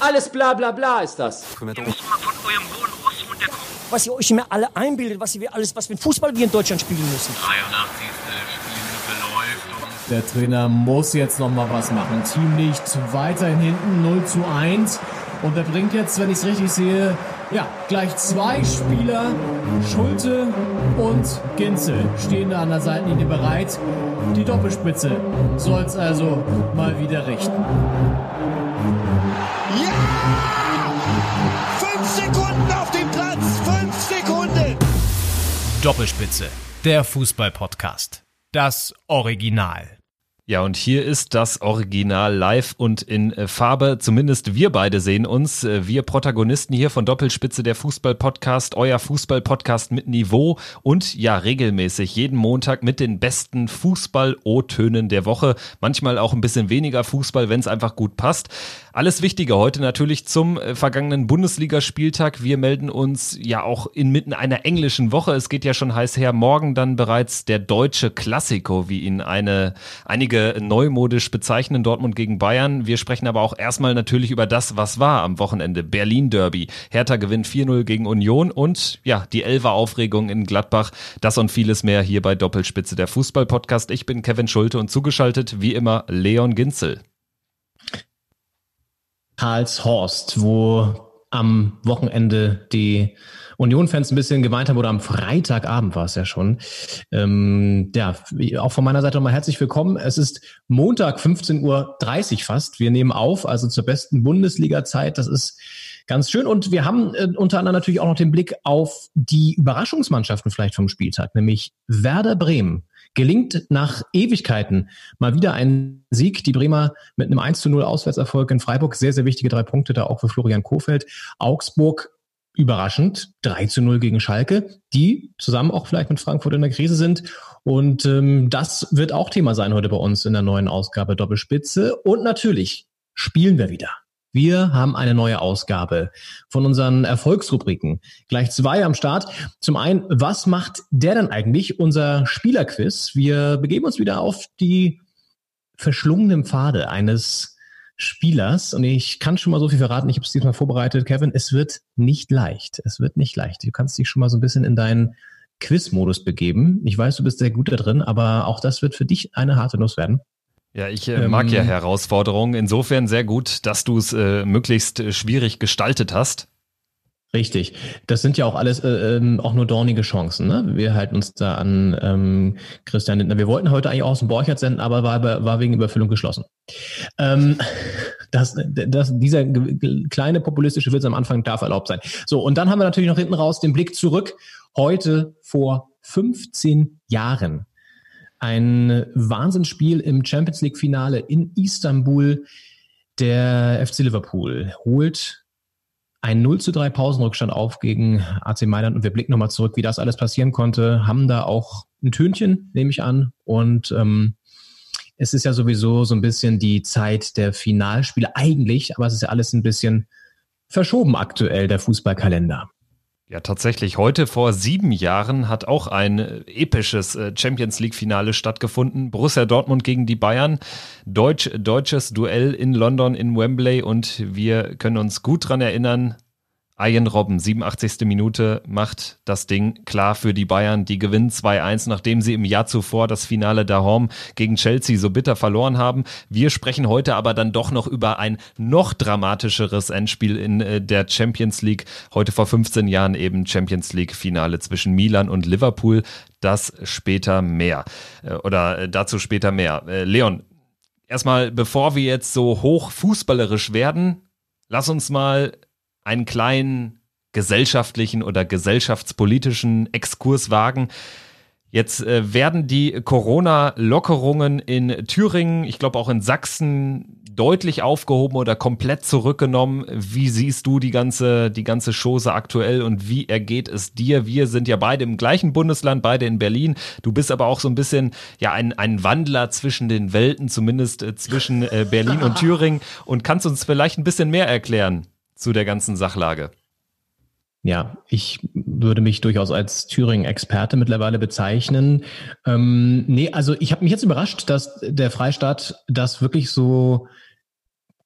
Alles bla bla bla ist das. Ihr müsst mal von eurem hohen Ross runterkommen. Was ihr euch immer alle einbildet, was ihr alles, was mit Fußball wir in Deutschland spielen müssen. 83. Spielminute läuft und Der Trainer muss jetzt noch mal was machen. Team liegt weiterhin hinten 0 zu 1. Und er bringt jetzt, wenn ich es richtig sehe, ja, gleich zwei Spieler. Schulte und Ginzel stehen da an der Seitenlinie bereit. Die Doppelspitze soll es also mal wieder richten. Fünf Sekunden auf dem Platz. Fünf Sekunden. Doppelspitze, der Fußball-Podcast. Das Original. Ja, und hier ist das Original live und in äh, Farbe. Zumindest wir beide sehen uns. Äh, Wir Protagonisten hier von Doppelspitze, der Fußball-Podcast, euer Fußball-Podcast mit Niveau und ja, regelmäßig jeden Montag mit den besten Fußball-O-Tönen der Woche. Manchmal auch ein bisschen weniger Fußball, wenn es einfach gut passt. Alles Wichtige heute natürlich zum äh, vergangenen Bundesligaspieltag. Wir melden uns ja auch inmitten einer englischen Woche. Es geht ja schon heiß her. Morgen dann bereits der deutsche Klassiko, wie ihn eine, einige neumodisch bezeichnen, Dortmund gegen Bayern. Wir sprechen aber auch erstmal natürlich über das, was war am Wochenende. Berlin Derby. Hertha gewinnt 4-0 gegen Union und ja, die Elfer Aufregung in Gladbach. Das und vieles mehr hier bei Doppelspitze der Fußball-Podcast. Ich bin Kevin Schulte und zugeschaltet wie immer Leon Ginzel. Karlshorst, wo am Wochenende die Union-Fans ein bisschen geweint haben oder am Freitagabend war es ja schon. Ähm, ja, auch von meiner Seite nochmal herzlich willkommen. Es ist Montag 15.30 Uhr fast. Wir nehmen auf, also zur besten Bundesliga-Zeit. Das ist ganz schön. Und wir haben äh, unter anderem natürlich auch noch den Blick auf die Überraschungsmannschaften vielleicht vom Spieltag, nämlich Werder Bremen. Gelingt nach Ewigkeiten mal wieder ein Sieg. Die Bremer mit einem 1 zu 0 Auswärtserfolg in Freiburg. Sehr, sehr wichtige drei Punkte da auch für Florian Kofeld. Augsburg überraschend 3 zu 0 gegen Schalke, die zusammen auch vielleicht mit Frankfurt in der Krise sind. Und ähm, das wird auch Thema sein heute bei uns in der neuen Ausgabe Doppelspitze. Und natürlich spielen wir wieder. Wir haben eine neue Ausgabe von unseren Erfolgsrubriken. Gleich zwei am Start. Zum einen, was macht der denn eigentlich? Unser Spielerquiz. Wir begeben uns wieder auf die verschlungenen Pfade eines Spielers. Und ich kann schon mal so viel verraten. Ich habe es diesmal vorbereitet, Kevin. Es wird nicht leicht. Es wird nicht leicht. Du kannst dich schon mal so ein bisschen in deinen Quiz-Modus begeben. Ich weiß, du bist sehr gut da drin, aber auch das wird für dich eine harte Nuss werden. Ja, ich äh, mag Ähm, ja Herausforderungen. Insofern sehr gut, dass du es äh, möglichst äh, schwierig gestaltet hast. Richtig. Das sind ja auch alles äh, ähm, auch nur dornige Chancen. Ne? Wir halten uns da an ähm, Christian Lindner. Wir wollten heute eigentlich auch aus dem Borchert senden, aber war, war wegen Überfüllung geschlossen. Ähm, das, das, dieser kleine populistische Witz am Anfang darf erlaubt sein. So, und dann haben wir natürlich noch hinten raus den Blick zurück. Heute vor 15 Jahren. Ein Wahnsinnsspiel im Champions League Finale in Istanbul. Der FC Liverpool holt ein 0 zu 3 Pausenrückstand auf gegen AC Mailand und wir blicken nochmal zurück, wie das alles passieren konnte, haben da auch ein Tönchen, nehme ich an. Und ähm, es ist ja sowieso so ein bisschen die Zeit der Finalspiele eigentlich, aber es ist ja alles ein bisschen verschoben aktuell, der Fußballkalender. Ja, tatsächlich. Heute vor sieben Jahren hat auch ein äh, episches äh, Champions League-Finale stattgefunden. Borussia Dortmund gegen die Bayern. Deutsch, deutsches Duell in London in Wembley und wir können uns gut dran erinnern. Ian Robben, 87. Minute, macht das Ding klar für die Bayern. Die gewinnen 2-1, nachdem sie im Jahr zuvor das Finale daheim gegen Chelsea so bitter verloren haben. Wir sprechen heute aber dann doch noch über ein noch dramatischeres Endspiel in äh, der Champions League. Heute vor 15 Jahren eben Champions League Finale zwischen Milan und Liverpool. Das später mehr. Äh, Oder äh, dazu später mehr. Leon, erstmal, bevor wir jetzt so hoch fußballerisch werden, lass uns mal einen kleinen gesellschaftlichen oder gesellschaftspolitischen Exkurs wagen. Jetzt äh, werden die Corona-Lockerungen in Thüringen, ich glaube auch in Sachsen, deutlich aufgehoben oder komplett zurückgenommen. Wie siehst du die ganze, die ganze Chose aktuell und wie ergeht es dir? Wir sind ja beide im gleichen Bundesland, beide in Berlin. Du bist aber auch so ein bisschen ja ein, ein Wandler zwischen den Welten, zumindest äh, zwischen äh, Berlin und Thüringen und kannst uns vielleicht ein bisschen mehr erklären zu der ganzen Sachlage. Ja, ich würde mich durchaus als Thüringen-Experte mittlerweile bezeichnen. Ähm, nee, also ich habe mich jetzt überrascht, dass der Freistaat das wirklich so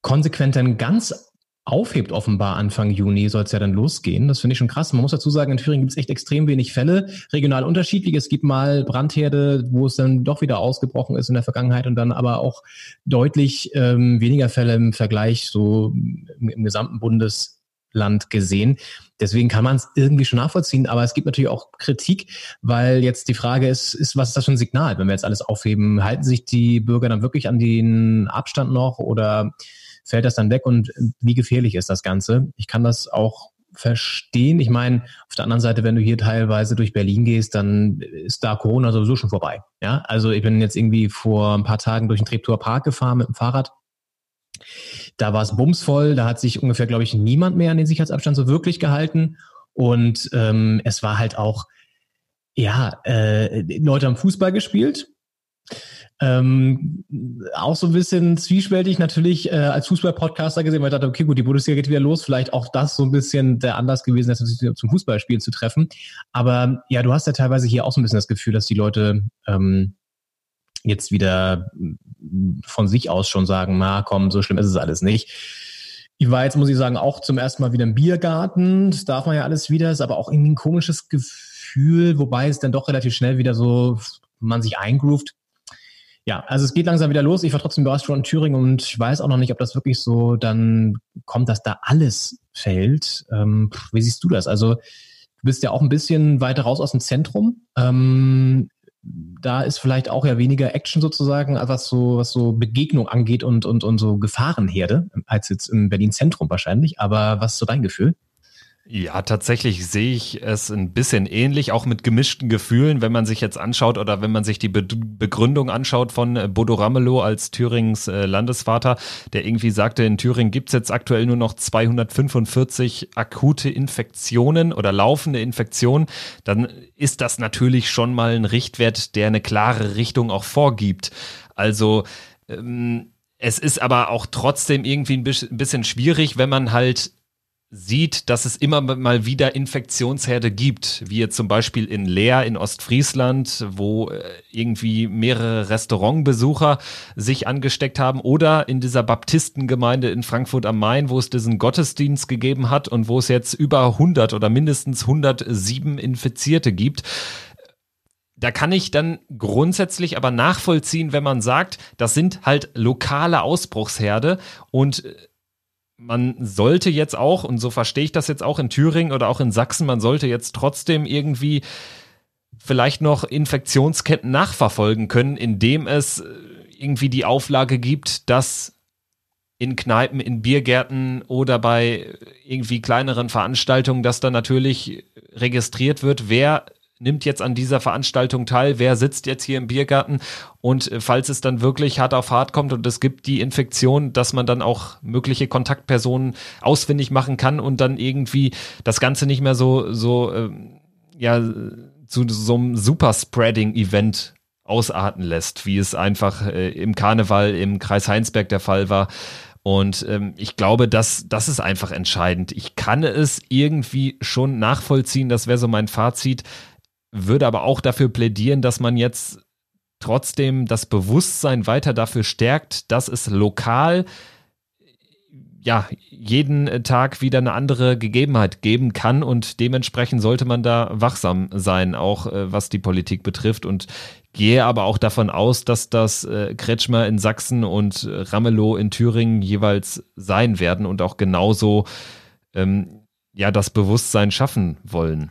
konsequent dann ganz aufhebt, offenbar Anfang Juni soll es ja dann losgehen. Das finde ich schon krass. Man muss dazu sagen, in Thüringen gibt es echt extrem wenig Fälle, regional unterschiedlich. Es gibt mal Brandherde, wo es dann doch wieder ausgebrochen ist in der Vergangenheit und dann aber auch deutlich ähm, weniger Fälle im Vergleich so im, im gesamten Bundesland gesehen. Deswegen kann man es irgendwie schon nachvollziehen, aber es gibt natürlich auch Kritik, weil jetzt die Frage ist, ist, was ist das für ein Signal, wenn wir jetzt alles aufheben? Halten sich die Bürger dann wirklich an den Abstand noch oder fällt das dann weg und wie gefährlich ist das Ganze? Ich kann das auch verstehen. Ich meine, auf der anderen Seite, wenn du hier teilweise durch Berlin gehst, dann ist da Corona sowieso schon vorbei. Ja, also ich bin jetzt irgendwie vor ein paar Tagen durch den Treptower Park gefahren mit dem Fahrrad. Da war es bumsvoll, da hat sich ungefähr, glaube ich, niemand mehr an den Sicherheitsabstand so wirklich gehalten. Und ähm, es war halt auch, ja, äh, Leute haben Fußball gespielt. Ähm, auch so ein bisschen zwiespältig natürlich äh, als Fußball-Podcaster gesehen, weil ich dachte, okay, gut, die Bundesliga geht wieder los, vielleicht auch das so ein bisschen der Anlass gewesen, sich zum Fußballspiel zu treffen. Aber ja, du hast ja teilweise hier auch so ein bisschen das Gefühl, dass die Leute ähm, jetzt wieder von sich aus schon sagen, na komm, so schlimm ist es alles nicht. Ich war jetzt, muss ich sagen, auch zum ersten Mal wieder im Biergarten. Das darf man ja alles wieder, ist aber auch irgendwie ein komisches Gefühl, wobei es dann doch relativ schnell wieder so, man sich eingroovt, ja, also es geht langsam wieder los. Ich war trotzdem überrascht von Thüringen und ich weiß auch noch nicht, ob das wirklich so dann kommt, dass da alles fällt. Ähm, wie siehst du das? Also du bist ja auch ein bisschen weiter raus aus dem Zentrum. Ähm, da ist vielleicht auch ja weniger Action sozusagen, was so, was so Begegnung angeht und, und, und so Gefahrenherde, als jetzt im Berlin Zentrum wahrscheinlich. Aber was ist so dein Gefühl? Ja, tatsächlich sehe ich es ein bisschen ähnlich, auch mit gemischten Gefühlen, wenn man sich jetzt anschaut oder wenn man sich die Be Begründung anschaut von äh, Bodo Ramelow als Thürings äh, Landesvater, der irgendwie sagte, in Thüringen gibt's jetzt aktuell nur noch 245 akute Infektionen oder laufende Infektionen, dann ist das natürlich schon mal ein Richtwert, der eine klare Richtung auch vorgibt. Also ähm, es ist aber auch trotzdem irgendwie ein bisschen schwierig, wenn man halt sieht, dass es immer mal wieder Infektionsherde gibt, wie zum Beispiel in Leer in Ostfriesland, wo äh, irgendwie mehrere Restaurantbesucher sich angesteckt haben oder in dieser Baptistengemeinde in Frankfurt am Main, wo es diesen Gottesdienst gegeben hat und wo es jetzt über 100 oder mindestens 107 Infizierte gibt. Da kann ich dann grundsätzlich aber nachvollziehen, wenn man sagt, das sind halt lokale Ausbruchsherde und äh, man sollte jetzt auch, und so verstehe ich das jetzt auch in Thüringen oder auch in Sachsen, man sollte jetzt trotzdem irgendwie vielleicht noch Infektionsketten nachverfolgen können, indem es äh, irgendwie die Auflage gibt, dass in Kneipen, in Biergärten oder bei irgendwie kleineren Veranstaltungen, dass da natürlich registriert wird, wer nimmt jetzt an dieser Veranstaltung teil, wer sitzt jetzt hier im Biergarten und äh, falls es dann wirklich hart auf hart kommt und es gibt die Infektion, dass man dann auch mögliche Kontaktpersonen ausfindig machen kann und dann irgendwie das Ganze nicht mehr so, so, äh, ja, zu so einem Superspreading-Event ausarten lässt, wie es einfach äh, im Karneval im Kreis Heinsberg der Fall war. Und ähm, ich glaube, das, das ist einfach entscheidend. Ich kann es irgendwie schon nachvollziehen, das wäre so mein Fazit, würde aber auch dafür plädieren, dass man jetzt trotzdem das Bewusstsein weiter dafür stärkt, dass es lokal ja jeden Tag wieder eine andere Gegebenheit geben kann und dementsprechend sollte man da wachsam sein, auch äh, was die Politik betrifft und gehe aber auch davon aus, dass das äh, Kretschmer in Sachsen und äh, Ramelow in Thüringen jeweils sein werden und auch genauso ähm, ja das Bewusstsein schaffen wollen.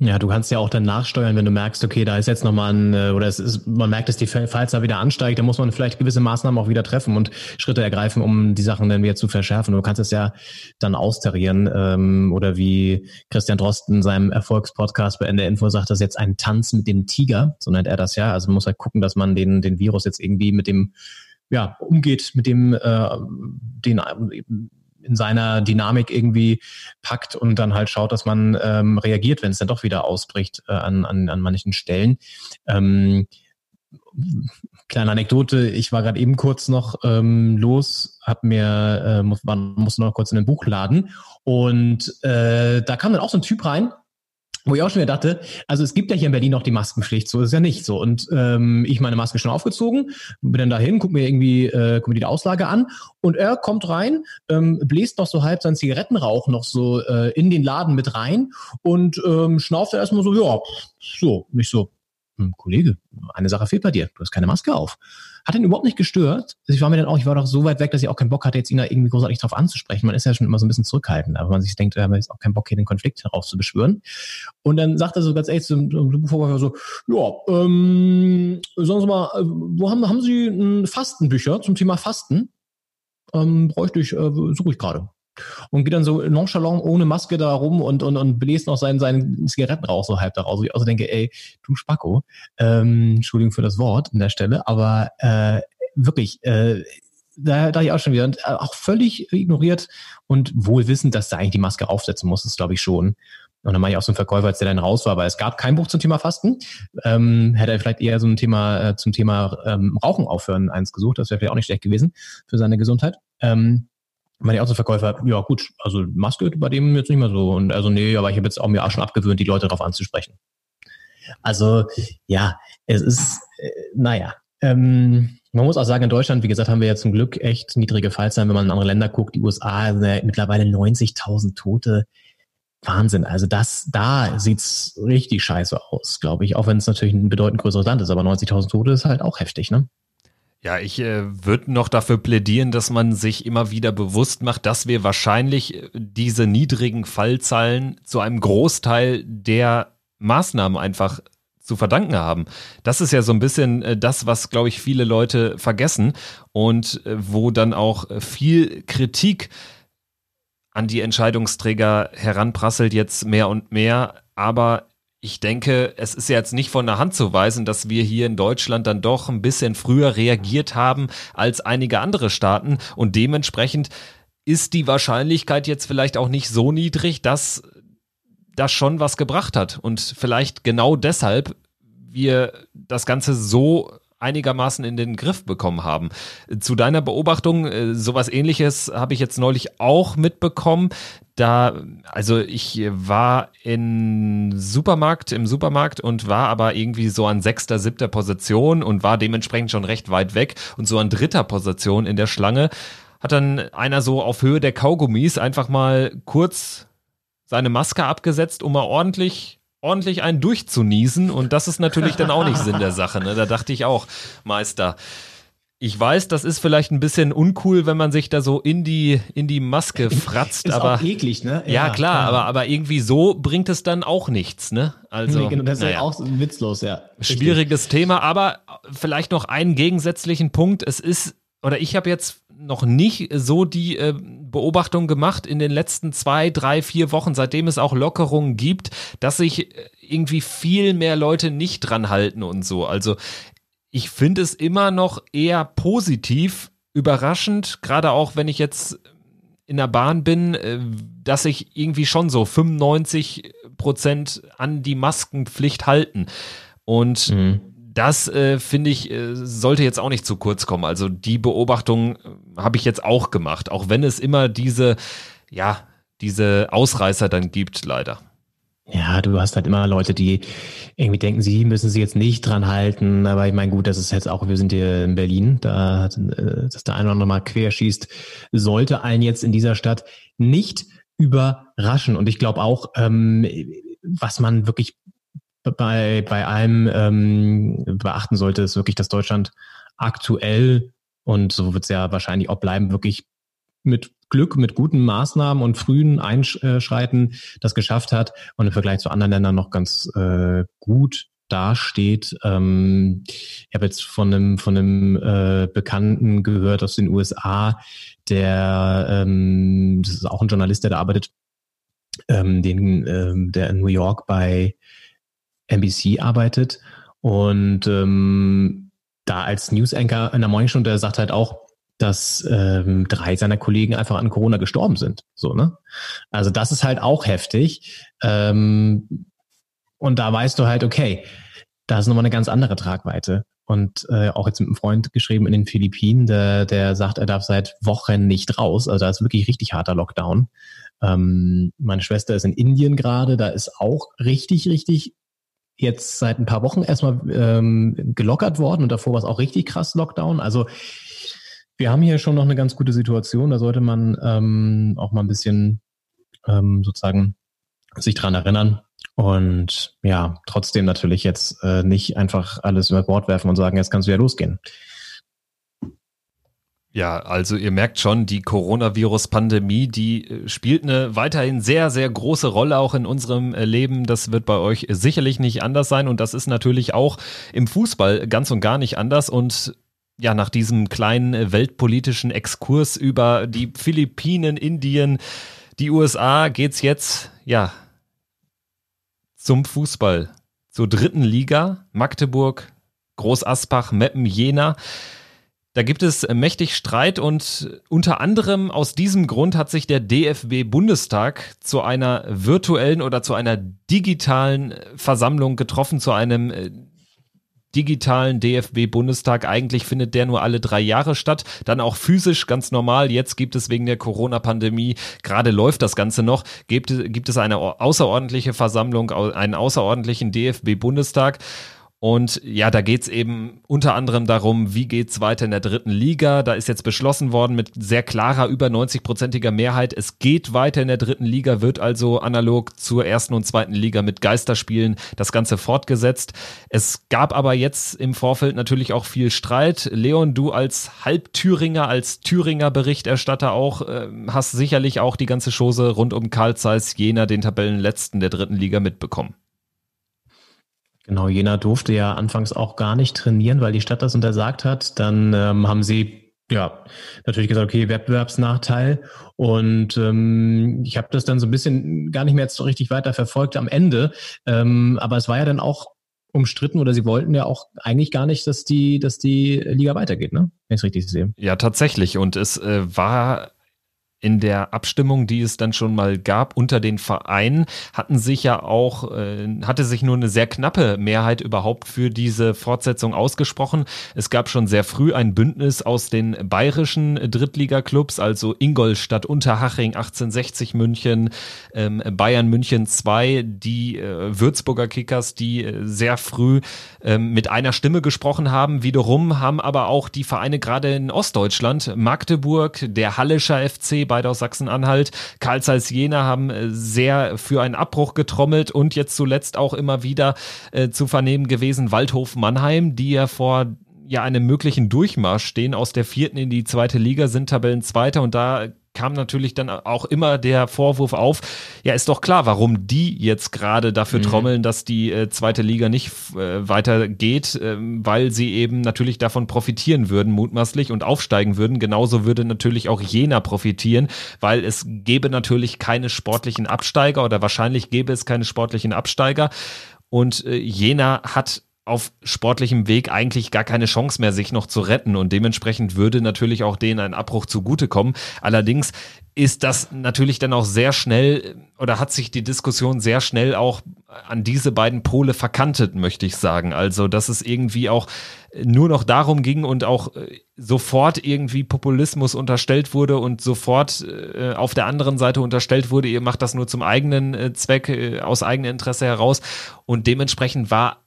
Ja, du kannst ja auch dann nachsteuern, wenn du merkst, okay, da ist jetzt nochmal ein, äh, oder es ist, man merkt, dass die Fallzahl wieder ansteigt, dann muss man vielleicht gewisse Maßnahmen auch wieder treffen und Schritte ergreifen, um die Sachen dann wieder zu verschärfen. Du kannst es ja dann austarieren, ähm, oder wie Christian Drosten in seinem Erfolgspodcast bei NDR Info sagt, das ist jetzt ein Tanz mit dem Tiger, so nennt er das ja. Also man muss halt gucken, dass man den, den Virus jetzt irgendwie mit dem, ja, umgeht, mit dem, äh, den in seiner Dynamik irgendwie packt und dann halt schaut, dass man ähm, reagiert, wenn es dann doch wieder ausbricht äh, an, an, an manchen Stellen. Ähm, kleine Anekdote, ich war gerade eben kurz noch ähm, los, hab mir, äh, muss, war, musste noch kurz in den Buchladen und äh, da kam dann auch so ein Typ rein, Wo ich auch schon wieder dachte, also es gibt ja hier in Berlin noch die Maskenpflicht, so ist es ja nicht so. Und ähm, ich meine Maske schon aufgezogen, bin dann dahin, guck mir irgendwie, äh, guck mir die Auslage an und er kommt rein, ähm, bläst noch so halb seinen Zigarettenrauch noch so äh, in den Laden mit rein und ähm, schnauft er erstmal so, ja, so, nicht so, hm, Kollege, eine Sache fehlt bei dir, du hast keine Maske auf. Hat ihn überhaupt nicht gestört. Also ich war mir dann auch, ich war doch so weit weg, dass ich auch keinen Bock hatte, jetzt ihn da irgendwie großartig drauf anzusprechen. Man ist ja schon immer so ein bisschen zurückhaltend, aber man sich denkt, ja, man ist auch keinen Bock, hier den Konflikt herauf zu beschwören. Und dann sagt er so ganz ehrlich zum, zum Vorwurf so, ja, ähm, sagen Sie mal, äh, wo haben, haben Sie ein Fastenbücher zum Thema Fasten? Ähm, bräuchte ich, äh, suche ich gerade und geht dann so nonchalant ohne Maske da rum und, und, und bläst noch seinen, seinen Zigarettenrauch so halb daraus. Ich also denke, ey, du Spacko, ähm, Entschuldigung für das Wort an der Stelle, aber äh, wirklich, äh, da, da ich auch schon wieder, und äh, auch völlig ignoriert und wohl wissend, dass da eigentlich die Maske aufsetzen muss, das glaube ich schon. Und dann mache ich auch so einen Verkäufer, als der dann raus war, weil es gab kein Buch zum Thema Fasten. Ähm, hätte er vielleicht eher so ein Thema äh, zum Thema ähm, Rauchen aufhören eins gesucht. Das wäre vielleicht auch nicht schlecht gewesen für seine Gesundheit. Ähm, meine Autoverkäufer, ja gut, also Maske bei dem jetzt nicht mehr so. Und also nee, aber ich habe jetzt auch mir auch schon abgewöhnt, die Leute darauf anzusprechen. Also ja, es ist, äh, naja. Ähm, man muss auch sagen, in Deutschland, wie gesagt, haben wir ja zum Glück echt niedrige Fallzahlen, wenn man in andere Länder guckt. Die USA ja mittlerweile 90.000 Tote. Wahnsinn. Also das, da sieht's richtig scheiße aus, glaube ich. Auch wenn es natürlich ein bedeutend größeres Land ist, aber 90.000 Tote ist halt auch heftig, ne? Ja, ich äh, würde noch dafür plädieren, dass man sich immer wieder bewusst macht, dass wir wahrscheinlich äh, diese niedrigen Fallzahlen zu einem Großteil der Maßnahmen einfach zu verdanken haben. Das ist ja so ein bisschen äh, das, was, glaube ich, viele Leute vergessen und äh, wo dann auch viel Kritik an die Entscheidungsträger heranprasselt jetzt mehr und mehr. Aber ich denke, es ist ja jetzt nicht von der Hand zu weisen, dass wir hier in Deutschland dann doch ein bisschen früher reagiert haben als einige andere Staaten und dementsprechend ist die Wahrscheinlichkeit jetzt vielleicht auch nicht so niedrig, dass das schon was gebracht hat und vielleicht genau deshalb wir das Ganze so einigermaßen in den Griff bekommen haben. Zu deiner Beobachtung, äh, sowas ähnliches habe ich jetzt neulich auch mitbekommen. Da, also ich war in Supermarkt, im Supermarkt und war aber irgendwie so an sechster, siebter Position und war dementsprechend schon recht weit weg und so an dritter Position in der Schlange hat dann einer so auf Höhe der Kaugummis einfach mal kurz seine Maske abgesetzt, um mal ordentlich ordentlich einen durchzuniesen und das ist natürlich dann auch nicht Sinn der Sache. Ne? Da dachte ich auch, Meister. Ich weiß, das ist vielleicht ein bisschen uncool, wenn man sich da so in die in die Maske fratzt, ist aber auch eklig, ne? Ja, klar, ja. aber aber irgendwie so bringt es dann auch nichts, ne? Also nee, genau, das naja. ist auch witzlos, ja. Schwieriges Richtig. Thema, aber vielleicht noch einen gegensätzlichen Punkt. Es ist oder ich habe jetzt noch nicht so die äh, Beobachtung gemacht in den letzten zwei, drei, vier Wochen, seitdem es auch Lockerungen gibt, dass sich äh, irgendwie viel mehr Leute nicht dran halten und so. Also ich finde es immer noch eher positiv, überraschend, gerade auch wenn ich jetzt in der Bahn bin, äh, dass sich irgendwie schon so 95 Prozent an die Maskenpflicht halten. Und mhm das äh, finde ich, äh, sollte jetzt auch nicht zu kurz kommen. Also die Beobachtung äh, habe ich jetzt auch gemacht, auch wenn es immer diese, ja, diese Ausreißer dann gibt, leider. Ja, du hast halt immer Leute, die irgendwie denken, sie müssen sich jetzt nicht dran halten. Aber ich meine, gut, das ist jetzt auch, wir sind hier in Berlin, da, äh, dass der eine oder andere mal querschießt, sollte einen jetzt in dieser Stadt nicht überraschen. Und ich glaube auch, ähm, was man wirklich bei, bei allem ähm, beachten sollte, ist wirklich, dass Deutschland aktuell, und so wird es ja wahrscheinlich auch bleiben, wirklich mit Glück, mit guten Maßnahmen und frühen Einschreiten das geschafft hat und im Vergleich zu anderen Ländern noch ganz äh, gut dasteht. Ähm, ich habe jetzt von einem, von einem äh, Bekannten gehört aus den USA, der, ähm, das ist auch ein Journalist, der da arbeitet, ähm, den, ähm, der in New York bei NBC arbeitet und ähm, da als News Anchor in der Morningstunde der sagt halt auch, dass ähm, drei seiner Kollegen einfach an Corona gestorben sind. So, ne? Also das ist halt auch heftig. Ähm, und da weißt du halt, okay, da ist nochmal eine ganz andere Tragweite. Und äh, auch jetzt mit einem Freund geschrieben in den Philippinen, der, der sagt, er darf seit Wochen nicht raus. Also da ist wirklich richtig harter Lockdown. Ähm, meine Schwester ist in Indien gerade, da ist auch richtig, richtig jetzt seit ein paar Wochen erstmal ähm, gelockert worden und davor war es auch richtig krass Lockdown. Also wir haben hier schon noch eine ganz gute Situation. Da sollte man ähm, auch mal ein bisschen ähm, sozusagen sich dran erinnern. Und ja, trotzdem natürlich jetzt äh, nicht einfach alles über Bord werfen und sagen, jetzt kannst du ja losgehen. Ja, also ihr merkt schon, die Coronavirus-Pandemie, die äh, spielt eine weiterhin sehr, sehr große Rolle auch in unserem äh, Leben. Das wird bei euch sicherlich nicht anders sein und das ist natürlich auch im Fußball ganz und gar nicht anders. Und ja, nach diesem kleinen äh, weltpolitischen Exkurs über die Philippinen, Indien, die USA geht's jetzt, ja, zum Fußball. Zur dritten Liga, Magdeburg, Groß Aspach, Meppen, Jena. Da gibt es mächtig Streit und unter anderem aus diesem Grund hat sich der DFB Bundestag zu einer virtuellen oder zu einer digitalen Versammlung getroffen, zu einem äh, digitalen DFB Bundestag. Eigentlich findet der nur alle drei Jahre statt, dann auch physisch ganz normal. Jetzt gibt es wegen der Corona-Pandemie, gerade läuft das Ganze noch, gibt, gibt es eine außerordentliche Versammlung, einen außerordentlichen DFB Bundestag. Und ja, da geht's eben unter anderem darum, wie geht's weiter in der dritten Liga. Da ist jetzt beschlossen worden mit sehr klarer, über 90-prozentiger Mehrheit. Es geht weiter in der dritten Liga, wird also analog zur ersten und zweiten Liga mit Geisterspielen das Ganze fortgesetzt. Es gab aber jetzt im Vorfeld natürlich auch viel Streit. Leon, du als Halbthüringer, als Thüringer Berichterstatter auch, äh, hast sicherlich auch die ganze Chose rund um Karl Zeiss Jena, den Tabellenletzten der dritten Liga mitbekommen. Genau, Jena durfte ja anfangs auch gar nicht trainieren, weil die Stadt das untersagt hat. Dann ähm, haben sie ja natürlich gesagt, okay, Wettbewerbsnachteil. Und ähm, ich habe das dann so ein bisschen gar nicht mehr jetzt so richtig weiter verfolgt am Ende. Ähm, aber es war ja dann auch umstritten oder sie wollten ja auch eigentlich gar nicht, dass die, dass die Liga weitergeht, ne? Wenn ich es richtig sehe. Ja, tatsächlich. Und es äh, war in der Abstimmung, die es dann schon mal gab unter den Vereinen, hatten sich ja auch, äh, hatte sich nur eine sehr knappe Mehrheit überhaupt für diese Fortsetzung ausgesprochen. Es gab schon sehr früh ein Bündnis aus den bayerischen Drittliga-Clubs, also Ingolstadt, Unterhaching, 1860 München, ähm, Bayern München 2, die äh, Würzburger Kickers, die äh, sehr früh ähm, mit einer Stimme gesprochen haben. Wiederum haben aber auch die Vereine gerade in Ostdeutschland, Magdeburg, der Hallischer FC, beide aus Sachsen-Anhalt. Karl Zeiss Jena haben äh, sehr für einen Abbruch getrommelt und jetzt zuletzt auch immer wieder äh, zu vernehmen gewesen Waldhof Mannheim, die ja vor ja einem möglichen Durchmarsch stehen aus der vierten in die zweite Liga, sind Tabellenzweiter und da kam natürlich dann auch immer der Vorwurf auf, ja, ist doch klar, warum die jetzt gerade dafür mhm. trommeln, dass die äh, zweite Liga nicht äh, weitergeht, äh, weil sie eben natürlich davon profitieren würden, mutmaßlich, und aufsteigen würden. Genauso würde natürlich auch Jena profitieren, weil es gäbe natürlich keine sportlichen Absteiger oder wahrscheinlich gäbe es keine sportlichen Absteiger. Und äh, Jena hat auf sportlichem Weg eigentlich gar keine Chance mehr, sich noch zu retten. Und dementsprechend würde natürlich auch denen ein Abbruch zugutekommen. Allerdings ist das natürlich dann auch sehr schnell oder hat sich die Diskussion sehr schnell auch an diese beiden Pole verkantet, möchte ich sagen. Also, dass es irgendwie auch nur noch darum ging und auch äh, sofort irgendwie Populismus unterstellt wurde und sofort äh, auf der anderen Seite unterstellt wurde, ihr macht das nur zum eigenen äh, Zweck, äh, aus eigenem Interesse heraus. Und dementsprechend war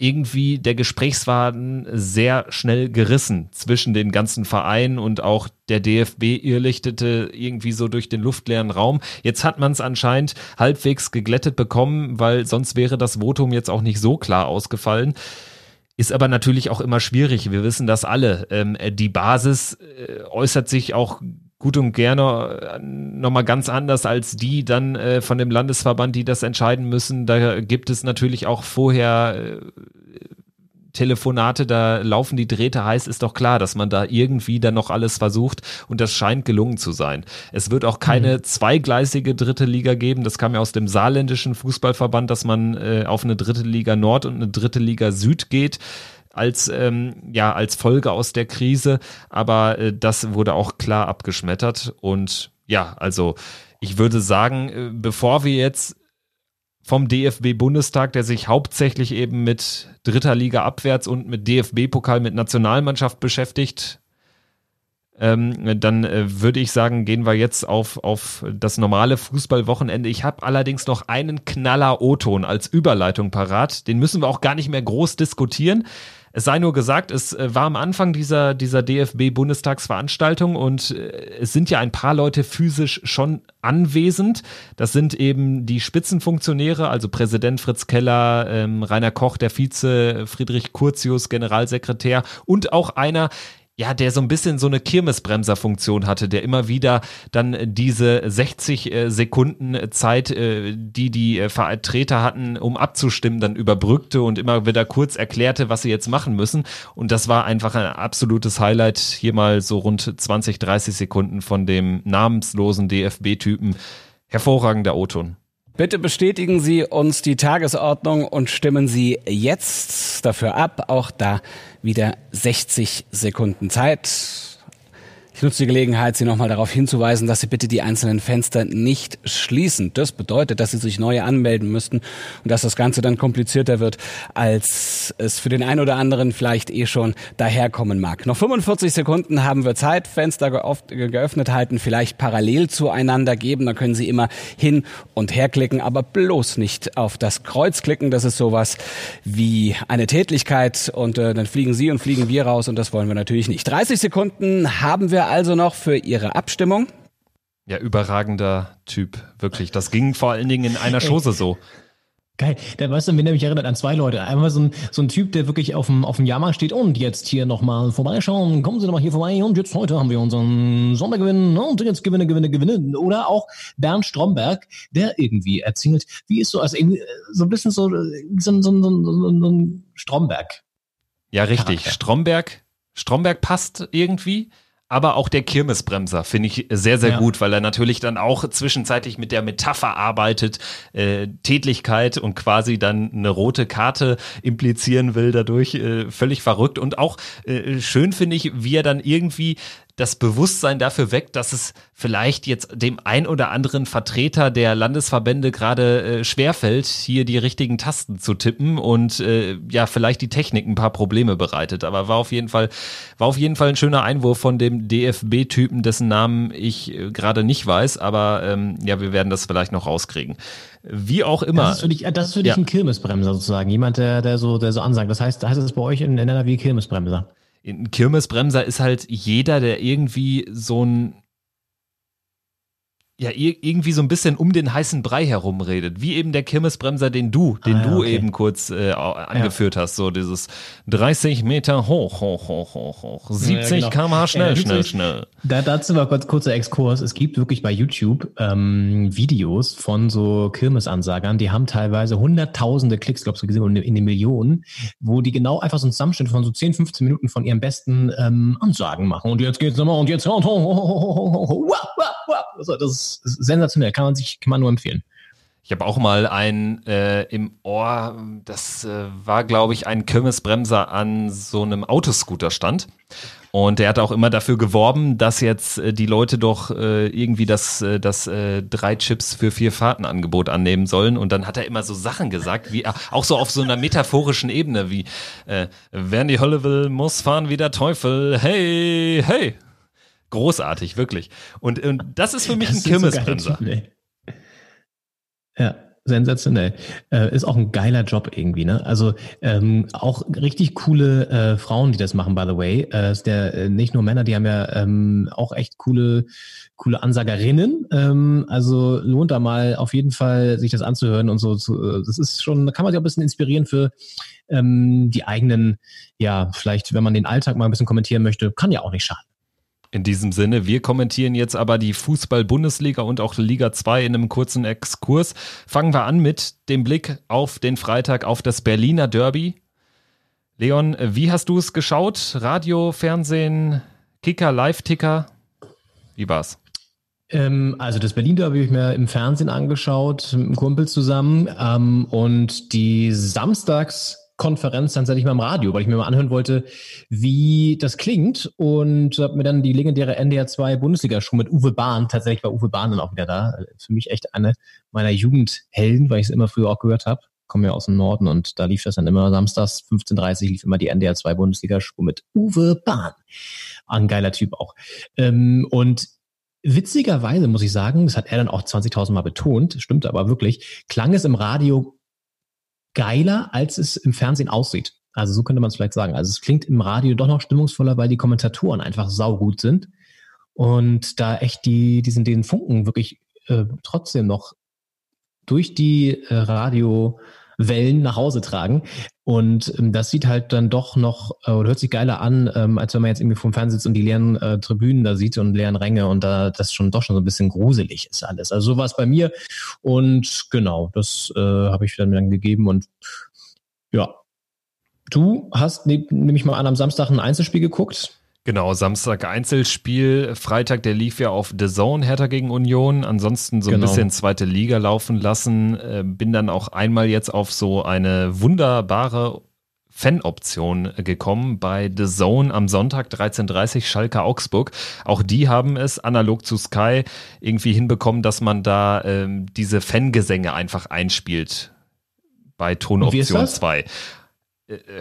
irgendwie der Gesprächsfaden sehr schnell gerissen zwischen den ganzen Vereinen und auch der DFB irrlichtete irgendwie so durch den luftleeren Raum. Jetzt hat man es anscheinend halbwegs geglättet bekommen, weil sonst wäre das Votum jetzt auch nicht so klar ausgefallen. Ist aber natürlich auch immer schwierig. Wir wissen das alle. Ähm, die Basis äh, äußert sich auch gut und gerne äh, nochmal ganz anders als die dann äh, von dem Landesverband, die das entscheiden müssen. Da gibt es natürlich auch vorher äh, Telefonate, da laufen die Drähte heiß, ist doch klar, dass man da irgendwie dann noch alles versucht und das scheint gelungen zu sein. Es wird auch keine mhm. zweigleisige dritte Liga geben. Das kam ja aus dem saarländischen Fußballverband, dass man äh, auf eine dritte Liga Nord und eine dritte Liga Süd geht als ähm, ja als Folge aus der Krise, aber äh, das wurde auch klar abgeschmettert und ja, also ich würde sagen, äh, bevor wir jetzt vom DFB Bundestag, der sich hauptsächlich eben mit dritter Liga abwärts und mit DFB Pokal mit Nationalmannschaft beschäftigt, ähm, dann äh, würde ich sagen, gehen wir jetzt auf, auf das normale Fußballwochenende. Ich habe allerdings noch einen Knaller O-Ton als Überleitung parat. Den müssen wir auch gar nicht mehr groß diskutieren. Es sei nur gesagt, es äh, war am Anfang dieser, dieser DFB-Bundestagsveranstaltung und äh, es sind ja ein paar Leute physisch schon anwesend. Das sind eben die Spitzenfunktionäre, also Präsident Fritz Keller, ähm, Rainer Koch, der Vize, Friedrich Curtius, Generalsekretär und auch einer, ja, der so ein bisschen so eine Kirmesbremserfunktion hatte, der immer wieder dann diese 60 äh, Sekunden Zeit, äh, die die äh, Vertreter hatten, um abzustimmen, dann überbrückte und immer wieder kurz erklärte, was sie jetzt machen müssen. Und das war einfach ein absolutes Highlight. Hier mal so rund 20, 30 Sekunden von dem namenslosen DFB-Typen. Hervorragender O-Ton. Bitte bestätigen Sie uns die Tagesordnung und stimmen Sie jetzt dafür ab. Auch da wieder 60 Sekunden Zeit. Ich nutze die Gelegenheit, Sie nochmal darauf hinzuweisen, dass Sie bitte die einzelnen Fenster nicht schließen. Das bedeutet, dass Sie sich neue anmelden müssten und dass das Ganze dann komplizierter wird, als es für den einen oder anderen vielleicht eh schon daherkommen mag. Noch 45 Sekunden haben wir Zeit. Fenster geöffnet halten, vielleicht parallel zueinander geben. Dann können Sie immer hin und her klicken, aber bloß nicht auf das Kreuz klicken. Das ist sowas wie eine Tätlichkeit und äh, dann fliegen Sie und fliegen wir raus und das wollen wir natürlich nicht. 30 Sekunden haben wir also noch für Ihre Abstimmung. Ja, überragender Typ, wirklich. Das ging vor allen Dingen in einer Chose so. Geil. Da weißt du, mir nämlich erinnert an zwei Leute. Einmal so ein, so ein Typ, der wirklich auf dem, auf dem Jahrmarkt steht und jetzt hier nochmal vorbeischauen. Kommen Sie doch mal hier vorbei und jetzt heute haben wir unseren Sondergewinn und jetzt Gewinne, Gewinne, Gewinne. Oder auch Bernd Stromberg, der irgendwie erzählt, wie ist so, also irgendwie so ein bisschen so, so, so, so, so, so ein Stromberg. Ja, richtig. Charakter. Stromberg, Stromberg passt irgendwie aber auch der Kirmesbremser finde ich sehr, sehr ja. gut, weil er natürlich dann auch zwischenzeitlich mit der Metapher arbeitet, äh, Tätlichkeit und quasi dann eine rote Karte implizieren will dadurch, äh, völlig verrückt und auch äh, schön finde ich, wie er dann irgendwie das Bewusstsein dafür weckt, dass es vielleicht jetzt dem ein oder anderen Vertreter der Landesverbände gerade äh, schwerfällt, hier die richtigen Tasten zu tippen und äh, ja, vielleicht die Technik ein paar Probleme bereitet. Aber war auf jeden Fall, war auf jeden Fall ein schöner Einwurf von dem DFB-Typen, dessen Namen ich äh, gerade nicht weiß, aber ähm, ja, wir werden das vielleicht noch rauskriegen. Wie auch immer. Das ist für dich, das ist für dich ja. ein Kirmesbremser sozusagen. Jemand, der, der so, der so ansagt. Das heißt, heißt es bei euch in NRW Kirmesbremser? Ein Kirmesbremser ist halt jeder, der irgendwie so ein ja irgendwie so ein bisschen um den heißen Brei herumredet, wie eben der Kirmesbremser, den du, den ah, du okay. eben kurz äh, angeführt ja. hast, so dieses 30 Meter hoch, hoch, hoch, hoch, hoch, 70 ja, genau. km/h schnell, ja, schnell, schnell. Da, dazu mal kurz kurzer Exkurs. Es gibt wirklich bei YouTube ähm, Videos von so Kirmesansagern, die haben teilweise hunderttausende Klicks, glaubst du, gesehen, in den Millionen, wo die genau einfach so einen Zusammenschnitt von so 10, 15 Minuten von ihren besten ähm, Ansagen machen. Und jetzt geht's nochmal und jetzt ho, ho, ho, ho, ho, ho, wow, wow, wow. Also das ist sensationell, kann man sich, kann man nur empfehlen. Ich habe auch mal einen äh, im Ohr, das äh, war, glaube ich, ein Kirmesbremser an so einem Autoscooter stand. Und der hat auch immer dafür geworben, dass jetzt äh, die Leute doch äh, irgendwie das, äh, das äh, drei Chips für vier Fahrten Angebot annehmen sollen. Und dann hat er immer so Sachen gesagt, wie auch so auf so einer metaphorischen Ebene, wie wer in die Hölle will, muss fahren wie der Teufel. Hey, hey großartig, wirklich. Und, und das ist für mich das ein Kirmesbremser. So ja, sensationell. Äh, ist auch ein geiler Job irgendwie, ne? Also ähm, auch richtig coole äh, Frauen, die das machen, by the way. Äh, ist der äh, nicht nur Männer, die haben ja ähm, auch echt coole, coole Ansagerinnen. Ähm, also lohnt da mal auf jeden Fall, sich das anzuhören und so. Zu, äh, das ist schon, da kann man sich auch ein bisschen inspirieren für ähm, die eigenen, ja, vielleicht, wenn man den Alltag mal ein bisschen kommentieren möchte, kann ja auch nicht schaden. In diesem Sinne, wir kommentieren jetzt aber die Fußball-Bundesliga und auch Liga 2 in einem kurzen Exkurs. Fangen wir an mit dem Blick auf den Freitag, auf das Berliner Derby. Leon, wie hast du es geschaut? Radio, Fernsehen, Kicker, Live-Ticker? Wie war's? Ähm, also das Berlin Derby habe ich mir im Fernsehen angeschaut, mit einem Kumpel zusammen. Ähm, und die Samstags Konferenz dann tatsächlich mal im Radio, weil ich mir mal anhören wollte, wie das klingt und habe mir dann die legendäre NDR 2 Bundesliga-Show mit Uwe Bahn, tatsächlich war Uwe Bahn dann auch wieder da. Für mich echt eine meiner Jugendhelden, weil ich es immer früher auch gehört habe. komme ja aus dem Norden und da lief das dann immer samstags 15.30 lief immer die NDR 2 Bundesliga-Show mit Uwe Bahn. Ein geiler Typ auch. Ähm, und witzigerweise muss ich sagen, das hat er dann auch 20.000 Mal betont, stimmt aber wirklich, klang es im Radio geiler, als es im Fernsehen aussieht. Also so könnte man es vielleicht sagen. Also es klingt im Radio doch noch stimmungsvoller, weil die Kommentatoren einfach saugut sind und da echt die, diesen den Funken wirklich äh, trotzdem noch durch die äh, Radiowellen nach Hause tragen. Und ähm, das sieht halt dann doch noch äh, oder hört sich geiler an, ähm, als wenn man jetzt irgendwie vom Fernsehen sitzt und die leeren äh, Tribünen da sieht und leeren Ränge und da das schon doch schon so ein bisschen gruselig ist alles. Also so war es bei mir. Und genau, das äh, habe ich dann, dann gegeben und ja. Du hast, nehme nehm ich mal an, am Samstag ein Einzelspiel geguckt. Genau, Samstag Einzelspiel, Freitag der lief ja auf The Zone, Hertha gegen Union, ansonsten so ein Genau. bisschen zweite Liga laufen lassen, äh, bin dann auch einmal jetzt auf so eine wunderbare Fan-Option gekommen bei The Zone am Sonntag 13.30 Schalke Augsburg. Auch die haben es analog zu Sky irgendwie hinbekommen, dass man da ähm, diese Fangesänge einfach einspielt bei Tonoption ist das? 2 äh,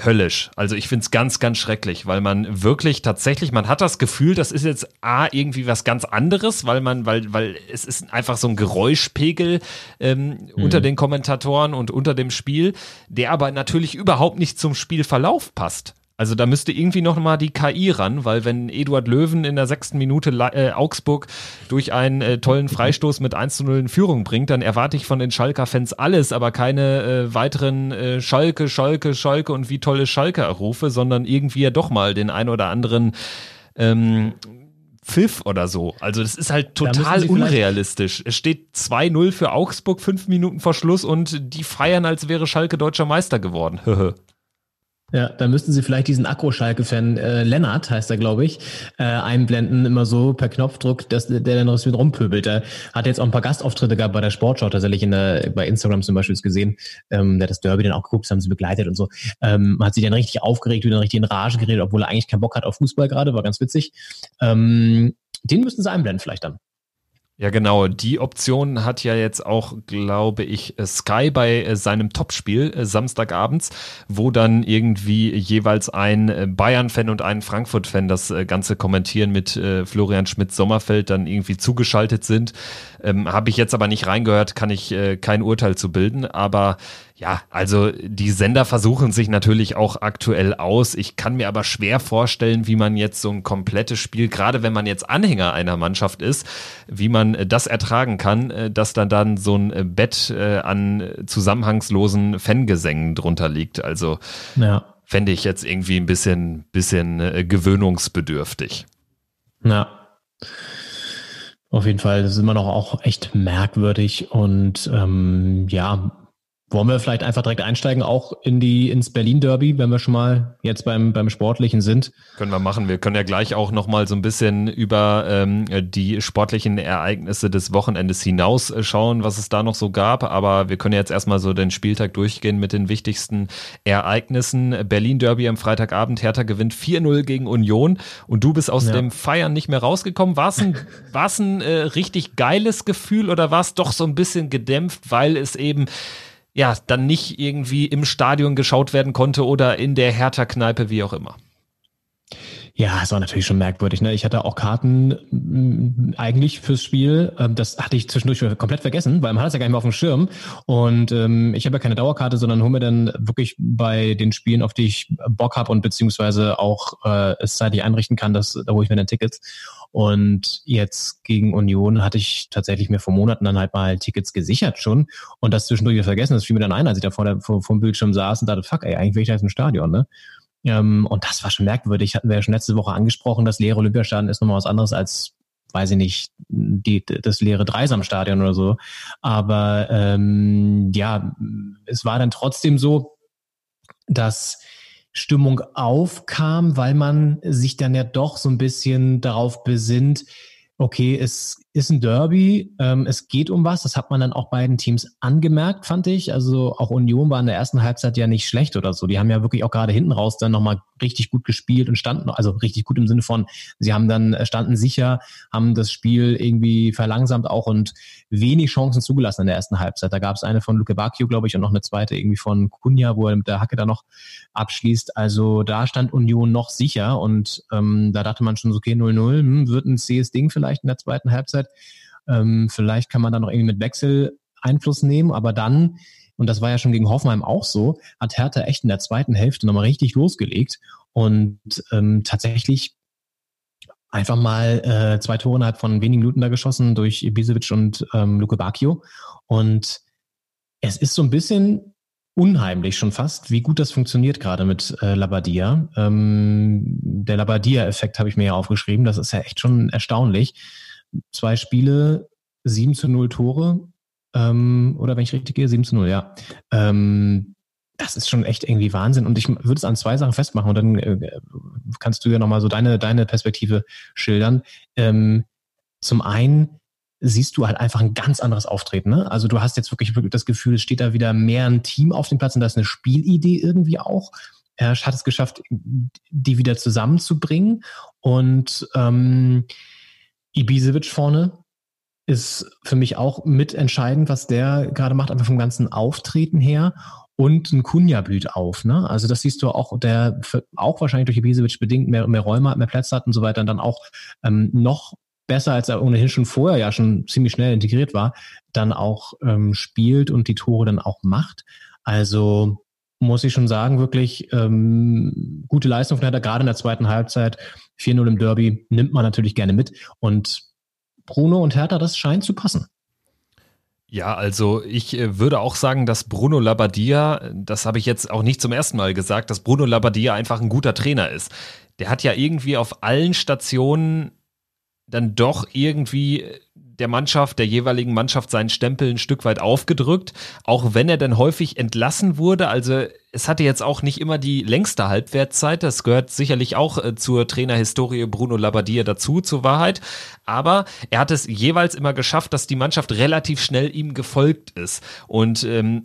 höllisch. Also ich find's ganz, ganz schrecklich, weil man wirklich tatsächlich, man hat das Gefühl, das ist jetzt A, irgendwie was ganz anderes, weil man, weil, weil es ist einfach so ein Geräuschpegel ähm, unter den Kommentatoren und unter dem Spiel, der aber natürlich überhaupt nicht zum Spielverlauf passt. Also da müsste irgendwie noch mal die KI ran, weil wenn Eduard Löwen in der sechsten Minute äh, Augsburg durch einen äh, tollen Freistoß mit 1 zu 0 in Führung bringt, dann erwarte ich von den Schalker-Fans alles, aber keine äh, weiteren äh, Schalke, Schalke, Schalke und wie tolle Schalke-Rufe, sondern irgendwie ja doch mal den ein oder anderen ähm, Pfiff oder so. Also das ist halt total unrealistisch. Es steht 2-0 für Augsburg, fünf Minuten vor Schluss und die feiern, als wäre Schalke deutscher Meister geworden. Ja, da müssten Sie vielleicht diesen Akku-Schalke-Fan, äh, Lennart heißt er, glaube ich, äh, einblenden, immer so per Knopfdruck, dass der dann noch so rumpöbelt. Er hat jetzt auch ein paar Gastauftritte gehabt bei der Sportschau, tatsächlich in der, bei Instagram zum Beispiel gesehen. Ähm, der hat das Derby dann auch geguckt, das haben sie begleitet und so. Ähm, hat sich dann richtig aufgeregt, wieder richtig in Rage geredet, obwohl er eigentlich keinen Bock hat auf Fußball gerade, war ganz witzig. Ähm, den müssten Sie einblenden vielleicht dann. Ja, genau. Die Option hat ja jetzt auch, glaube ich, Sky bei äh, seinem Topspiel äh, Samstagabends, wo dann irgendwie jeweils ein äh, Bayern-Fan und ein Frankfurt-Fan das Ganze kommentieren mit Florian Schmidt-Sommerfeld dann irgendwie zugeschaltet sind. Ähm, Habe ich jetzt aber nicht reingehört, kann ich äh, kein Urteil zu bilden. Aber ja, also die Sender versuchen sich natürlich auch aktuell aus. Ich kann mir aber schwer vorstellen, wie man jetzt so ein komplettes Spiel, gerade wenn man jetzt Anhänger einer Mannschaft ist, wie man äh, das ertragen kann, äh, dass dann dann so ein äh, Bett an zusammenhangslosen Fangesängen drunter liegt. Also Ja. fände ich jetzt irgendwie ein bisschen, bisschen gewöhnungsbedürftig. Ja. Auf jeden Fall, das ist immer noch auch echt merkwürdig und ähm, ja, wollen wir vielleicht einfach direkt einsteigen, auch in die ins Berlin Derby, wenn wir schon mal jetzt beim beim Sportlichen sind. Können wir machen. Wir können ja gleich auch noch mal so ein bisschen über ähm, die sportlichen Ereignisse des Wochenendes hinaus äh, schauen, was es da noch so gab. Aber wir können jetzt erstmal so den Spieltag durchgehen mit den wichtigsten Ereignissen. Berlin Derby am Freitagabend. Hertha gewinnt 4-0 gegen Union. Und du bist aus Ja. dem Feiern nicht mehr rausgekommen. War es ein, war's ein äh, richtig geiles Gefühl oder war es doch so ein bisschen gedämpft, weil es eben ja, dann nicht irgendwie im Stadion geschaut werden konnte oder in der Hertha-Kneipe, wie auch immer. Ja, es war natürlich schon merkwürdig. Ne? Ich hatte auch Karten mm, eigentlich fürs Spiel. Ähm, das hatte ich zwischendurch komplett vergessen, weil man hat es ja gar nicht mehr auf dem Schirm. Und ähm, ich habe ja keine Dauerkarte, sondern hole mir dann wirklich bei den Spielen, auf die ich Bock habe und beziehungsweise auch äh, es zeitlich einrichten kann, dass, da hole ich mir dann Tickets. Und jetzt gegen Union hatte ich tatsächlich mir vor Monaten dann halt mal Tickets gesichert schon und das zwischendurch vergessen. Das fiel mir dann ein, als ich da vor, der, vor, vor dem Bildschirm saß und dachte, fuck, ey, eigentlich will ich da jetzt im Stadion, ne? Ähm, und das war schon merkwürdig. Hatten wir ja schon letzte Woche angesprochen, das leere Olympiastadion ist nochmal was anderes als, weiß ich nicht, die, das leere Dreisamstadion oder so. Aber ähm, ja, es war dann trotzdem so, dass Stimmung aufkam, weil man sich dann ja doch so ein bisschen darauf besinnt, okay, es ist ein Derby. Ähm, es geht um was. Das hat man dann auch beiden Teams angemerkt, fand ich. Also auch Union war in der ersten Halbzeit ja nicht schlecht oder so. Die haben ja wirklich auch gerade hinten raus dann nochmal richtig gut gespielt und standen, also richtig gut im Sinne von, sie haben dann äh, standen sicher, haben das Spiel irgendwie verlangsamt auch und wenig Chancen zugelassen in der ersten Halbzeit. Da gab es eine von Luke Bacchio, glaube ich, und noch eine zweite irgendwie von Kunja, wo er mit der Hacke da noch abschließt. Also da stand Union noch sicher und ähm, da dachte man schon so, okay, 0-0, hm, wird ein zähes Ding vielleicht in der zweiten Halbzeit. Ähm, vielleicht kann man da noch irgendwie mit Wechsel Einfluss nehmen, aber dann, und das war ja schon gegen Hoffenheim auch so, hat Hertha echt in der zweiten Hälfte nochmal richtig losgelegt und ähm, tatsächlich einfach mal äh, zwei Tore innerhalb von wenigen Minuten da geschossen durch Ibisevic und ähm, Luke Bacchio. Und es ist so ein bisschen unheimlich schon fast, wie gut das funktioniert gerade mit äh, Labadia. Ähm, der Labadia-Effekt habe ich mir ja aufgeschrieben. Das ist ja echt schon erstaunlich. Zwei Spiele, sieben zu null Tore. Ähm, oder wenn ich richtig gehe, sieben zu null, ja. Ähm, das ist schon echt irgendwie Wahnsinn. Und ich würde es an zwei Sachen festmachen und dann äh, kannst du ja nochmal so deine, deine Perspektive schildern. Ähm, zum einen, siehst du halt einfach ein ganz anderes Auftreten. Ne? Also du hast jetzt wirklich, wirklich das Gefühl, es steht da wieder mehr ein Team auf dem Platz und da ist eine Spielidee irgendwie auch. Er hat es geschafft, die wieder zusammenzubringen. Und ähm, Ibisevic vorne ist für mich auch mitentscheidend, was der gerade macht, einfach vom ganzen Auftreten her. Und ein Kunja blüht auf. Ne? Also das siehst du auch, der auch wahrscheinlich durch Ibisevic bedingt mehr, mehr Räume hat, mehr Plätze hat und so weiter, und dann auch ähm, noch besser, als er ohnehin schon vorher ja schon ziemlich schnell integriert war, dann auch ähm, spielt und die Tore dann auch macht. Also muss ich schon sagen, wirklich ähm, gute Leistung von Hertha, gerade in der zweiten Halbzeit. 4-0 im Derby nimmt man natürlich gerne mit. Und Bruno und Hertha, das scheint zu passen. Ja, also ich äh, würde auch sagen, dass Bruno Labbadia, das habe ich jetzt auch nicht zum ersten Mal gesagt, dass Bruno Labbadia einfach ein guter Trainer ist. Der hat ja irgendwie auf allen Stationen dann doch irgendwie der Mannschaft, der jeweiligen Mannschaft seinen Stempel ein Stück weit aufgedrückt, auch wenn er dann häufig entlassen wurde. Also es hatte jetzt auch nicht immer die längste Halbwertszeit. Das gehört sicherlich auch äh, zur Trainerhistorie Bruno Labbadia dazu, zur Wahrheit. Aber er hat es jeweils immer geschafft, dass die Mannschaft relativ schnell ihm gefolgt ist. Und ähm,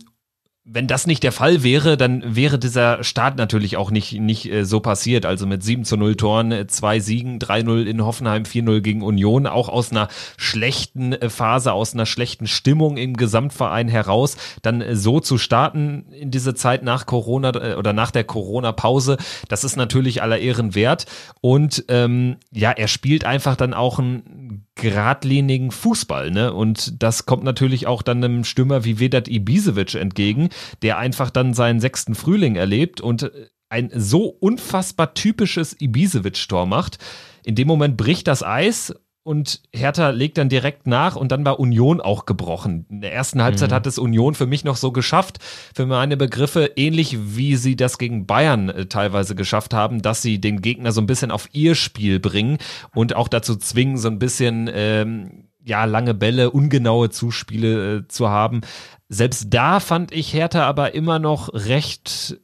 wenn das nicht der Fall wäre, dann wäre dieser Start natürlich auch nicht, nicht äh, so passiert. Also mit 7 zu 0 Toren, äh, zwei Siegen, 3-0 in Hoffenheim, 4-0 gegen Union, auch aus einer schlechten äh, Phase, aus einer schlechten Stimmung im Gesamtverein heraus, dann äh, so zu starten in diese Zeit nach Corona äh, oder nach der Corona-Pause, das ist natürlich aller Ehren wert. Und ähm, ja, er spielt einfach dann auch ein geradlinigen Fußball, ne? Und das kommt natürlich auch dann einem Stürmer wie Vedat Ibisevic entgegen, der einfach dann seinen sechsten Frühling erlebt und ein so unfassbar typisches Ibisevic-Tor macht. In dem Moment bricht das Eis und Hertha legt dann direkt nach und dann war Union auch gebrochen. In der ersten Halbzeit mhm. hat es Union für mich noch so geschafft, für meine Begriffe, ähnlich wie sie das gegen Bayern äh, teilweise geschafft haben, dass sie den Gegner so ein bisschen auf ihr Spiel bringen und auch dazu zwingen, so ein bisschen ähm, ja lange Bälle, ungenaue Zuspiele äh, zu haben. Selbst da fand ich Hertha aber immer noch recht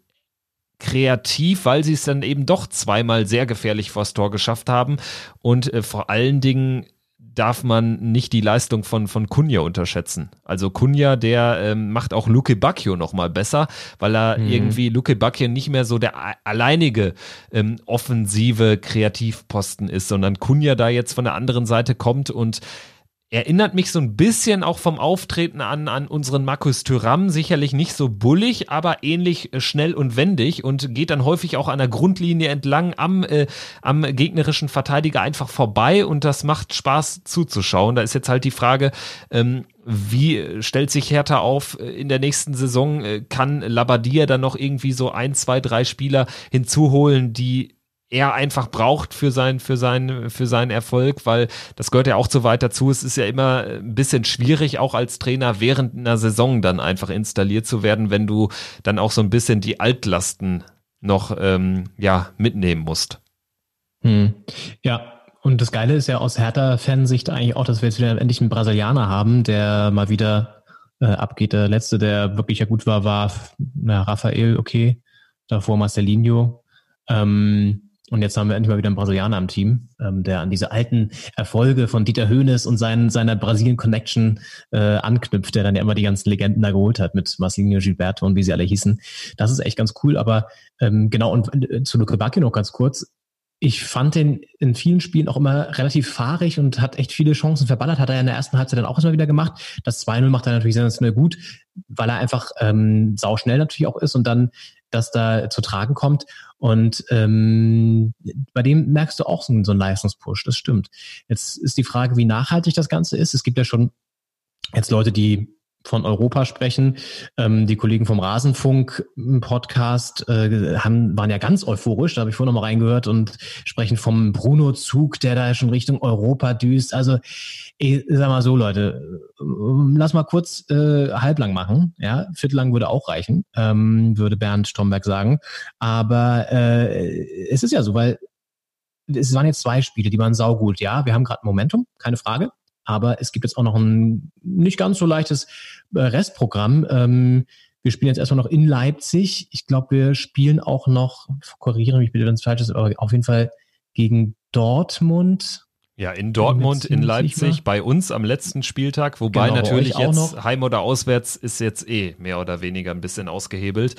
kreativ, weil sie es dann eben doch zweimal sehr gefährlich vors Tor geschafft haben. Und äh, vor allen Dingen darf man nicht die Leistung von, von Kunja unterschätzen. Also Kunja, der ähm, macht auch Luke Bacchio noch mal besser, weil er mhm. irgendwie Luke Bacchio nicht mehr so der alleinige ähm, offensive Kreativposten ist, sondern Kunja da jetzt von der anderen Seite kommt und Erinnert mich so ein bisschen auch vom Auftreten an, an unseren Markus Thüram. Sicherlich nicht so bullig, aber ähnlich äh, schnell und wendig und geht dann häufig auch an der Grundlinie entlang am, äh, am gegnerischen Verteidiger einfach vorbei und das macht Spaß zuzuschauen. Da ist jetzt halt die Frage, ähm, wie stellt sich Hertha auf in der nächsten Saison? Äh, kann Labadia dann noch irgendwie so ein, zwei, drei Spieler hinzuholen, die er einfach braucht für sein, für sein, für seinen Erfolg, weil das gehört ja auch zu weit dazu. Es ist ja immer ein bisschen schwierig, auch als Trainer während einer Saison dann einfach installiert zu werden, wenn du dann auch so ein bisschen die Altlasten noch ähm, ja mitnehmen musst. Hm. Ja, und das Geile ist ja aus Hertha-Fansicht eigentlich auch, dass wir jetzt wieder endlich einen Brasilianer haben, der mal wieder äh, abgeht. Der letzte, der wirklich ja gut war, war na, Rafael, okay. Davor Marcelinho. Ähm, Und jetzt haben wir endlich mal wieder einen Brasilianer am Team, ähm, der an diese alten Erfolge von Dieter Höhnes und seinen, seiner Brasilien-Connection äh, anknüpft, der dann ja immer die ganzen Legenden da geholt hat mit Marcelinho Gilberto und wie sie alle hießen. Das ist echt ganz cool. Aber ähm, genau, und äh, zu Luke Bacchio noch ganz kurz ich fand den in vielen Spielen auch immer relativ fahrig und hat echt viele Chancen verballert. Hat er in der ersten Halbzeit dann auch erstmal wieder gemacht. Das 2-0 macht er natürlich sensationell gut, weil er einfach ähm, sauschnell natürlich auch ist und dann das da zu tragen kommt. Und ähm, bei dem merkst du auch so, so einen Leistungspush, das stimmt. Jetzt ist die Frage, wie nachhaltig das Ganze ist. Es gibt ja schon jetzt Leute, die von Europa sprechen. Ähm, die Kollegen vom Rasenfunk Podcast äh, haben, waren ja ganz euphorisch, da habe ich vorhin noch mal reingehört und sprechen vom Bruno-Zug, der da schon Richtung Europa düst. Also ich sag mal so, Leute, äh, lass mal kurz äh, halblang machen. Ja, viertellang würde auch reichen, ähm, würde Bernd Stromberg sagen. Aber äh, es ist ja so, weil es waren jetzt zwei Spiele, die waren saugut. Ja, wir haben gerade Momentum, keine Frage. Aber es gibt jetzt auch noch ein nicht ganz so leichtes äh, Restprogramm. Ähm, wir spielen jetzt erstmal noch in Leipzig. Ich glaube, wir spielen auch noch, korrigiere mich bitte, wenn es falsch ist, aber auf jeden Fall gegen Dortmund. Ja, in Dortmund, in Leipzig, bei uns am letzten Spieltag, wobei genau, natürlich jetzt noch. Heim oder Auswärts ist jetzt eh mehr oder weniger ein bisschen ausgehebelt.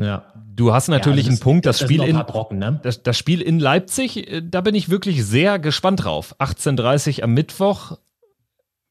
Ja. Du hast natürlich ja, einen Punkt, das, das Spiel in Brocken, ne? das, das, Spiel in Leipzig, äh, da bin ich wirklich sehr gespannt drauf. 18:30 am Mittwoch.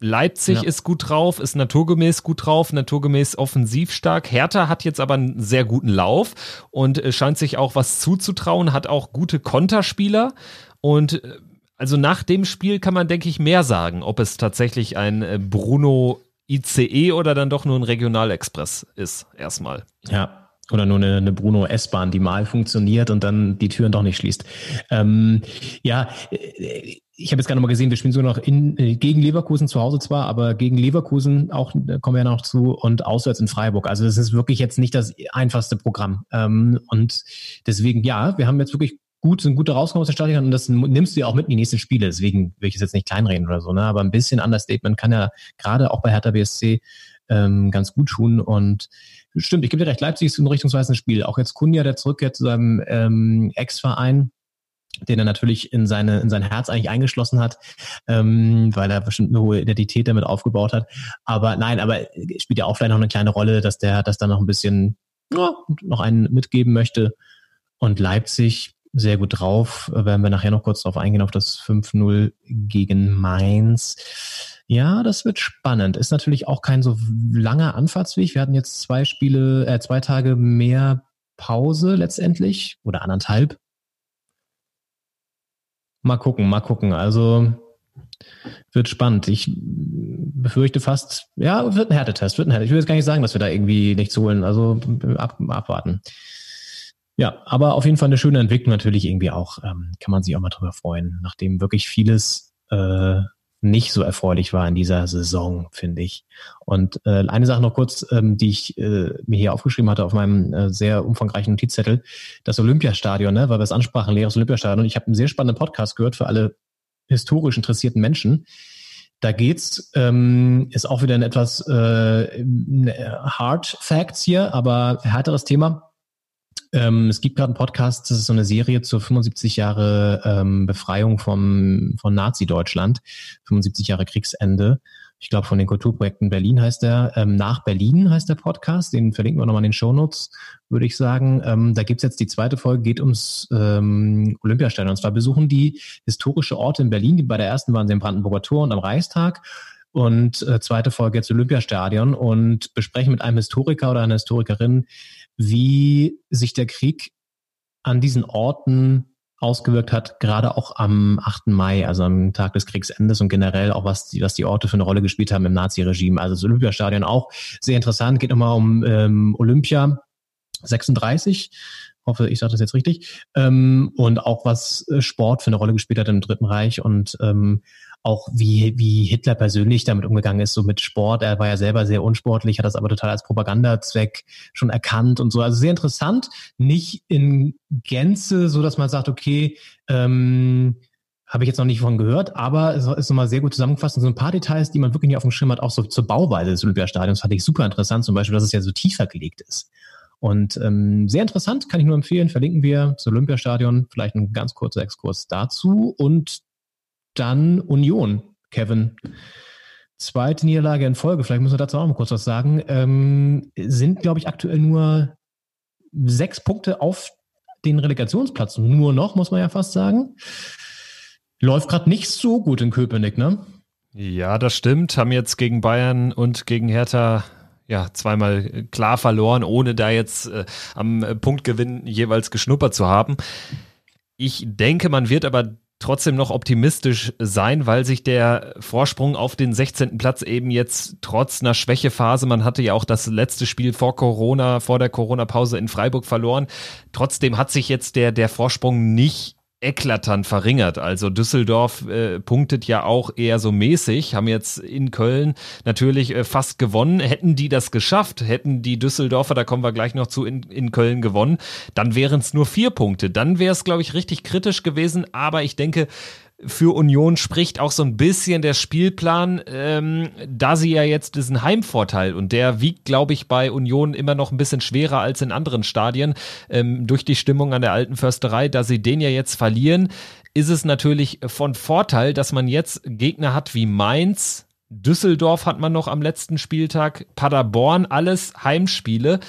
Leipzig ja. ist gut drauf, ist naturgemäß gut drauf, naturgemäß offensiv stark. Hertha hat jetzt aber einen sehr guten Lauf und äh, scheint sich auch was zuzutrauen, hat auch gute Konterspieler und äh, also nach dem Spiel kann man, denke ich, mehr sagen, ob es tatsächlich ein Bruno ICE oder dann doch nur ein Regionalexpress ist, erstmal. Ja, oder nur eine, eine Bruno S-Bahn, die mal funktioniert und dann die Türen doch nicht schließt. Ähm, ja, äh, ich habe jetzt gerade mal gesehen, wir spielen sogar noch in, äh, gegen Leverkusen zu Hause zwar, aber gegen Leverkusen auch kommen wir ja noch zu und auswärts in Freiburg. Also das ist wirklich jetzt nicht das einfachste Programm. Ähm, und deswegen, ja, wir haben jetzt wirklich gut, sind gute rausgekommen aus der Stadion und das nimmst du ja auch mit in die nächsten Spiele. Deswegen will ich es jetzt nicht kleinreden oder so, ne? Aber ein bisschen Understatement kann ja gerade auch bei Hertha BSC ähm, ganz gut tun und Stimmt, ich gebe dir recht, Leipzig ist ein richtungsweisendes Spiel. Auch jetzt Kunja, der zurückkehrt zu seinem ähm, Ex-Verein, den er natürlich in seine in sein Herz eigentlich eingeschlossen hat, ähm, weil er bestimmt eine hohe Identität damit aufgebaut hat. Aber nein, aber spielt ja auch vielleicht noch eine kleine Rolle, dass der das dann noch ein bisschen ja, noch einen mitgeben möchte. Und Leipzig sehr gut drauf. Werden wir nachher noch kurz darauf eingehen, auf das 5-0 gegen Mainz. Ja, das wird spannend. Ist natürlich auch kein so langer Anfahrtsweg. Wir hatten jetzt zwei Spiele, äh, zwei Tage mehr Pause letztendlich oder anderthalb. Mal gucken, mal gucken. Also wird spannend. Ich befürchte fast, ja, wird ein Härtetest, wird ein Härtetest. Ich will jetzt gar nicht sagen, dass wir da irgendwie nichts holen. Also ab, abwarten. Ja, aber auf jeden Fall eine schöne Entwicklung natürlich irgendwie auch. Ähm, kann man sich auch mal drüber freuen, nachdem wirklich vieles äh, nicht so erfreulich war in dieser Saison, finde ich. Und äh, eine Sache noch kurz, ähm, die ich äh, mir hier aufgeschrieben hatte auf meinem äh, sehr umfangreichen Notizzettel, das Olympiastadion, ne, weil wir es ansprachen, leeres Olympiastadion. Ich habe einen sehr spannenden Podcast gehört für alle historisch interessierten Menschen. Da geht's, ähm, ist auch wieder ein etwas äh, Hard Facts hier, aber härteres Thema. Ähm, es gibt gerade einen Podcast, das ist so eine Serie zur 75 Jahre ähm, Befreiung vom, von Nazi-Deutschland, 75 Jahre Kriegsende. Ich glaube, von den Kulturprojekten Berlin heißt der. Ähm, nach Berlin heißt der Podcast, den verlinken wir nochmal in den Shownotes, würde ich sagen. Ähm, da gibt's jetzt die zweite Folge, geht ums ähm, Olympiastadion. Und zwar besuchen die historische Orte in Berlin. Die bei der ersten waren sie im Brandenburger Tor und am Reichstag und äh, zweite Folge jetzt Olympiastadion und besprechen mit einem Historiker oder einer Historikerin, wie sich der Krieg an diesen Orten ausgewirkt hat, gerade auch am 8. Mai, also am Tag des Kriegsendes und generell auch was die, was die Orte für eine Rolle gespielt haben im Nazi-Regime. Also das Olympiastadion auch sehr interessant, geht nochmal um ähm, Olympia 36 hoffe, ich sage das jetzt richtig, ähm, und auch was äh, Sport für eine Rolle gespielt hat im Dritten Reich und ähm, auch wie, wie Hitler persönlich damit umgegangen ist, so mit Sport. Er war ja selber sehr unsportlich, hat das aber total als Propagandazweck schon erkannt und so. Also sehr interessant. Nicht in Gänze, so dass man sagt, okay, ähm, habe ich jetzt noch nicht von gehört, aber es ist nochmal sehr gut zusammengefasst und so ein paar Details, die man wirklich nicht auf dem Schirm hat, auch so zur Bauweise des Olympiastadions, fand ich super interessant, zum Beispiel, dass es ja so tiefer gelegt ist. Und ähm, sehr interessant, kann ich nur empfehlen, verlinken wir das Olympiastadion, vielleicht ein ganz kurzer Exkurs dazu. Und dann Union, Kevin. Zweite Niederlage in Folge, vielleicht müssen wir dazu auch mal kurz was sagen. Ähm, sind, glaube ich, aktuell nur sechs Punkte auf den Relegationsplatz. Nur noch, muss man ja fast sagen. Läuft gerade nicht so gut in Köpenick, ne? Ja, das stimmt. Haben jetzt gegen Bayern und gegen Hertha ja, zweimal klar verloren, ohne da jetzt äh, am Punktgewinn jeweils geschnuppert zu haben. Ich denke, man wird aber trotzdem noch optimistisch sein, weil sich der Vorsprung auf den 16. Platz eben jetzt trotz einer Schwächephase, man hatte ja auch das letzte Spiel vor Corona, vor der Corona-Pause in Freiburg verloren. Trotzdem hat sich jetzt der, der Vorsprung nicht eklatant verringert. Also Düsseldorf äh, punktet ja auch eher so mäßig, haben jetzt in Köln natürlich äh, fast gewonnen. Hätten die das geschafft, hätten die Düsseldorfer, da kommen wir gleich noch zu, in, in Köln gewonnen, dann wären es nur vier Punkte. Dann wäre es, glaube ich, richtig kritisch gewesen. Aber ich denke, für Union spricht auch so ein bisschen der Spielplan, ähm, da sie ja jetzt diesen Heimvorteil und der wiegt, glaube ich, bei Union immer noch ein bisschen schwerer als in anderen Stadien ähm, durch die Stimmung an der alten Försterei, da sie den ja jetzt verlieren, ist es natürlich von Vorteil, dass man jetzt Gegner hat wie Mainz, Düsseldorf hat man noch am letzten Spieltag, Paderborn, alles Heimspiele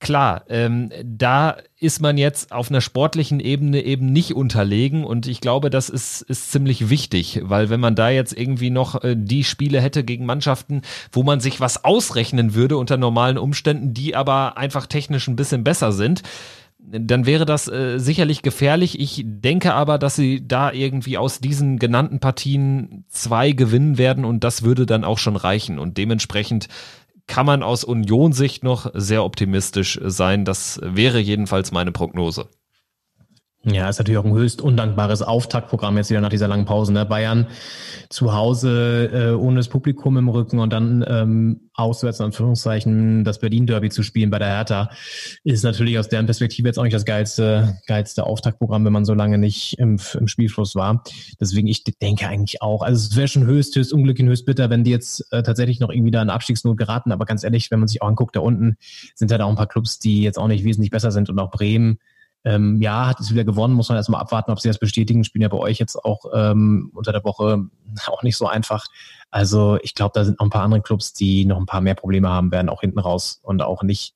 klar, ähm, da ist man jetzt auf einer sportlichen Ebene eben nicht unterlegen und ich glaube, das ist, ist ziemlich wichtig, weil wenn man da jetzt irgendwie noch äh, die Spiele hätte gegen Mannschaften, wo man sich was ausrechnen würde unter normalen Umständen, die aber einfach technisch ein bisschen besser sind, dann wäre das äh, sicherlich gefährlich. Ich denke aber, dass sie da irgendwie aus diesen genannten Partien zwei gewinnen werden und das würde dann auch schon reichen. Und dementsprechend kann man aus Union-Sicht noch sehr optimistisch sein. Das wäre jedenfalls meine Prognose. Ja, ist natürlich auch ein höchst undankbares Auftaktprogramm jetzt wieder nach dieser langen Pause. Ne? Bayern zu Hause äh, ohne das Publikum im Rücken und dann ähm, auswärts in Anführungszeichen das Berlin-Derby zu spielen bei der Hertha ist natürlich aus deren Perspektive jetzt auch nicht das geilste, geilste Auftaktprogramm, wenn man so lange nicht im, im Spielfluss war. Deswegen, ich denke eigentlich auch, also es wäre schon höchst, höchst unglücklich und höchst bitter, wenn die jetzt äh, tatsächlich noch irgendwie da in Abstiegsnot geraten. Aber ganz ehrlich, wenn man sich auch anguckt, da unten sind halt auch ein paar Clubs, die jetzt auch nicht wesentlich besser sind und auch Bremen ähm, ja, hat es wieder gewonnen, muss man erstmal abwarten, ob sie das bestätigen. Spielen ja bei euch jetzt auch ähm, unter der Woche auch nicht so einfach. Also ich glaube, da sind noch ein paar andere Clubs, die noch ein paar mehr Probleme haben werden, auch hinten raus und auch nicht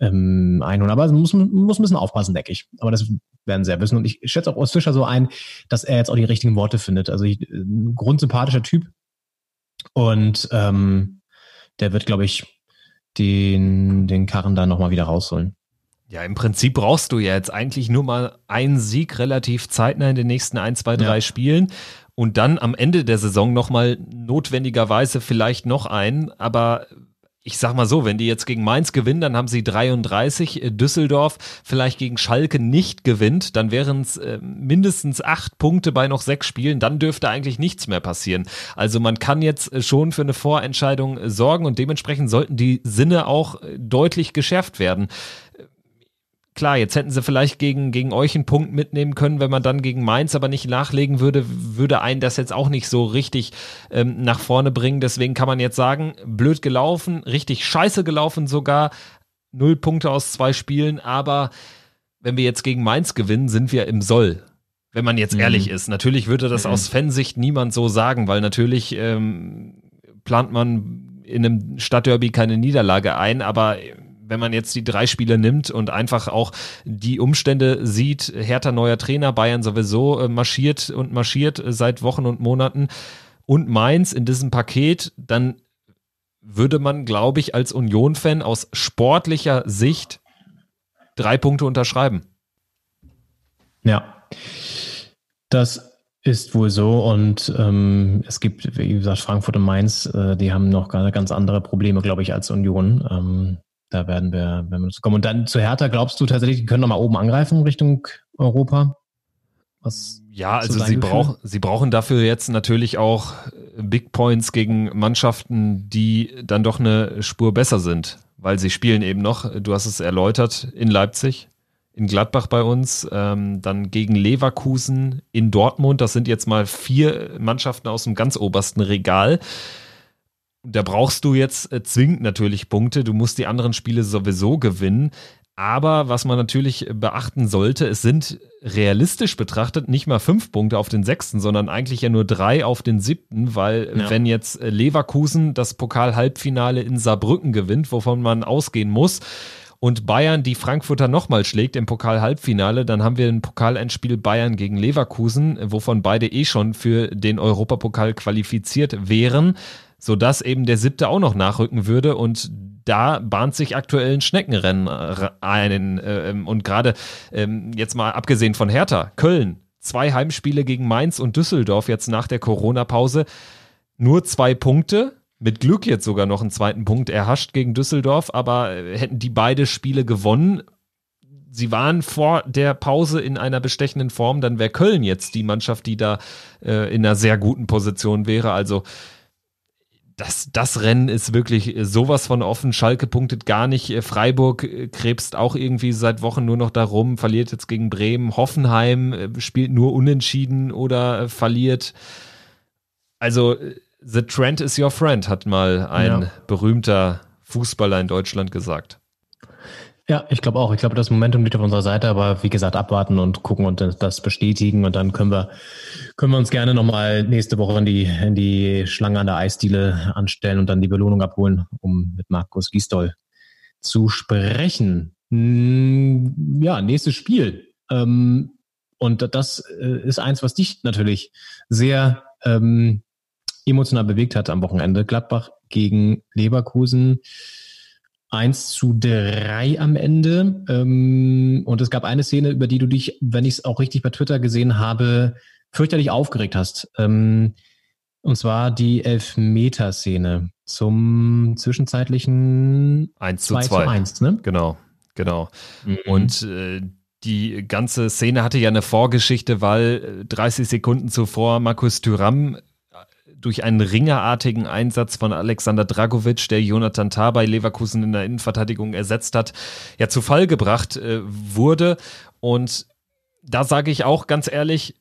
ähm, einholen. Aber muss, muss ein bisschen aufpassen, denke ich. Aber das werden sie ja wissen. Und ich schätze auch Urs Fischer so ein, dass er jetzt auch die richtigen Worte findet. Also ich, ein grundsympathischer Typ. Und ähm, der wird, glaube ich, den, den Karren da nochmal wieder rausholen. Ja, im Prinzip brauchst du ja jetzt eigentlich nur mal einen Sieg relativ zeitnah in den nächsten ein, zwei, drei ja. Spielen und dann am Ende der Saison nochmal notwendigerweise vielleicht noch einen. Aber ich sag mal so, wenn die jetzt gegen Mainz gewinnen, dann haben sie 33, Düsseldorf vielleicht gegen Schalke nicht gewinnt, dann wären es äh, mindestens acht Punkte bei noch sechs Spielen, dann dürfte eigentlich nichts mehr passieren. Also man kann jetzt äh, schon für eine Vorentscheidung sorgen und dementsprechend sollten die Sinne auch äh, deutlich geschärft werden klar, jetzt hätten sie vielleicht gegen, gegen euch einen Punkt mitnehmen können, wenn man dann gegen Mainz aber nicht nachlegen würde, würde einen das jetzt auch nicht so richtig ähm, nach vorne bringen. Deswegen kann man jetzt sagen, blöd gelaufen, richtig scheiße gelaufen sogar. Null Punkte aus zwei Spielen, aber wenn wir jetzt gegen Mainz gewinnen, sind wir im Soll. Wenn man jetzt mhm. ehrlich ist. Natürlich würde das mhm. aus Fansicht niemand so sagen, weil natürlich ähm, plant man in einem Stadtderby keine Niederlage ein, aber wenn man jetzt die drei Spiele nimmt und einfach auch die Umstände sieht, Hertha neuer Trainer, Bayern sowieso äh, marschiert und marschiert äh, seit Wochen und Monaten und Mainz in diesem Paket, dann würde man, glaube ich, als Union-Fan aus sportlicher Sicht drei Punkte unterschreiben. Ja, das ist wohl so und ähm, es gibt, wie gesagt, Frankfurt und Mainz, äh, die haben noch ganz andere Probleme, glaube ich, als Union. Ähm, da werden wir, wenn wir kommen. Und dann zu Hertha, glaubst du tatsächlich, die können nochmal oben angreifen Richtung Europa? Was ja, also sie, brauch, sie brauchen dafür jetzt natürlich auch Big Points gegen Mannschaften, die dann doch eine Spur besser sind, weil sie spielen eben noch, du hast es erläutert, in Leipzig, in Gladbach bei uns, ähm, dann gegen Leverkusen, in Dortmund. Das sind jetzt mal vier Mannschaften aus dem ganz obersten Regal. Da brauchst du jetzt äh, zwingend natürlich Punkte. Du musst die anderen Spiele sowieso gewinnen. Aber was man natürlich beachten sollte, es sind realistisch betrachtet nicht mal fünf Punkte auf den sechsten, sondern eigentlich ja nur drei auf den siebten, weil Ja. wenn jetzt Leverkusen das Pokal-Halbfinale in Saarbrücken gewinnt, wovon man ausgehen muss, und Bayern die Frankfurter nochmal schlägt im Pokal-Halbfinale, dann haben wir ein Pokalendspiel Bayern gegen Leverkusen, wovon beide eh schon für den Europapokal qualifiziert wären, sodass eben der siebte auch noch nachrücken würde und da bahnt sich aktuell ein Schneckenrennen äh, ein. ähm, Und gerade ähm, jetzt mal abgesehen von Hertha, Köln, zwei Heimspiele gegen Mainz und Düsseldorf jetzt nach der Corona-Pause, nur zwei Punkte. Mit Glück jetzt sogar noch einen zweiten Punkt erhascht gegen Düsseldorf, aber äh, hätten die beide Spiele gewonnen, sie waren vor der Pause in einer bestechenden Form, dann wäre Köln jetzt die Mannschaft, die da äh, in einer sehr guten Position wäre. Also das, das Rennen ist wirklich äh, sowas von offen. Schalke punktet gar nicht. Äh, Freiburg äh, krebst auch irgendwie seit Wochen nur noch darum, verliert jetzt gegen Bremen. Hoffenheim spielt nur unentschieden oder verliert. Also, the trend is your friend, hat mal ein Ja. berühmter Fußballer in Deutschland gesagt. Ja, ich glaube auch. Ich glaube, das Momentum liegt auf unserer Seite, aber wie gesagt, abwarten und gucken und das- bestätigen und dann können wir, können wir uns gerne nochmal nächste Woche in die, in die Schlange an der Eisdiele anstellen und dann die Belohnung abholen, um mit Markus Gisdol zu sprechen. Hm, Ja, nächstes Spiel. Ähm, Und das äh, ist eins, was dich natürlich sehr ähm, emotional bewegt hat am Wochenende. Gladbach gegen Leverkusen. 1 zu 3 am Ende. Ähm, und es gab eine Szene, über die du dich, wenn ich es auch richtig bei Twitter gesehen habe, fürchterlich aufgeregt hast. Ähm, und zwar die Elfmeter-Szene zum zwischenzeitlichen 1 zu 2 2. zu 1, ne? Genau, genau. Mhm. Und äh, die ganze Szene hatte ja eine Vorgeschichte, weil äh, 30 Sekunden zuvor Markus Thüram äh, durch einen ringerartigen Einsatz von Alexander Dragovic, der Jonathan Tah bei Leverkusen in der Innenverteidigung ersetzt hat, ja zu Fall gebracht äh, wurde. Und da sage ich auch ganz ehrlich,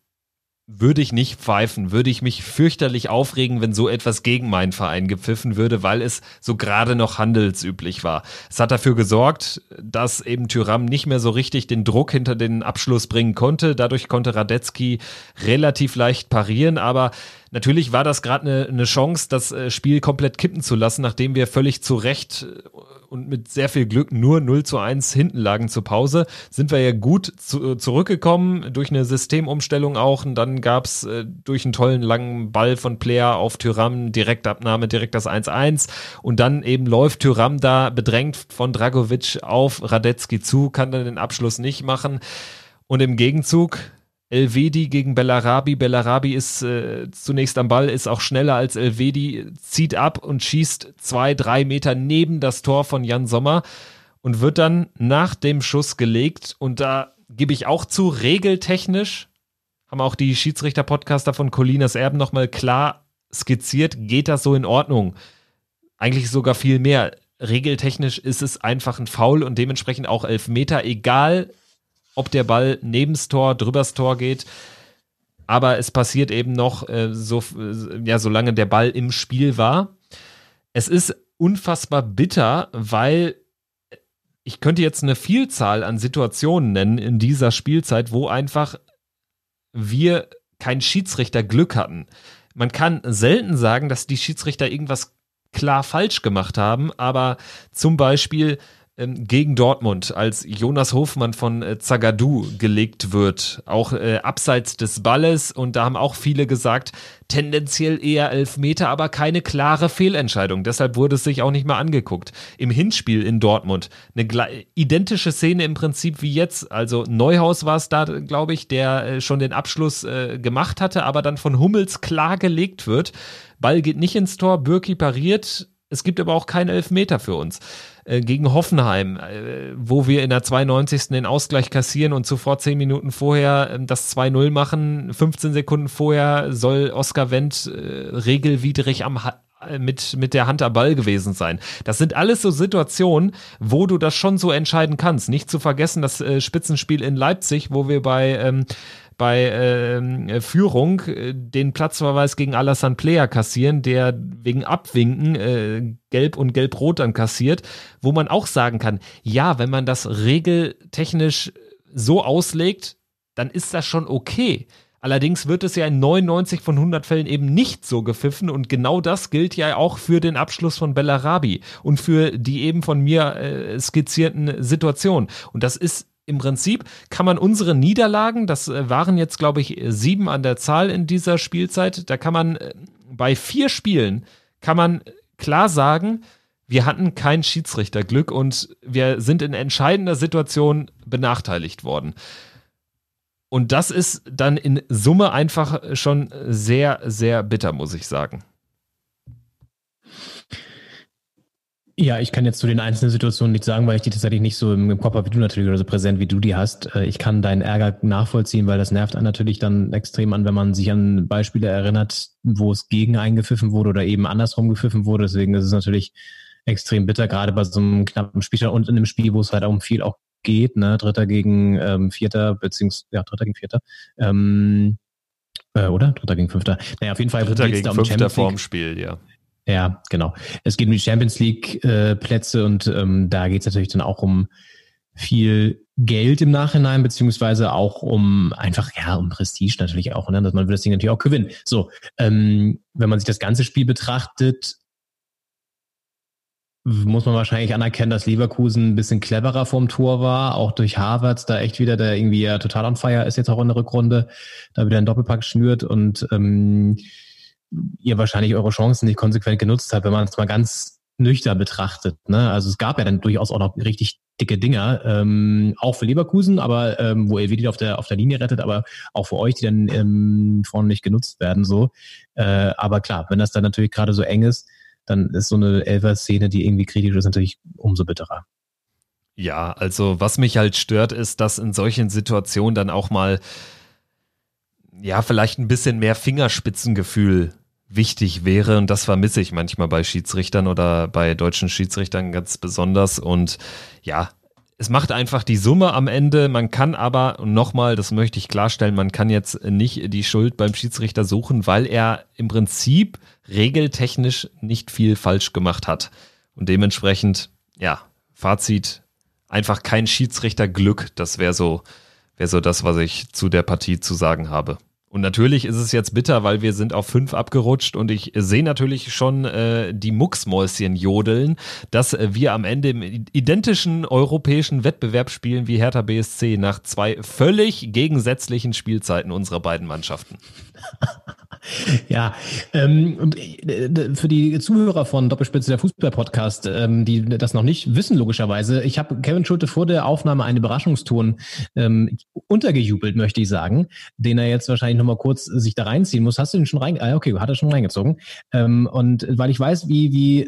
würde ich nicht pfeifen, würde ich mich fürchterlich aufregen, wenn so etwas gegen meinen Verein gepfiffen würde, weil es so gerade noch handelsüblich war. Es hat dafür gesorgt, dass eben Tyram nicht mehr so richtig den Druck hinter den Abschluss bringen konnte. Dadurch konnte Radetzky relativ leicht parieren, aber natürlich war das gerade eine, eine Chance, das äh, Spiel komplett kippen zu lassen, nachdem wir völlig zu Recht äh, und mit sehr viel Glück nur 0 zu 1 hinten lagen zur Pause, sind wir ja gut zu, zurückgekommen, durch eine Systemumstellung auch. Und dann gab's äh, durch einen tollen langen Ball von Player auf Tyram, Direktabnahme, direkt das 1-1. Und dann eben läuft Tyram da bedrängt von Dragovic auf Radetzky zu, kann dann den Abschluss nicht machen. Und im Gegenzug Elvedi gegen Bellarabi. Bellarabi ist äh, zunächst am Ball, ist auch schneller als Elvedi, zieht ab und schießt zwei, drei Meter neben das Tor von Jan Sommer und wird dann nach dem Schuss gelegt. Und da gebe ich auch zu, regeltechnisch haben auch die Schiedsrichter-Podcaster von Colinas Erben nochmal klar skizziert, geht das so in Ordnung. Eigentlich sogar viel mehr. Regeltechnisch ist es einfach ein Foul und dementsprechend auch Elfmeter, egal ob der Ball nebens Tor, drübers Tor geht. Aber es passiert eben noch, äh, so, ja, solange der Ball im Spiel war. Es ist unfassbar bitter, weil ich könnte jetzt eine Vielzahl an Situationen nennen in dieser Spielzeit, wo einfach wir kein Schiedsrichterglück hatten. Man kann selten sagen, dass die Schiedsrichter irgendwas klar falsch gemacht haben, aber zum Beispiel gegen Dortmund, als Jonas Hofmann von äh, Zagadou gelegt wird, auch äh, abseits des Balles und da haben auch viele gesagt, tendenziell eher Elfmeter, aber keine klare Fehlentscheidung. Deshalb wurde es sich auch nicht mal angeguckt. Im Hinspiel in Dortmund eine identische Szene im Prinzip wie jetzt. Also Neuhaus war es da, glaube ich, der äh, schon den Abschluss äh, gemacht hatte, aber dann von Hummels klar gelegt wird. Ball geht nicht ins Tor, Bürki pariert. Es gibt aber auch keinen Elfmeter für uns. Äh, gegen Hoffenheim, äh, wo wir in der 92. den Ausgleich kassieren und zuvor 10 Minuten vorher äh, das 2-0 machen. 15 Sekunden vorher soll Oskar Wendt äh, regelwidrig am ha äh, mit, mit der Hand am Ball gewesen sein. Das sind alles so Situationen, wo du das schon so entscheiden kannst. Nicht zu vergessen das Spitzenspiel in Leipzig, wo wir bei ähm, bei ähm, Führung äh, den Platzverweis gegen Alassane Player kassieren, der wegen Abwinken äh, gelb und gelb-rot dann kassiert, wo man auch sagen kann, ja, wenn man das regeltechnisch so auslegt, dann ist das schon okay. Allerdings wird es ja in 99 von 100 Fällen eben nicht so gepfiffen und genau das gilt ja auch für den Abschluss von Bellarabi und für die eben von mir äh, skizzierten Situationen. Und das ist im Prinzip kann man unsere Niederlagen, das äh, waren jetzt glaube ich sieben an der Zahl in dieser Spielzeit, da kann man äh, bei vier Spielen kann man klar sagen, wir hatten kein Schiedsrichterglück und wir sind in entscheidender Situation benachteiligt worden. Und das ist dann in Summe einfach schon sehr, sehr bitter, muss ich sagen. Ja, ich kann jetzt zu den einzelnen Situationen nichts sagen, weil ich die tatsächlich nicht so im Kopf habe wie du natürlich oder so präsent wie du die hast. Äh, ich kann deinen Ärger nachvollziehen, weil das nervt einen natürlich dann extrem an, wenn man sich an Beispiele erinnert, wo es gegen eingepfiffen wurde oder eben andersrum gepfiffen wurde. Deswegen ist es natürlich extrem bitter, gerade bei so einem knappen Spielstand und in einem Spiel, wo es halt um viel auch geht, ne? Dritter gegen ähm, Vierter, beziehungsweise ja, Dritter gegen Vierter. Ähm, äh, oder? Dritter gegen Fünfter. Naja, auf jeden Fall. Dritter gegen um Fünfter vorm Spiel, ja. Ja, genau. Es geht um die Champions League äh, und ähm, da geht es natürlich dann auch um viel Geld im Nachhinein, beziehungsweise auch um einfach, ja, um Prestige natürlich auch, ne? dass man will das Ding natürlich auch gewinnen. So, ähm, wenn man sich das ganze Spiel betrachtet, muss man wahrscheinlich anerkennen, dass Leverkusen ein bisschen cleverer vorm Tor war, auch durch Harvards da echt wieder, der irgendwie ja total on fire ist jetzt auch in der Rückrunde, da wieder einen Doppelpack schnürt und ähm, ihr wahrscheinlich eure Chancen nicht konsequent genutzt habt, wenn man es mal ganz nüchtern betrachtet. Ne? Also es gab ja dann durchaus auch noch richtig dicke Dinger, ähm, auch für Leverkusen, aber ähm, wo Elvedi auf der auf der Linie rettet, aber auch für euch, die dann ähm, vorne nicht genutzt werden. So, äh, aber klar, wenn das dann natürlich gerade so eng ist, dann ist so eine Elfer-Szene, die irgendwie kritisch ist, natürlich umso bitterer. Ja, also was mich halt stört, ist, dass in solchen Situationen dann auch mal, ja, vielleicht ein bisschen mehr Fingerspitzengefühl wichtig wäre. Und das vermisse ich manchmal bei Schiedsrichtern oder bei deutschen Schiedsrichtern ganz besonders. Und ja, es macht einfach die Summe am Ende. Man kann aber, nochmal, das möchte ich klarstellen, man kann jetzt nicht die Schuld beim Schiedsrichter suchen, weil er im Prinzip regeltechnisch nicht viel falsch gemacht hat. Und dementsprechend, ja, Fazit, einfach kein Schiedsrichterglück. Das wäre so, wäre so das, was ich zu der Partie zu sagen habe. Und natürlich ist es jetzt bitter, weil wir sind auf fünf abgerutscht und ich sehe natürlich schon äh, die Mucksmäuschen jodeln, dass äh, wir am Ende im identischen europäischen Wettbewerb spielen wie Hertha BSC nach zwei völlig gegensätzlichen Spielzeiten unserer beiden Mannschaften. Ja, ähm, äh, für die Zuhörer von Doppelspitze der Fußball-Podcast, ähm, die das noch nicht wissen, logischerweise, ich habe Kevin Schulte vor der Aufnahme einen Überraschungston ähm, untergejubelt, möchte ich sagen, den er jetzt wahrscheinlich nochmal kurz sich da reinziehen muss. Hast du den schon rein? Ah, okay, hat er schon reingezogen. Ähm, und weil ich weiß, wie, wie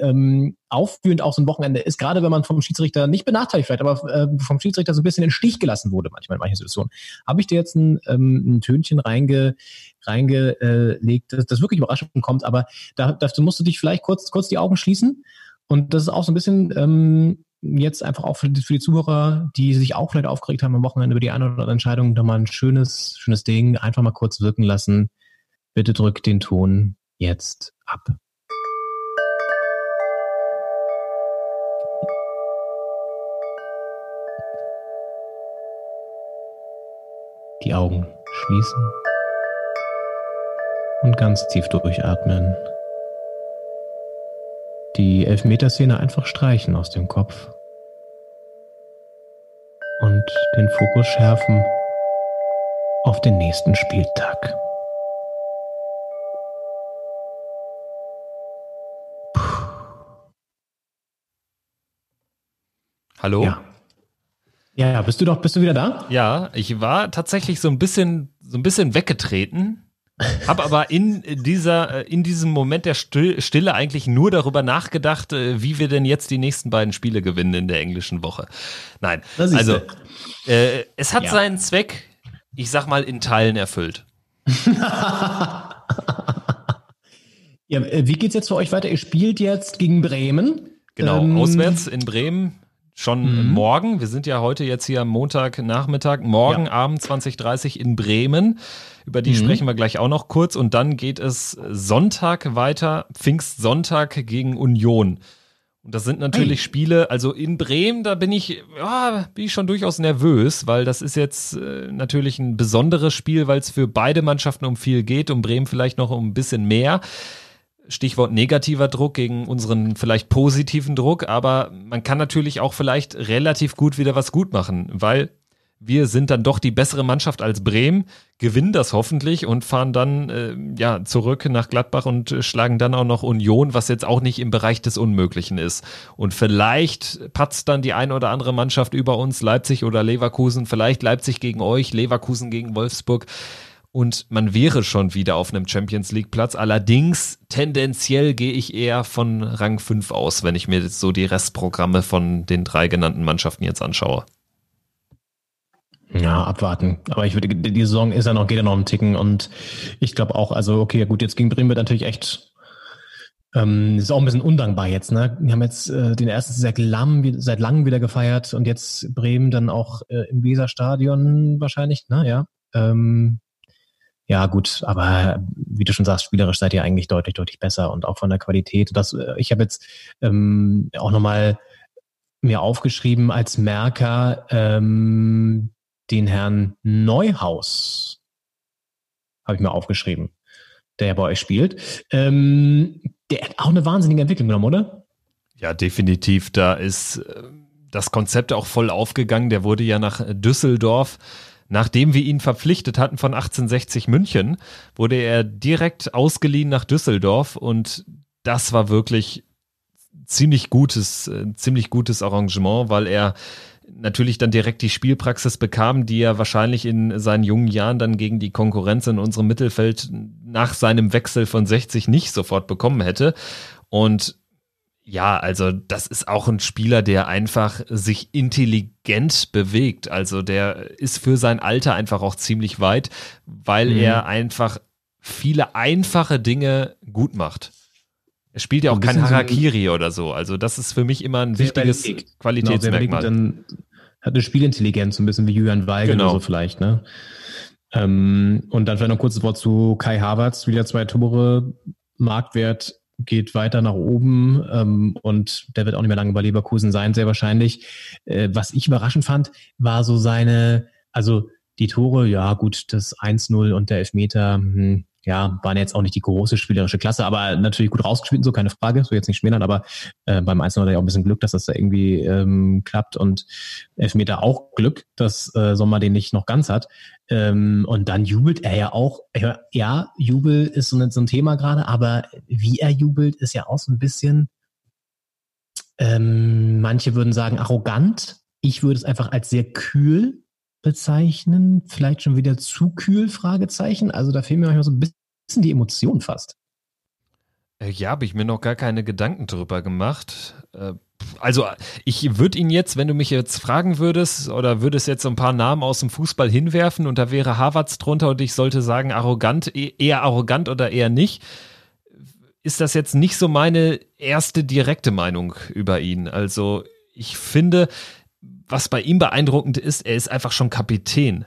aufwühlend auch so ein Wochenende ist, gerade wenn man vom Schiedsrichter nicht benachteiligt vielleicht, aber äh, vom Schiedsrichter so ein bisschen in den Stich gelassen wurde, manchmal in manchen Situationen, habe ich dir jetzt ein, ähm, ein Tönchen reinge, reingelegt, das, das wirklich überraschend kommt, aber da, dazu musst du dich vielleicht kurz, kurz die Augen schließen. Und das ist auch so ein bisschen ähm, jetzt einfach auch für die, für die Zuhörer, die sich auch vielleicht aufgeregt haben am Wochenende über die eine oder andere Entscheidung, da mal ein schönes, schönes Ding einfach mal kurz wirken lassen. Bitte drück den Ton jetzt ab. Die Augen schließen und ganz tief durchatmen. Die Elfmeterszene einfach streichen aus dem Kopf und den Fokus schärfen auf den nächsten Spieltag. Hallo? Ja. Ja, ja, bist du doch, bist du wieder da? Ja, ich war tatsächlich so ein bisschen, so ein bisschen weggetreten, habe aber in dieser, in diesem Moment der Stille eigentlich nur darüber nachgedacht, äh, wie wir denn jetzt die nächsten beiden Spiele gewinnen in der englischen Woche. Nein, also äh, es hat ja. seinen Zweck, ich sag mal, in Teilen erfüllt. ja, äh, wie geht's jetzt für euch weiter? Ihr spielt jetzt gegen Bremen. Genau, ähm, auswärts in Bremen schon mhm. morgen. Wir sind ja heute jetzt hier am Montagnachmittag, morgen ja. Abend 2030 in Bremen. Über die mhm. sprechen wir gleich auch noch kurz. Und dann geht es Sonntag weiter, Pfingstsonntag gegen Union. Und das sind natürlich hey. Spiele, also in Bremen, da bin ich, ja, bin ich schon durchaus nervös, weil das ist jetzt äh, natürlich ein besonderes Spiel, weil es für beide Mannschaften um viel geht, um Bremen vielleicht noch um ein bisschen mehr. Stichwort negativer Druck gegen unseren vielleicht positiven Druck, aber man kann natürlich auch vielleicht relativ gut wieder was gut machen, weil wir sind dann doch die bessere Mannschaft als Bremen, gewinnen das hoffentlich und fahren dann äh, ja zurück nach Gladbach und äh, schlagen dann auch noch Union, was jetzt auch nicht im Bereich des Unmöglichen ist. Und vielleicht patzt dann die eine oder andere Mannschaft über uns, Leipzig oder Leverkusen, vielleicht Leipzig gegen euch, Leverkusen gegen Wolfsburg und man wäre schon wieder auf einem Champions League Platz. Allerdings tendenziell gehe ich eher von Rang 5 aus, wenn ich mir jetzt so die Restprogramme von den drei genannten Mannschaften jetzt anschaue. Ja, abwarten. Aber ich würde, die Saison ist ja noch, geht ja noch einen Ticken und ich glaube auch, also okay, gut, jetzt gegen Bremen wird natürlich echt, ähm, ist auch ein bisschen undankbar jetzt, ne? Wir haben jetzt äh, den ersten seit langem, seit langem wieder gefeiert und jetzt Bremen dann auch äh, im Weserstadion wahrscheinlich, ne? Ja. Ähm, ja, gut, aber wie du schon sagst, spielerisch seid ihr eigentlich deutlich, deutlich besser und auch von der Qualität. Das, äh, ich habe jetzt ähm, auch nochmal mir aufgeschrieben als Merker ähm, den Herrn Neuhaus. Habe ich mir aufgeschrieben, der bei euch spielt. Ähm, der hat auch eine wahnsinnige Entwicklung genommen, oder? Ja, definitiv. Da ist äh, das Konzept auch voll aufgegangen. Der wurde ja nach Düsseldorf Nachdem wir ihn verpflichtet hatten von 1860 München, wurde er direkt ausgeliehen nach Düsseldorf und das war wirklich ziemlich gutes, äh, ziemlich gutes Arrangement, weil er natürlich dann direkt die Spielpraxis bekam, die er wahrscheinlich in seinen jungen Jahren dann gegen die Konkurrenz in unserem Mittelfeld nach seinem Wechsel von 60 nicht sofort bekommen hätte. Und ja, also das ist auch ein Spieler, der einfach sich intelligent bewegt. Also der ist für sein Alter einfach auch ziemlich weit, weil mhm. er einfach viele einfache Dinge gut macht. Er spielt ja auch kein Harakiri so oder so. Also das ist für mich immer ein wichtiges überlegt. Qualitätsmerkmal. Genau, hat eine Spielintelligenz, so ein bisschen wie Julian Weigel genau. oder so vielleicht, ne? Ähm, und dann vielleicht noch ein kurzes Wort zu Kai Havertz, wieder zwei Tore, Marktwert geht weiter nach oben ähm, und der wird auch nicht mehr lange bei Leverkusen sein, sehr wahrscheinlich. Äh, was ich überraschend fand, war so seine, also die Tore, ja gut, das 1-0 und der Elfmeter, hm, ja, waren jetzt auch nicht die große spielerische Klasse, aber natürlich gut rausgespielt, so keine Frage, so jetzt nicht schmälern, aber äh, beim 1 hat er ja auch ein bisschen Glück, dass das da irgendwie ähm, klappt und Elfmeter auch Glück, dass äh, Sommer den nicht noch ganz hat. Ähm, und dann jubelt er ja auch, ja, Jubel ist so, ein, so ein Thema gerade, aber wie er jubelt, ist ja auch so ein bisschen, ähm, manche würden sagen arrogant, ich würde es einfach als sehr kühl bezeichnen? Vielleicht schon wieder zu kühl? Fragezeichen. Also da fehlen mir manchmal so ein bisschen die Emotion fast. Äh, ja, habe ich mir noch gar keine Gedanken drüber gemacht. Äh, also ich würde ihn jetzt, wenn du mich jetzt fragen würdest oder würdest jetzt so ein paar Namen aus dem Fußball hinwerfen und da wäre Harvards drunter und ich sollte sagen arrogant, e-, eher arrogant oder eher nicht, ist das jetzt nicht so meine erste direkte Meinung über ihn. Also ich finde, was bei ihm beeindruckend ist, er ist einfach schon Kapitän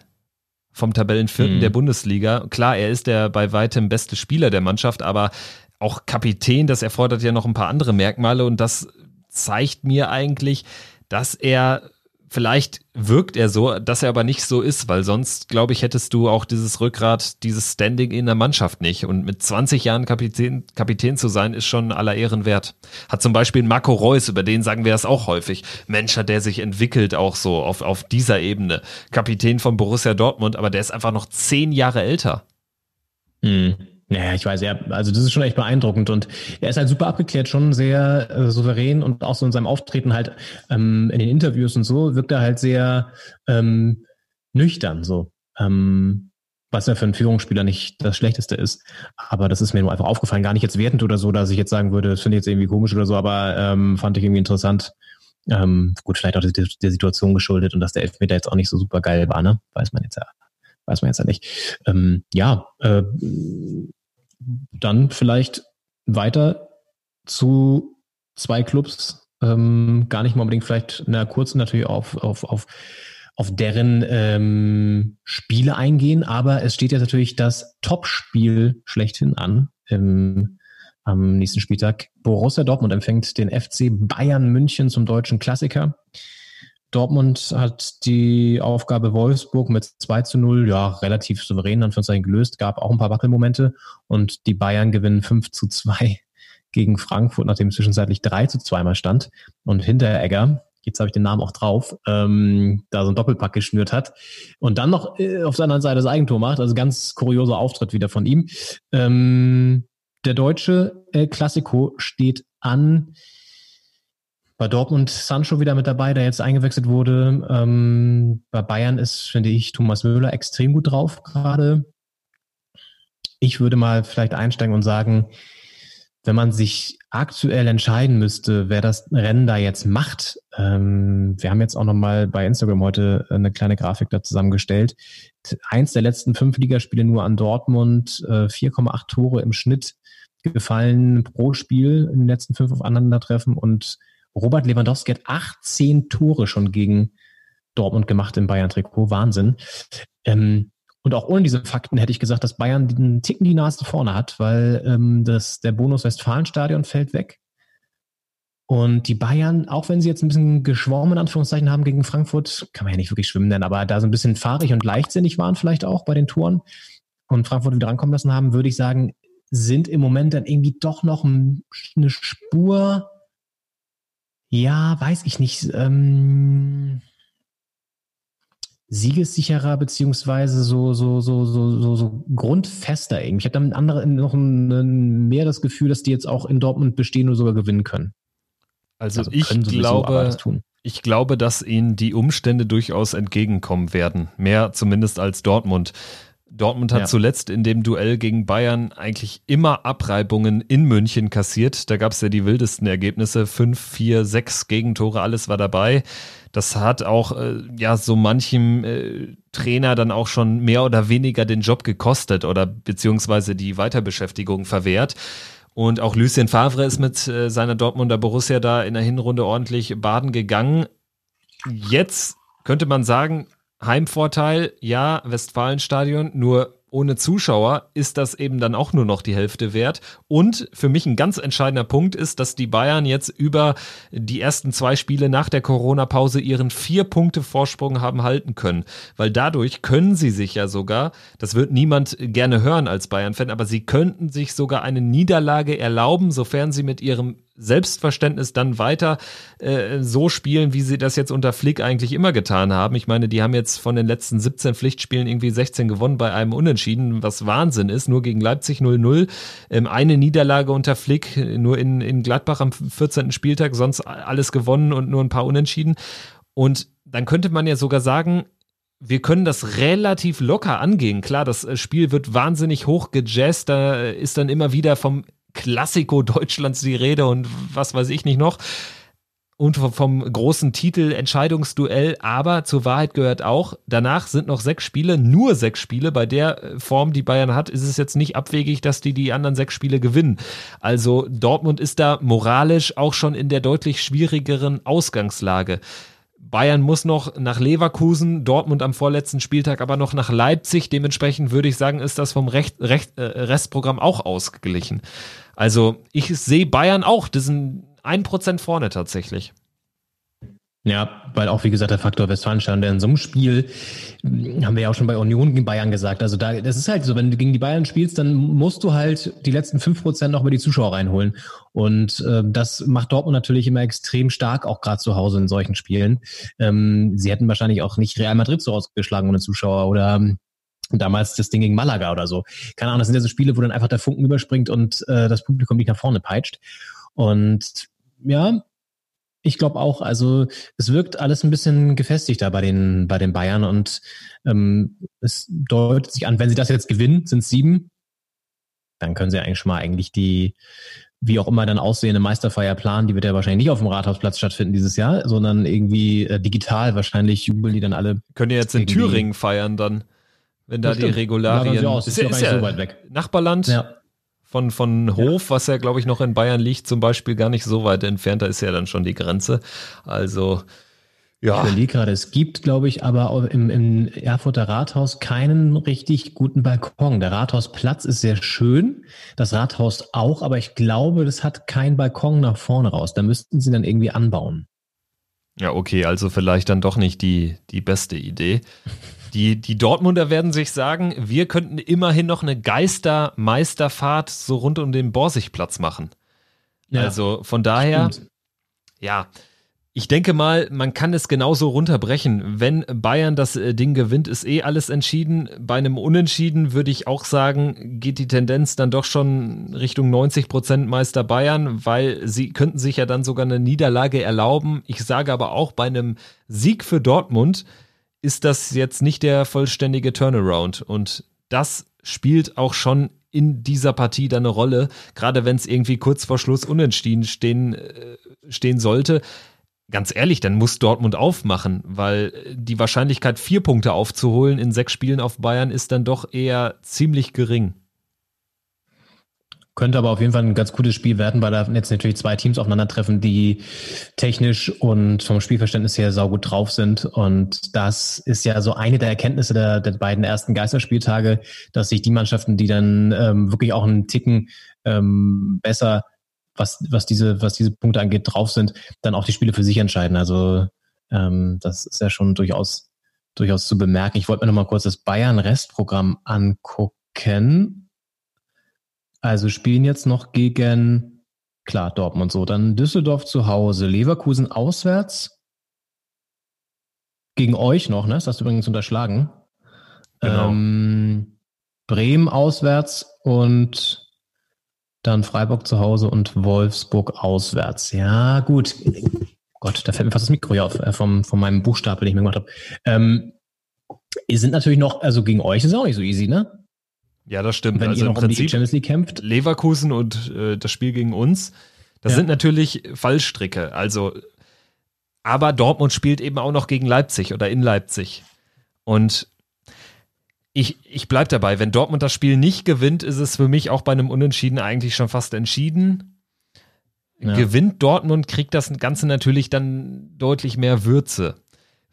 vom Tabellenvierten mhm. der Bundesliga. Klar, er ist der bei weitem beste Spieler der Mannschaft, aber auch Kapitän, das erfordert ja noch ein paar andere Merkmale und das zeigt mir eigentlich, dass er Vielleicht wirkt er so, dass er aber nicht so ist, weil sonst, glaube ich, hättest du auch dieses Rückgrat, dieses Standing in der Mannschaft nicht. Und mit 20 Jahren Kapitän, Kapitän zu sein, ist schon aller Ehren wert. Hat zum Beispiel Marco Reus, über den sagen wir das auch häufig. Mensch, hat der sich entwickelt auch so auf, auf dieser Ebene. Kapitän von Borussia Dortmund, aber der ist einfach noch zehn Jahre älter. Mhm. Naja, ich weiß, er, also das ist schon echt beeindruckend und er ist halt super abgeklärt, schon sehr äh, souverän und auch so in seinem Auftreten halt ähm, in den Interviews und so wirkt er halt sehr ähm, nüchtern so. Ähm, was ja für einen Führungsspieler nicht das Schlechteste ist. Aber das ist mir nur einfach aufgefallen, gar nicht jetzt wertend oder so, dass ich jetzt sagen würde, das finde ich jetzt irgendwie komisch oder so, aber ähm, fand ich irgendwie interessant. Ähm, gut, vielleicht auch der, der Situation geschuldet und dass der Elfmeter jetzt auch nicht so super geil war, ne? Weiß man jetzt ja, weiß man jetzt ja nicht. Ähm, ja, äh, dann vielleicht weiter zu zwei Clubs Ähm, gar nicht mal unbedingt vielleicht, na, kurz natürlich auf, auf, auf, auf deren ähm, Spiele eingehen, aber es steht jetzt natürlich das Topspiel schlechthin an im, am nächsten Spieltag. Borussia Dortmund empfängt den FC Bayern München zum deutschen Klassiker. Dortmund hat die Aufgabe Wolfsburg mit 2 zu 0, ja, relativ souverän Anführungszeichen gelöst, gab auch ein paar Wackelmomente und die Bayern gewinnen 5 zu 2 gegen Frankfurt, nachdem zwischenzeitlich 3 zu 2 mal stand und Hinteregger, jetzt habe ich den Namen auch drauf, ähm, da so ein Doppelpack geschnürt hat und dann noch äh, auf anderen Seite das Eigentor macht, also ganz kurioser Auftritt wieder von ihm. Ähm, der deutsche El Clasico steht an. Bei Dortmund Sancho wieder mit dabei, der jetzt eingewechselt wurde. Ähm, bei Bayern ist, finde ich, Thomas Müller extrem gut drauf gerade. Ich würde mal vielleicht einsteigen und sagen, wenn man sich aktuell entscheiden müsste, wer das Rennen da jetzt macht, ähm, wir haben jetzt auch nochmal bei Instagram heute eine kleine Grafik da zusammengestellt. Eins der letzten fünf Ligaspiele nur an Dortmund, äh, 4,8 Tore im Schnitt gefallen pro Spiel in den letzten fünf Aufeinandertreffen und Robert Lewandowski hat 18 Tore schon gegen Dortmund gemacht im Bayern-Trikot. Wahnsinn. Ähm, und auch ohne diese Fakten hätte ich gesagt, dass Bayern den Ticken die Nase vorne hat, weil ähm, das, der Bonus Westfalenstadion fällt weg. Und die Bayern, auch wenn sie jetzt ein bisschen geschwommen in Anführungszeichen haben gegen Frankfurt, kann man ja nicht wirklich schwimmen nennen, aber da so ein bisschen fahrig und leichtsinnig waren vielleicht auch bei den Toren und Frankfurt wieder rankommen lassen haben, würde ich sagen, sind im Moment dann irgendwie doch noch eine Spur ja, weiß ich nicht. Ähm, siegessicherer beziehungsweise so so so so so, so grundfester irgendwie. Ich habe dann andere noch ein, ein, mehr das Gefühl, dass die jetzt auch in Dortmund bestehen oder sogar gewinnen können. Also, also ich glaube, ich glaube, dass ihnen die Umstände durchaus entgegenkommen werden. Mehr zumindest als Dortmund. Dortmund hat ja. zuletzt in dem Duell gegen Bayern eigentlich immer Abreibungen in München kassiert. Da gab es ja die wildesten Ergebnisse. Fünf, vier, sechs Gegentore, alles war dabei. Das hat auch äh, ja so manchem äh, Trainer dann auch schon mehr oder weniger den Job gekostet oder beziehungsweise die Weiterbeschäftigung verwehrt. Und auch Lucien Favre ist mit äh, seiner Dortmunder Borussia da in der Hinrunde ordentlich baden gegangen. Jetzt könnte man sagen, Heimvorteil, ja, Westfalenstadion, nur ohne Zuschauer ist das eben dann auch nur noch die Hälfte wert. Und für mich ein ganz entscheidender Punkt ist, dass die Bayern jetzt über die ersten zwei Spiele nach der Corona-Pause ihren vier Punkte Vorsprung haben halten können. Weil dadurch können sie sich ja sogar, das wird niemand gerne hören als Bayern-Fan, aber sie könnten sich sogar eine Niederlage erlauben, sofern sie mit ihrem Selbstverständnis dann weiter äh, so spielen, wie sie das jetzt unter Flick eigentlich immer getan haben. Ich meine, die haben jetzt von den letzten 17 Pflichtspielen irgendwie 16 gewonnen bei einem Unentschieden, was Wahnsinn ist. Nur gegen Leipzig 0-0. Ähm, eine Niederlage unter Flick, nur in, in Gladbach am 14. Spieltag, sonst alles gewonnen und nur ein paar Unentschieden. Und dann könnte man ja sogar sagen, wir können das relativ locker angehen. Klar, das äh, Spiel wird wahnsinnig hoch gejazzt, da ist dann immer wieder vom Klassiko Deutschlands die Rede und was weiß ich nicht noch. Und vom großen Titel Entscheidungsduell, aber zur Wahrheit gehört auch, danach sind noch sechs Spiele, nur sechs Spiele. Bei der äh, Form, die Bayern hat, ist es jetzt nicht abwegig, dass die die anderen sechs Spiele gewinnen. Also Dortmund ist da moralisch auch schon in der deutlich schwierigeren Ausgangslage. Bayern muss noch nach Leverkusen, Dortmund am vorletzten Spieltag aber noch nach Leipzig. Dementsprechend würde ich sagen, ist das vom Recht, Recht, äh, Restprogramm auch ausgeglichen. Also ich sehe Bayern auch, das sind ein Prozent vorne tatsächlich. Ja, weil auch, wie gesagt, der Faktor Westfalenstein, der in so einem Spiel, haben wir ja auch schon bei Union gegen Bayern gesagt, also da, das ist halt so, wenn du gegen die Bayern spielst, dann musst du halt die letzten fünf Prozent noch über die Zuschauer reinholen. Und äh, das macht Dortmund natürlich immer extrem stark, auch gerade zu Hause in solchen Spielen. Ähm, sie hätten wahrscheinlich auch nicht Real Madrid so ausgeschlagen ohne Zuschauer oder damals das Ding gegen Malaga oder so. Keine Ahnung, das sind ja so Spiele, wo dann einfach der Funken überspringt und äh, das Publikum dich nach vorne peitscht. Und ja, ich glaube auch, also es wirkt alles ein bisschen gefestigter bei den, bei den Bayern und ähm, es deutet sich an, wenn sie das jetzt gewinnen, sind es sieben, dann können sie eigentlich schon mal eigentlich die, wie auch immer dann aussehende Meisterfeier planen, die wird ja wahrscheinlich nicht auf dem Rathausplatz stattfinden dieses Jahr, sondern irgendwie äh, digital wahrscheinlich jubeln die dann alle. Können ja jetzt in Thüringen feiern dann wenn da die Regularien. Ja, ist, ist, ist ja so weit weg. Nachbarland. Ja. Von, von Hof, was ja, glaube ich, noch in Bayern liegt, zum Beispiel gar nicht so weit entfernt. Da ist ja dann schon die Grenze. Also, ja. Ich überlege gerade, es gibt, glaube ich, aber im, im Erfurter Rathaus keinen richtig guten Balkon. Der Rathausplatz ist sehr schön, das Rathaus auch, aber ich glaube, das hat keinen Balkon nach vorne raus. Da müssten sie dann irgendwie anbauen. Ja, okay, also vielleicht dann doch nicht die, die beste Idee. Die, die Dortmunder werden sich sagen, wir könnten immerhin noch eine Geister-Meisterfahrt so rund um den Borsigplatz machen. Ja, also von daher, stimmt. ja, ich denke mal, man kann es genauso runterbrechen. Wenn Bayern das äh, Ding gewinnt, ist eh alles entschieden. Bei einem Unentschieden würde ich auch sagen, geht die Tendenz dann doch schon Richtung 90 Prozent Meister Bayern, weil sie könnten sich ja dann sogar eine Niederlage erlauben. Ich sage aber auch, bei einem Sieg für Dortmund ist das jetzt nicht der vollständige Turnaround. Und das spielt auch schon in dieser Partie dann eine Rolle, gerade wenn es irgendwie kurz vor Schluss unentschieden stehen, äh, stehen sollte ganz ehrlich, dann muss Dortmund aufmachen, weil die Wahrscheinlichkeit, vier Punkte aufzuholen in sechs Spielen auf Bayern ist dann doch eher ziemlich gering. Könnte aber auf jeden Fall ein ganz gutes Spiel werden, weil da jetzt natürlich zwei Teams aufeinandertreffen, die technisch und vom Spielverständnis her saugut drauf sind. Und das ist ja so eine der Erkenntnisse der, der beiden ersten Geisterspieltage, dass sich die Mannschaften, die dann ähm, wirklich auch einen Ticken ähm, besser was, was diese, was diese Punkte angeht, drauf sind, dann auch die Spiele für sich entscheiden. Also ähm, das ist ja schon durchaus, durchaus zu bemerken. Ich wollte mir noch mal kurz das Bayern-Restprogramm angucken. Also spielen jetzt noch gegen, klar, Dortmund so, dann Düsseldorf zu Hause, Leverkusen auswärts, gegen euch noch, ne? Das hast du übrigens unterschlagen. Genau. Ähm, Bremen auswärts und dann Freiburg zu Hause und Wolfsburg auswärts. Ja, gut. Gott, da fällt mir fast das Mikro hier auf, äh, vom, von meinem Buchstapel, den ich mir gemacht habe. Ähm, ihr sind natürlich noch, also gegen euch ist auch nicht so easy, ne? Ja, das stimmt. Wenn also ihr im noch um die Prinzip Champions League kämpft. Leverkusen und äh, das Spiel gegen uns, das Ja. sind natürlich Fallstricke. Also, aber Dortmund spielt eben auch noch gegen Leipzig oder in Leipzig. Und ich, ich bleib dabei, wenn Dortmund das Spiel nicht gewinnt, ist es für mich auch bei einem Unentschieden eigentlich schon fast entschieden. Ja. Gewinnt Dortmund, kriegt das Ganze natürlich dann deutlich mehr Würze.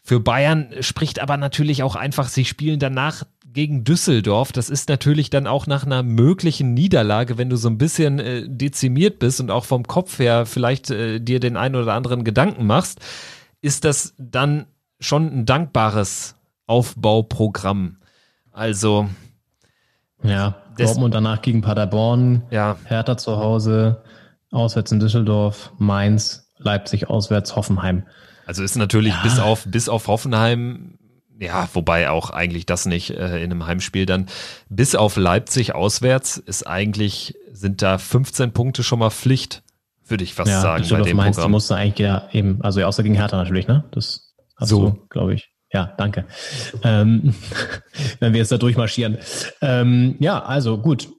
Für Bayern spricht aber natürlich auch einfach, sie spielen danach gegen Düsseldorf. Das ist natürlich dann auch nach einer möglichen Niederlage, wenn du so ein bisschen äh, dezimiert bist und auch vom Kopf her vielleicht äh, dir den einen oder anderen Gedanken machst, ist das dann schon ein dankbares Aufbauprogramm. Also, Ja, Dortmund danach gegen Paderborn, ja, Hertha zu Hause, auswärts in Düsseldorf, Mainz, Leipzig auswärts, Hoffenheim. Also ist natürlich Ja. bis auf bis auf Hoffenheim, ja, wobei auch eigentlich das nicht äh, in einem Heimspiel dann bis auf Leipzig auswärts ist eigentlich sind da 15 Punkte schon mal Pflicht, würde ich fast ja, sagen bei dem Mainz, Programm. musste eigentlich ja eben, also außer gegen Hertha natürlich, ne? Das hast So. du, glaube ich. Ja, danke. Ähm, wenn wir jetzt da durchmarschieren. Ähm, ja, also gut.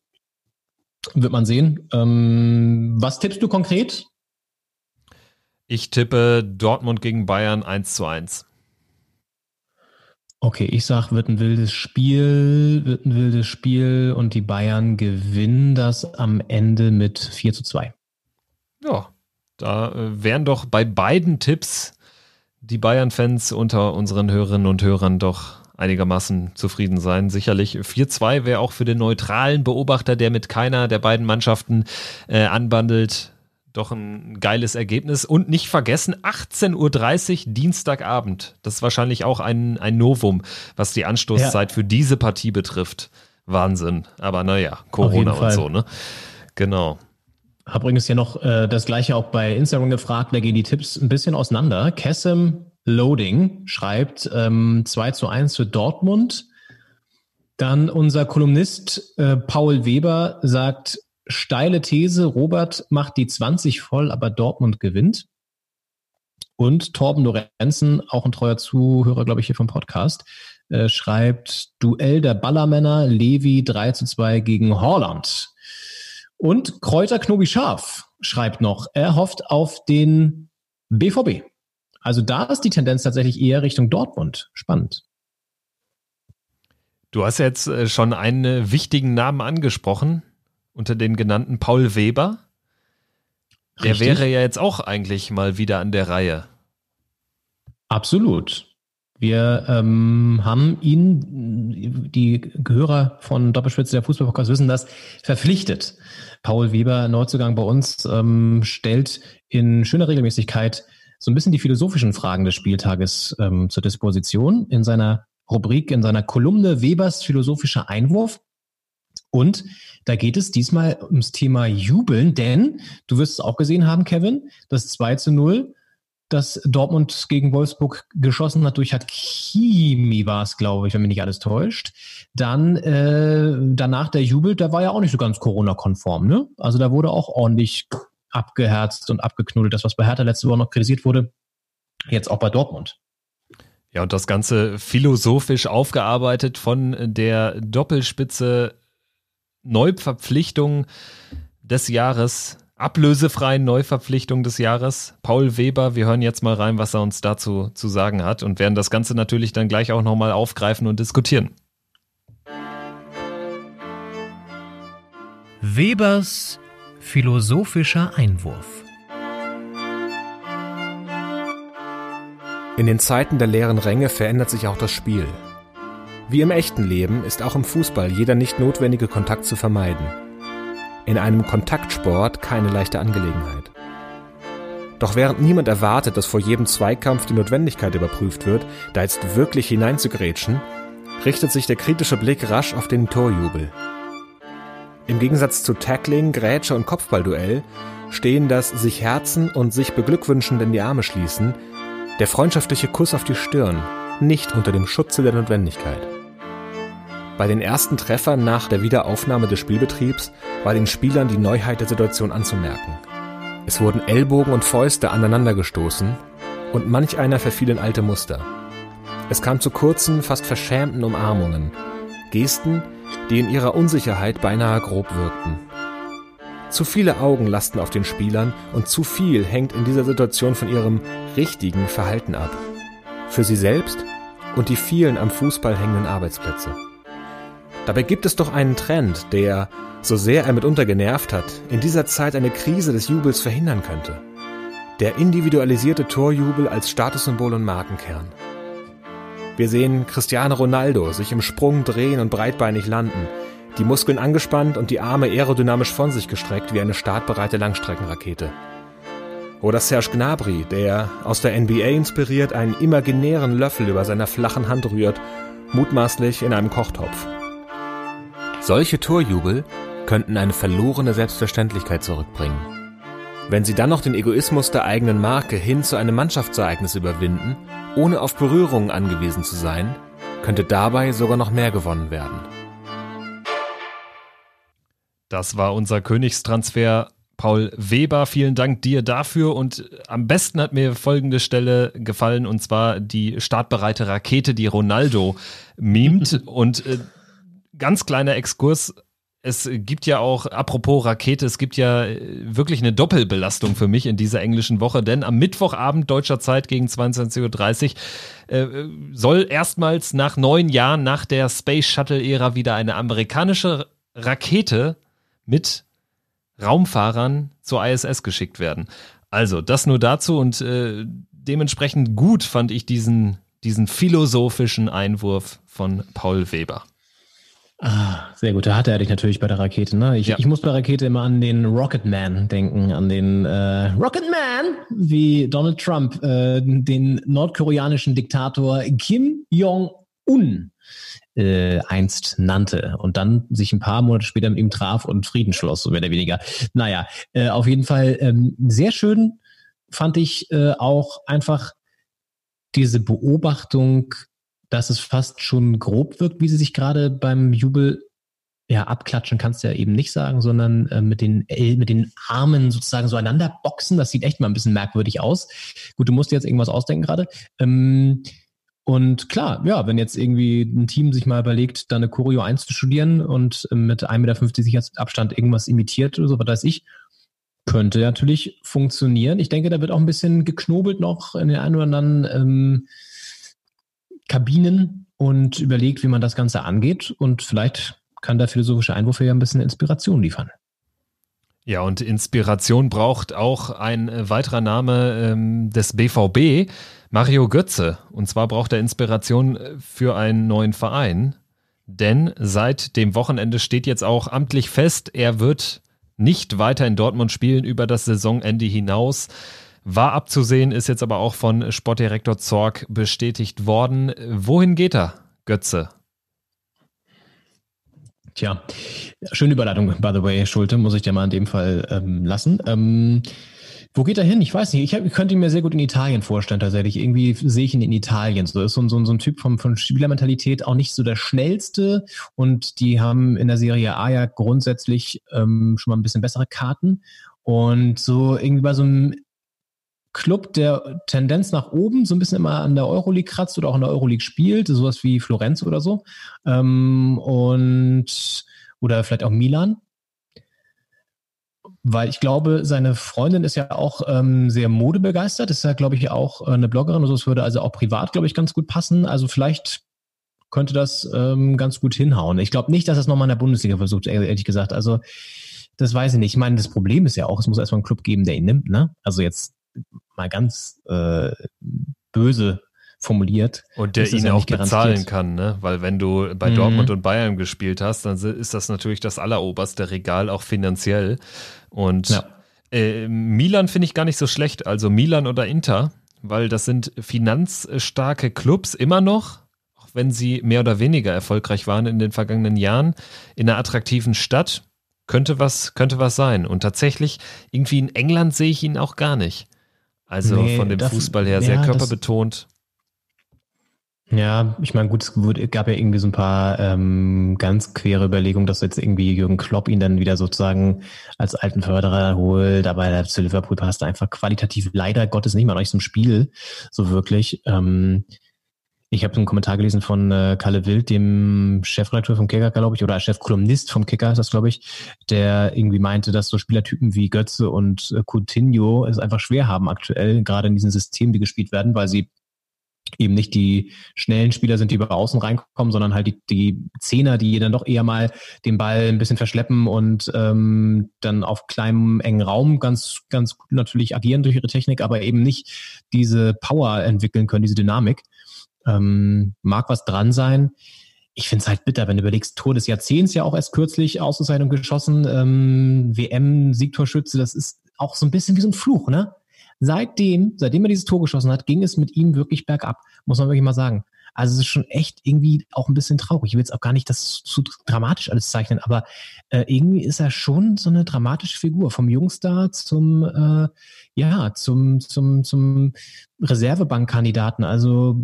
Wird man sehen. Ähm, was tippst du konkret? Ich tippe Dortmund gegen Bayern 1 zu 1. Okay, ich sag, wird ein wildes Spiel, wird ein wildes Spiel und die Bayern gewinnen das am Ende mit 4 zu 2. Ja, da äh, wären doch bei beiden Tipps die Bayern-Fans unter unseren Hörerinnen und Hörern doch einigermaßen zufrieden sein. Sicherlich 4-2 wäre auch für den neutralen Beobachter, der mit keiner der beiden Mannschaften äh, anbandelt, doch ein geiles Ergebnis. Und nicht vergessen, 18.30 Uhr Dienstagabend. Das ist wahrscheinlich auch ein, ein Novum, was die Anstoßzeit für diese Partie betrifft. Wahnsinn. Aber naja, Corona und so, ne? Genau. Hab übrigens ja noch äh, das gleiche auch bei Instagram gefragt, da gehen die Tipps ein bisschen auseinander. Kessem Loading schreibt ähm, 2 zu 1 für Dortmund. Dann unser Kolumnist äh, Paul Weber sagt, steile These, Robert macht die 20 voll, aber Dortmund gewinnt. Und Torben Lorenzen, auch ein treuer Zuhörer, glaube ich, hier vom Podcast, äh, schreibt Duell der Ballermänner, Levi 3 zu 2 gegen Holland. Und Kräuter Knobi Scharf schreibt noch, er hofft auf den BVB. Also da ist die Tendenz tatsächlich eher Richtung Dortmund. Spannend. Du hast jetzt äh, schon einen wichtigen Namen angesprochen. Unter den genannten Paul Weber. Der Richtig. wäre ja jetzt auch eigentlich mal wieder an der Reihe. Absolut. Wir ähm, haben ihn, die Gehörer von Doppelspitze der Fußballpodcast wissen das, verpflichtet. Paul Weber, Neuzugang bei uns, ähm, stellt in schöner Regelmäßigkeit so ein bisschen die philosophischen Fragen des Spieltages ähm, zur Disposition in seiner Rubrik, in seiner Kolumne Webers philosophischer Einwurf. Und da geht es diesmal ums Thema Jubeln, denn du wirst es auch gesehen haben, Kevin, das 2 zu 0 das Dortmund gegen Wolfsburg geschossen hat durch Hakimi war es, glaube ich, wenn mich nicht alles täuscht. Dann äh, danach der Jubel, der war ja auch nicht so ganz Corona-konform. Ne? Also da wurde auch ordentlich abgeherzt und abgeknuddelt. Das, was bei Hertha letzte Woche noch kritisiert wurde, jetzt auch bei Dortmund. Ja, und das Ganze philosophisch aufgearbeitet von der Doppelspitze Neuverpflichtung des Jahres, ablösefreien Neuverpflichtung des Jahres. Paul Weber, wir hören jetzt mal rein, was er uns dazu zu sagen hat und werden das Ganze natürlich dann gleich auch nochmal aufgreifen und diskutieren. Webers philosophischer Einwurf. In den Zeiten der leeren Ränge verändert sich auch das Spiel. Wie im echten Leben ist auch im Fußball jeder nicht notwendige Kontakt zu vermeiden. In einem Kontaktsport keine leichte Angelegenheit. Doch während niemand erwartet, dass vor jedem Zweikampf die Notwendigkeit überprüft wird, da jetzt wirklich hineinzugrätschen, richtet sich der kritische Blick rasch auf den Torjubel. Im Gegensatz zu Tackling, Grätsche und Kopfballduell stehen das sich Herzen und sich beglückwünschend in die Arme schließen, der freundschaftliche Kuss auf die Stirn, nicht unter dem Schutze der Notwendigkeit. Bei den ersten Treffern nach der Wiederaufnahme des Spielbetriebs war den Spielern die Neuheit der Situation anzumerken. Es wurden Ellbogen und Fäuste aneinandergestoßen und manch einer verfiel in alte Muster. Es kam zu kurzen, fast verschämten Umarmungen, Gesten, die in ihrer Unsicherheit beinahe grob wirkten. Zu viele Augen lasten auf den Spielern und zu viel hängt in dieser Situation von ihrem richtigen Verhalten ab. Für sie selbst und die vielen am Fußball hängenden Arbeitsplätze. Dabei gibt es doch einen Trend, der, so sehr er mitunter genervt hat, in dieser Zeit eine Krise des Jubels verhindern könnte. Der individualisierte Torjubel als Statussymbol und Markenkern. Wir sehen Cristiano Ronaldo sich im Sprung drehen und breitbeinig landen, die Muskeln angespannt und die Arme aerodynamisch von sich gestreckt wie eine startbereite Langstreckenrakete. Oder Serge Gnabry, der, aus der NBA inspiriert, einen imaginären Löffel über seiner flachen Hand rührt, mutmaßlich in einem Kochtopf. Solche Torjubel könnten eine verlorene Selbstverständlichkeit zurückbringen. Wenn sie dann noch den Egoismus der eigenen Marke hin zu einem Mannschaftsereignis überwinden, ohne auf Berührungen angewiesen zu sein, könnte dabei sogar noch mehr gewonnen werden. Das war unser Königstransfer. Paul Weber, vielen Dank dir dafür. Und am besten hat mir folgende Stelle gefallen, und zwar die startbereite Rakete, die Ronaldo mimt. und äh, ganz kleiner Exkurs. Es gibt ja auch, apropos Rakete, es gibt ja äh, wirklich eine Doppelbelastung für mich in dieser englischen Woche, denn am Mittwochabend deutscher Zeit gegen 22.30 Uhr äh, soll erstmals nach neun Jahren nach der Space Shuttle-Ära wieder eine amerikanische Rakete mit Raumfahrern zur ISS geschickt werden. Also, das nur dazu und äh, dementsprechend gut fand ich diesen, diesen philosophischen Einwurf von Paul Weber. Ah, sehr gut. Da hatte er dich natürlich bei der Rakete. Ne? Ich, Ja. ich muss bei Rakete immer an den Rocket Man denken, an den äh, Rocket Man, wie Donald Trump äh, den nordkoreanischen Diktator Kim Jong-un äh, einst nannte und dann sich ein paar Monate später mit ihm traf und Frieden schloss, so mehr oder weniger. Naja, äh, auf jeden Fall ähm, sehr schön fand ich äh, auch einfach diese Beobachtung, dass es fast schon grob wirkt, wie sie sich gerade beim Jubel ja, abklatschen kannst du ja eben nicht sagen, sondern äh, mit, den, El- mit den Armen sozusagen so einander boxen. Das sieht echt mal ein bisschen merkwürdig aus. Gut, du musst dir jetzt irgendwas ausdenken gerade. Ähm, und klar, ja, wenn jetzt irgendwie ein Team sich mal überlegt, da eine Choreo einzustudieren und äh, mit 1,50 Meter Sicherheitsabstand irgendwas imitiert oder so, was weiß ich, könnte natürlich funktionieren. Ich denke, da wird auch ein bisschen geknobelt noch in den ein oder anderen ähm, Kabinen und überlegt, wie man das Ganze angeht. Und vielleicht kann der philosophische Einwurf ja ein bisschen Inspiration liefern. Ja, und Inspiration braucht auch ein äh, weiterer Name ähm, des BVB, Mario Götze. Und zwar braucht er Inspiration äh, für einen neuen Verein. Denn seit dem Wochenende steht jetzt auch amtlich fest, er wird nicht weiter in Dortmund spielen über das Saisonende hinaus. War abzusehen, ist jetzt aber auch von Sportdirektor Zorg bestätigt worden. Wohin geht er, Götze? Tja, schöne Überleitung, by the way, Schulte, muss ich dir mal in dem Fall ähm, lassen. Ähm, wo geht er hin? Ich weiß nicht. Ich, hab, ich könnte ihn mir sehr gut in Italien vorstellen, tatsächlich. Irgendwie sehe ich ihn in Italien. So ist so, so, so ein Typ von, von Spielermentalität auch nicht so der schnellste. Und die haben in der Serie A ja grundsätzlich ähm, schon mal ein bisschen bessere Karten. Und so irgendwie bei so einem Club, der Tendenz nach oben so ein bisschen immer an der Euroleague kratzt oder auch in der Euroleague spielt, sowas wie Florenz oder so. Ähm, und oder vielleicht auch Milan. Weil ich glaube, seine Freundin ist ja auch ähm, sehr modebegeistert, ist ja, glaube ich, auch äh, eine Bloggerin und so. Es würde also auch privat, glaube ich, ganz gut passen. Also vielleicht könnte das ähm, ganz gut hinhauen. Ich glaube nicht, dass es nochmal in der Bundesliga versucht, ehrlich gesagt. Also das weiß ich nicht. Ich meine, das Problem ist ja auch, es muss erstmal einen Club geben, der ihn nimmt. Ne? Also jetzt mal ganz äh, böse formuliert. Und der ihn auch bezahlen kann, ne? Weil wenn du bei mhm. Dortmund und Bayern gespielt hast, dann ist das natürlich das alleroberste Regal, auch finanziell. Und ja. äh, Milan finde ich gar nicht so schlecht. Also Milan oder Inter, weil das sind finanzstarke Clubs immer noch, auch wenn sie mehr oder weniger erfolgreich waren in den vergangenen Jahren, in einer attraktiven Stadt. Könnte was, könnte was sein. Und tatsächlich, irgendwie in England sehe ich ihn auch gar nicht. Also nee, von dem das, Fußball her sehr ja, körperbetont. Ja, ich meine, gut, es gab ja irgendwie so ein paar ähm, ganz quere Überlegungen, dass jetzt irgendwie Jürgen Klopp ihn dann wieder sozusagen als alten Förderer holt, aber zu Liverpool passt einfach qualitativ leider Gottes nicht mal noch nicht zum Spiel, so wirklich. Ähm, ich habe einen Kommentar gelesen von äh, Kalle Wild, dem Chefredakteur vom Kicker, glaube ich, oder Chefkolumnist vom Kicker ist das, glaube ich, der irgendwie meinte, dass so Spielertypen wie Götze und äh, Coutinho es einfach schwer haben aktuell, gerade in diesen Systemen, die gespielt werden, weil sie eben nicht die schnellen Spieler sind, die über außen reinkommen, sondern halt die, die Zehner, die dann doch eher mal den Ball ein bisschen verschleppen und ähm, dann auf kleinem, engen Raum ganz, ganz gut natürlich agieren durch ihre Technik, aber eben nicht diese Power entwickeln können, diese Dynamik. Ähm, mag was dran sein. Ich finde es halt bitter, wenn du überlegst, Tor des Jahrzehnts ja auch erst kürzlich Auszeichnung geschossen, ähm, WM-Siegtorschütze, das ist auch so ein bisschen wie so ein Fluch, ne? Seitdem, seitdem er dieses Tor geschossen hat, ging es mit ihm wirklich bergab, muss man wirklich mal sagen. Also es ist schon echt irgendwie auch ein bisschen traurig. Ich will jetzt auch gar nicht das zu dramatisch alles zeichnen, aber äh, irgendwie ist er schon so eine dramatische Figur. Vom Jungstar zum, äh, ja, zum, zum, zum Reservebankkandidaten. Also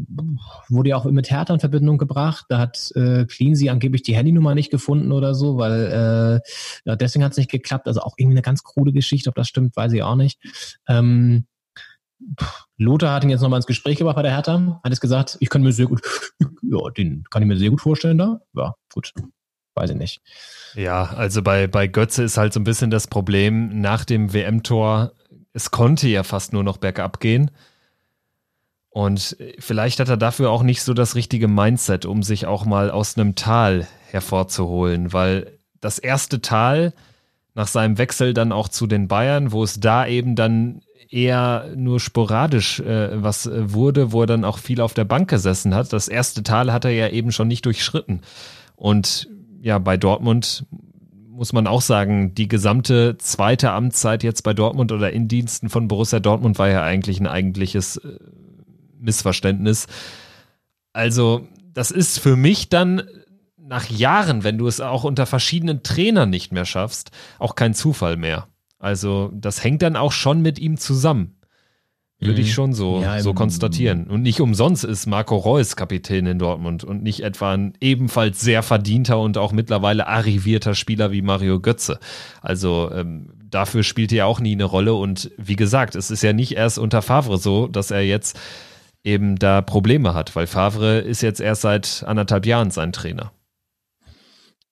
wurde ja auch mit Hertha in Verbindung gebracht. Da hat äh, Cleansey angeblich die Handynummer nicht gefunden oder so, weil äh, ja, deswegen hat es nicht geklappt. Also auch irgendwie eine ganz krude Geschichte. Ob das stimmt, weiß ich auch nicht. Ähm, Lothar hat ihn jetzt nochmal ins Gespräch gebracht bei der Hertha, hat jetzt gesagt, ich kann mir sehr gut, ja, den kann ich mir sehr gut vorstellen da. Ja, gut. Weiß ich nicht. Ja, also bei, bei Götze ist halt so ein bisschen das Problem, nach dem WM-Tor, es konnte ja fast nur noch bergab gehen. Und vielleicht hat er dafür auch nicht so das richtige Mindset, um sich auch mal aus einem Tal hervorzuholen, weil das erste Tal nach seinem Wechsel dann auch zu den Bayern, wo es da eben dann eher nur sporadisch äh, was äh, wurde, wo er dann auch viel auf der Bank gesessen hat. Das erste Tal hat er ja eben schon nicht durchschritten. Und ja, bei Dortmund muss man auch sagen, die gesamte zweite Amtszeit jetzt bei Dortmund oder in Diensten von Borussia Dortmund war ja eigentlich ein eigentliches äh, Missverständnis. Also, das ist für mich dann nach Jahren, wenn du es auch unter verschiedenen Trainern nicht mehr schaffst, auch kein Zufall mehr. Also das hängt dann auch schon mit ihm zusammen. Würde ich mhm. schon so, ja, so konstatieren. Und nicht umsonst ist Marco Reus Kapitän in Dortmund und nicht etwa ein ebenfalls sehr verdienter und auch mittlerweile arrivierter Spieler wie Mario Götze. Also ähm, dafür spielt er auch nie eine Rolle. Und wie gesagt, es ist ja nicht erst unter Favre so, dass er jetzt eben da Probleme hat, weil Favre ist jetzt erst seit anderthalb Jahren sein Trainer.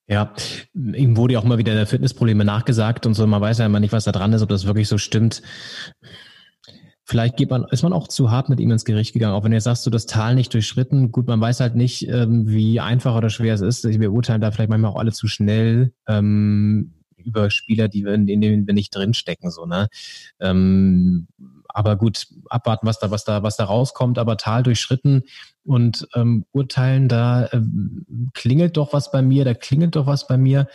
Ja, ihm wurde ja auch mal wieder Fitnessprobleme nachgesagt und so. Man weiß ja immer nicht, was da dran ist, ob das wirklich so stimmt. Vielleicht geht man, ist man auch zu hart mit ihm ins Gericht gegangen. Auch wenn du jetzt sagst, du das Tal nicht durchschritten. Gut, man weiß halt nicht, ähm, wie einfach oder schwer es ist. Wir beurteilen da vielleicht manchmal auch alle zu schnell. Ähm, über Spieler, die wir, in denen wir nicht drinstecken, so, ne? Ähm, aber gut, abwarten, was da, was da, was da rauskommt, aber Tal durchschritten und ähm, urteilen, da ähm, klingelt doch was bei mir, da klingelt doch was bei mir.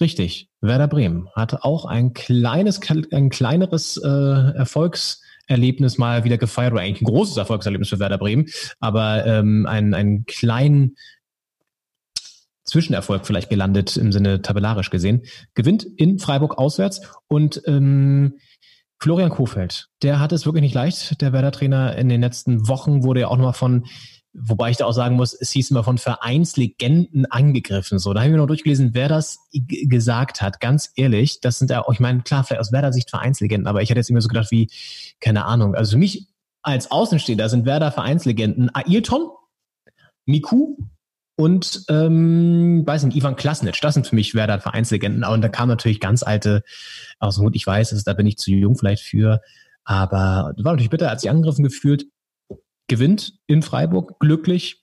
Richtig, Werder Bremen hat auch ein kleines, ein kleineres äh, Erfolgserlebnis mal wieder gefeiert, oder eigentlich ein großes Erfolgserlebnis für Werder Bremen, aber ähm, einen, einen kleinen Zwischenerfolg vielleicht gelandet im Sinne tabellarisch gesehen. Gewinnt in Freiburg auswärts und ähm, Florian Kofeld, der hat es wirklich nicht leicht. Der Werder-Trainer in den letzten Wochen wurde ja auch nochmal von Wobei ich da auch sagen muss, es hieß immer von Vereinslegenden angegriffen. So, da haben wir noch durchgelesen, wer das gesagt hat. Ganz ehrlich, das sind ja, ich meine, klar, vielleicht aus Werder-Sicht Vereinslegenden, aber ich hätte jetzt immer so gedacht wie, keine Ahnung. Also für mich als Außenstehender sind Werder Vereinslegenden Ailton, Miku und ähm, weiß nicht, Ivan Klasnic. Das sind für mich Werder Vereinslegenden. Und da kam natürlich ganz alte aus dem Hut. Ich weiß, dass, da bin ich zu jung vielleicht für. Aber war natürlich bitter, als sie angegriffen gefühlt gewinnt in Freiburg, glücklich.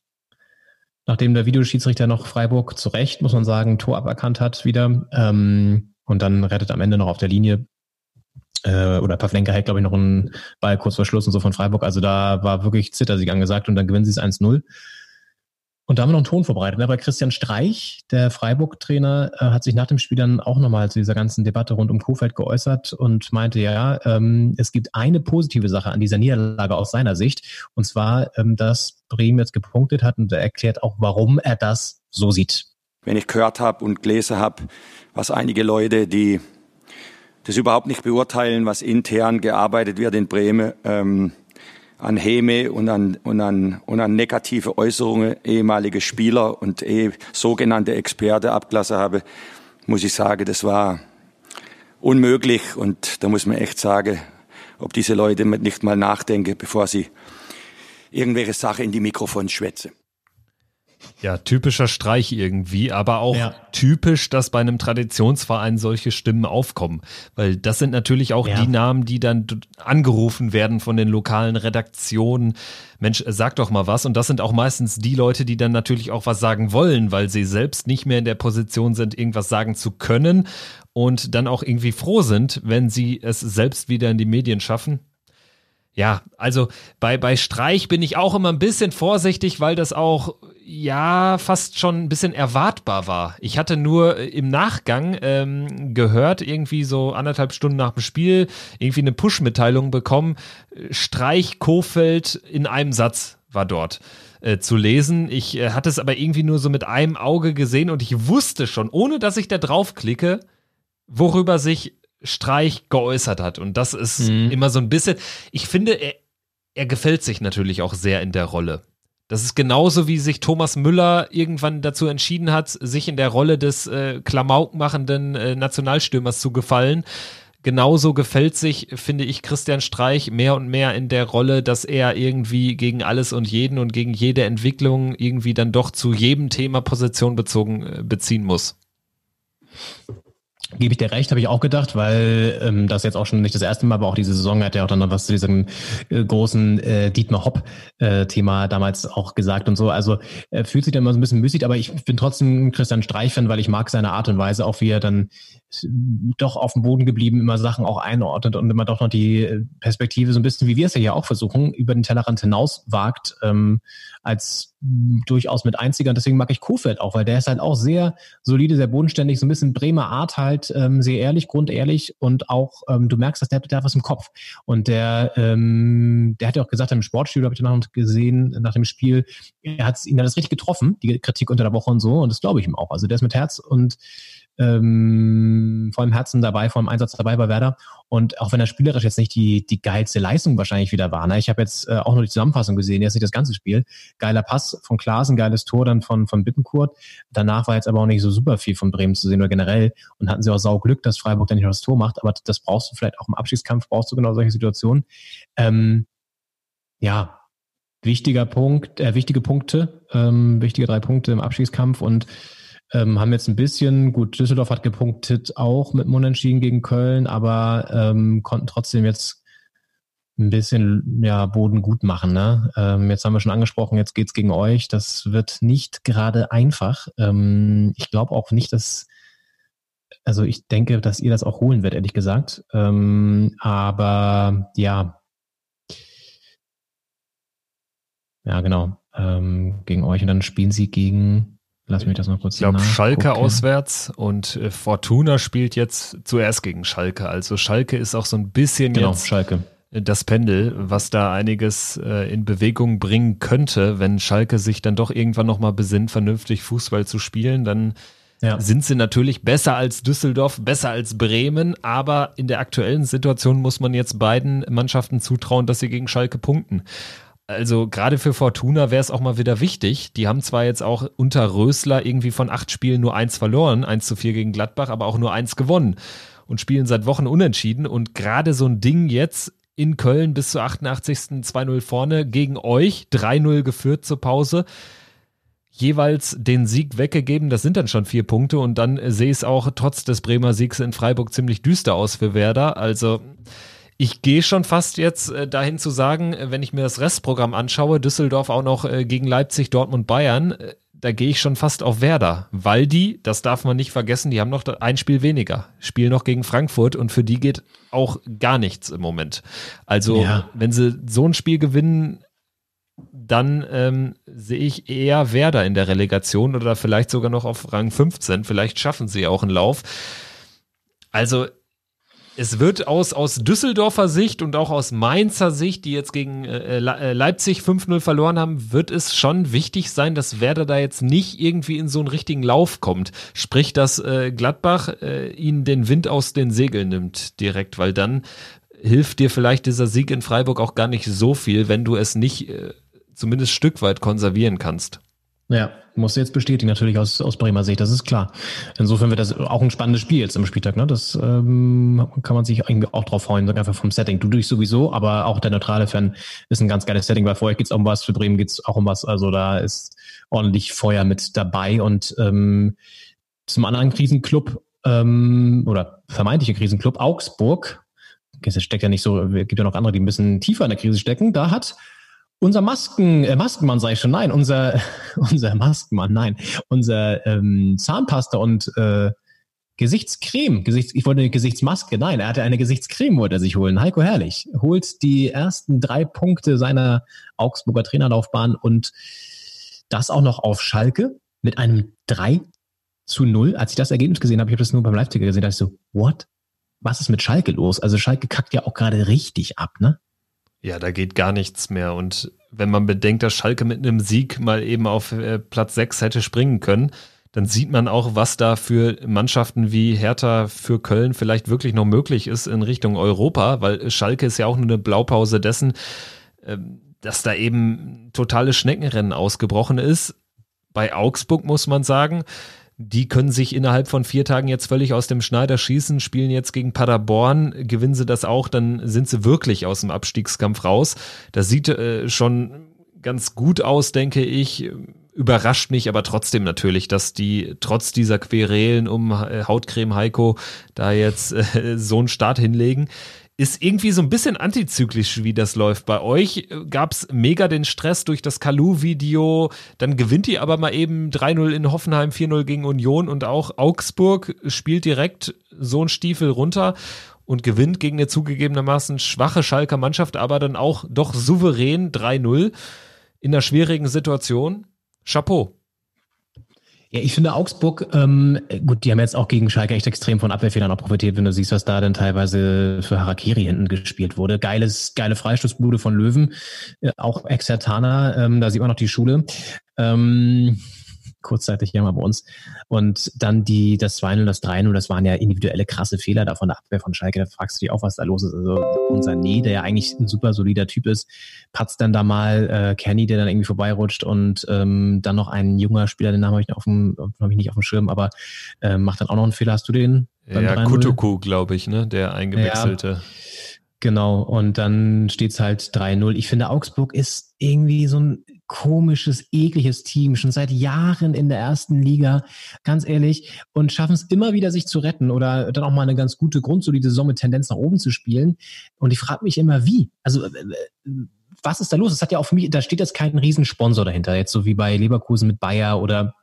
Nachdem der Videoschiedsrichter noch Freiburg zu Recht, muss man sagen, Tor aberkannt hat wieder. Ähm, und dann rettet am Ende noch auf der Linie äh, oder Pavlenka hält, glaube ich, noch einen Ball kurz vor Schluss und so von Freiburg. Also da war wirklich Zittersieg angesagt und dann gewinnen sie es 1-0. Und da haben wir noch einen Ton vorbereitet. Aber Christian Streich, der Freiburg-Trainer, äh, hat sich nach dem Spiel dann auch nochmal zu dieser ganzen Debatte rund um Kofeld geäußert und meinte, ja, ähm, es gibt eine positive Sache an dieser Niederlage aus seiner Sicht. Und zwar, ähm, dass Bremen jetzt gepunktet hat und er erklärt auch, warum er das so sieht. Wenn ich gehört habe und gelesen habe, was einige Leute, die das überhaupt nicht beurteilen, was intern gearbeitet wird in Bremen, ähm, an Häme und an, und an, und an negative Äußerungen ehemalige Spieler und eh sogenannte Experte abgelassen habe, muss ich sagen, das war unmöglich und da muss man echt sagen, ob diese Leute nicht mal nachdenken, bevor sie irgendwelche Sachen in die Mikrofons schwätzen. Ja, typischer Streich irgendwie, aber auch ja. typisch, dass bei einem Traditionsverein solche Stimmen aufkommen. Weil das sind natürlich auch ja. die Namen, die dann angerufen werden von den lokalen Redaktionen. Mensch, sag doch mal was. Und das sind auch meistens die Leute, die dann natürlich auch was sagen wollen, weil sie selbst nicht mehr in der Position sind, irgendwas sagen zu können und dann auch irgendwie froh sind, wenn sie es selbst wieder in die Medien schaffen. Ja, also bei, bei Streich bin ich auch immer ein bisschen vorsichtig, weil das auch, ja, fast schon ein bisschen erwartbar war. Ich hatte nur im Nachgang ähm, gehört, irgendwie so anderthalb Stunden nach dem Spiel, irgendwie eine Push-Mitteilung bekommen. Streich Kofeld in einem Satz war dort äh, zu lesen. Ich äh, hatte es aber irgendwie nur so mit einem Auge gesehen und ich wusste schon, ohne dass ich da draufklicke, worüber sich Streich geäußert hat. Und das ist mhm. immer so ein bisschen, ich finde, er, er gefällt sich natürlich auch sehr in der Rolle. Das ist genauso, wie sich Thomas Müller irgendwann dazu entschieden hat, sich in der Rolle des äh, klamaukmachenden äh, Nationalstürmers zu gefallen. Genauso gefällt sich, finde ich, Christian Streich mehr und mehr in der Rolle, dass er irgendwie gegen alles und jeden und gegen jede Entwicklung irgendwie dann doch zu jedem Thema Position bezogen äh, beziehen muss. Gebe ich dir recht, habe ich auch gedacht, weil ähm, das jetzt auch schon nicht das erste Mal, aber auch diese Saison hat er auch dann noch was zu diesem äh, großen äh, Dietmar Hopp-Thema äh, damals auch gesagt und so. Also er fühlt sich dann immer so ein bisschen müßig, aber ich bin trotzdem Christian Streich-Fan, weil ich mag seine Art und Weise, auch wie er dann doch auf dem Boden geblieben, immer Sachen auch einordnet und immer doch noch die Perspektive so ein bisschen, wie wir es ja hier auch versuchen, über den Tellerrand hinaus wagt, ähm, als durchaus mit einziger. Und deswegen mag ich Kofeld auch, weil der ist halt auch sehr solide, sehr bodenständig, so ein bisschen Bremer Art halt, ähm, sehr ehrlich, grundehrlich und auch, ähm, du merkst, dass der, der hat was im Kopf. Und der, ähm, der hat ja auch gesagt, im Sportstudio habe ich danach gesehen, nach dem Spiel, er hat ihn das richtig getroffen, die Kritik unter der Woche und so, und das glaube ich ihm auch. Also der ist mit Herz und ähm, vor allem Herzen dabei, vor allem Einsatz dabei bei Werder. Und auch wenn er spielerisch jetzt nicht die, die geilste Leistung wahrscheinlich wieder war. Ne? Ich habe jetzt äh, auch nur die Zusammenfassung gesehen, jetzt nicht das ganze Spiel. Geiler Pass von Klaasen, geiles Tor dann von, von Bittenkurt. Danach war jetzt aber auch nicht so super viel von Bremen zu sehen oder generell. Und hatten sie auch sau Glück, dass Freiburg dann nicht noch das Tor macht. Aber das brauchst du vielleicht auch im Abschiedskampf, brauchst du genau solche Situationen. Ähm, ja, wichtiger Punkt, äh, wichtige Punkte, ähm, wichtige drei Punkte im Abschiedskampf und ähm, haben jetzt ein bisschen, gut, Düsseldorf hat gepunktet auch mit Unentschieden gegen Köln, aber ähm, konnten trotzdem jetzt ein bisschen ja, Boden gut machen. Ne? Ähm, jetzt haben wir schon angesprochen, jetzt geht's gegen euch. Das wird nicht gerade einfach. Ähm, ich glaube auch nicht, dass Also ich denke, dass ihr das auch holen werdet, ehrlich gesagt. Ähm, aber ja. Ja, genau. Ähm, gegen euch und dann spielen sie gegen, lass mich das mal kurz Ich glaube, Schalke nachgucken. auswärts und äh, Fortuna spielt jetzt zuerst gegen Schalke. Also Schalke ist auch so ein bisschen Genau, jetzt Schalke. das Pendel, was da einiges äh, in Bewegung bringen könnte, wenn Schalke sich dann doch irgendwann nochmal besinnt, vernünftig Fußball zu spielen, dann Ja. sind sie natürlich besser als Düsseldorf, besser als Bremen, aber in der aktuellen Situation muss man jetzt beiden Mannschaften zutrauen, dass sie gegen Schalke punkten. Also gerade für Fortuna wäre es auch mal wieder wichtig. Die haben zwar jetzt auch unter Rösler irgendwie von acht Spielen nur eins verloren, eins zu vier gegen Gladbach, aber auch nur eins gewonnen und spielen seit Wochen unentschieden. Und gerade so ein Ding jetzt in Köln bis zur 88. 2-0 vorne gegen euch, 3-0 geführt zur Pause jeweils den Sieg weggegeben. Das sind dann schon vier Punkte und dann äh, sehe ich es auch trotz des Bremer Siegs in Freiburg ziemlich düster aus für Werder. Also ich gehe schon fast jetzt äh, dahin zu sagen, äh, wenn ich mir das Restprogramm anschaue, Düsseldorf auch noch äh, gegen Leipzig, Dortmund, Bayern, äh, da gehe ich schon fast auf Werder, weil die, das darf man nicht vergessen, die haben noch ein Spiel weniger, spielen noch gegen Frankfurt und für die geht auch gar nichts im Moment. Also Ja. wenn sie so ein Spiel gewinnen, dann ähm, sehe ich eher Werder in der Relegation oder vielleicht sogar noch auf Rang 15. Vielleicht schaffen sie auch einen Lauf. Also es wird aus, aus Düsseldorfer Sicht und auch aus Mainzer Sicht, die jetzt gegen äh, Le- äh, Leipzig 5-0 verloren haben, wird es schon wichtig sein, dass Werder da jetzt nicht irgendwie in so einen richtigen Lauf kommt. Sprich, dass äh, Gladbach äh, ihnen den Wind aus den Segeln nimmt direkt, weil dann hilft dir vielleicht dieser Sieg in Freiburg auch gar nicht so viel, wenn du es nicht äh, zumindest Stück weit konservieren kannst. Ja, musst du jetzt bestätigen, natürlich aus, aus Bremer Sicht, das ist klar. Insofern wird das auch ein spannendes Spiel jetzt am Spieltag, ne? Das ähm, kann man sich irgendwie auch drauf freuen, einfach vom Setting. Du durch sowieso, aber auch der neutrale Fan ist ein ganz geiles Setting, weil vorher geht's auch um was, für Bremen geht's auch um was. Also da ist ordentlich Feuer mit dabei und ähm, zum anderen Krisenclub ähm, oder vermeintliche Krisenclub Augsburg, es steckt ja nicht so, es gibt ja noch andere, die ein bisschen tiefer in der Krise stecken, da hat unser Masken, äh, Maskenmann sage ich schon, nein, unser, unser Maskenmann, nein, unser ähm, Zahnpasta und äh, Gesichtscreme, Gesichts, ich wollte eine Gesichtsmaske, nein, er hatte eine Gesichtscreme, wollte er sich holen. Heiko Herrlich holt die ersten drei Punkte seiner Augsburger Trainerlaufbahn und das auch noch auf Schalke mit einem 3 zu 0. Als ich das Ergebnis gesehen habe, ich habe das nur beim Live-Ticker gesehen, dachte ich so, what? Was ist mit Schalke los? Also Schalke kackt ja auch gerade richtig ab, ne? Ja, da geht gar nichts mehr. Und wenn man bedenkt, dass Schalke mit einem Sieg mal eben auf äh, Platz 6 hätte springen können, dann sieht man auch, was da für Mannschaften wie Hertha für Köln vielleicht wirklich noch möglich ist in Richtung Europa, weil Schalke ist ja auch nur eine Blaupause dessen, ähm, dass da eben totales Schneckenrennen ausgebrochen ist. Bei Augsburg muss man sagen, die können sich innerhalb von vier Tagen jetzt völlig aus dem Schneider schießen, spielen jetzt gegen Paderborn, gewinnen sie das auch, dann sind sie wirklich aus dem Abstiegskampf raus. Das sieht äh, schon ganz gut aus, denke ich. Überrascht mich aber trotzdem natürlich, dass die trotz dieser Querelen um äh, Hautcreme Heiko da jetzt äh, so einen Start hinlegen ist irgendwie so ein bisschen antizyklisch, wie das läuft. Bei euch gab's mega den Stress durch das Kalu-Video, dann gewinnt ihr aber mal eben 3-0 in Hoffenheim, 4-0 gegen Union und auch Augsburg spielt direkt so einen Stiefel runter und gewinnt gegen eine zugegebenermaßen schwache Schalker Mannschaft, aber dann auch doch souverän 3-0 in einer schwierigen Situation. Chapeau. Ja, ich finde Augsburg, ähm, gut, die haben jetzt auch gegen Schalke echt extrem von Abwehrfehlern auch profitiert, wenn du siehst, was da dann teilweise für Harakiri hinten gespielt wurde. Geiles, geile Freistoßbude von Löwen, äh, auch Exertana, ähm, da sieht man noch die Schule. Ähm, kurzzeitig hier mal bei uns. Und dann die, das 2-0, das 3-0, das waren ja individuelle krasse Fehler da von der Abwehr von Schalke. Da fragst du dich auch, was da los ist. Also unser Nee, der ja eigentlich ein super solider Typ ist, patzt dann da mal äh, Kenny, der dann irgendwie vorbeirutscht und ähm, dann noch ein junger Spieler, den Namen habe ich, nicht auf dem, hab ich nicht auf dem Schirm, aber äh, macht dann auch noch einen Fehler. Hast du den? Ja, 3-0? Kutuku, glaube ich, ne? Der eingewechselte. Genau, und dann steht's halt 3-0. Ich finde, Augsburg ist irgendwie so ein komisches, ekliges Team, schon seit Jahren in der ersten Liga, ganz ehrlich, und schaffen es immer wieder, sich zu retten oder dann auch mal eine ganz gute, grundsolide Saison mit Tendenz nach oben zu spielen. Und ich frage mich immer, wie? Also, äh, äh, was ist da los? Das hat ja auch für mich, da steht jetzt kein Riesensponsor dahinter, jetzt so wie bei Leverkusen mit Bayer oder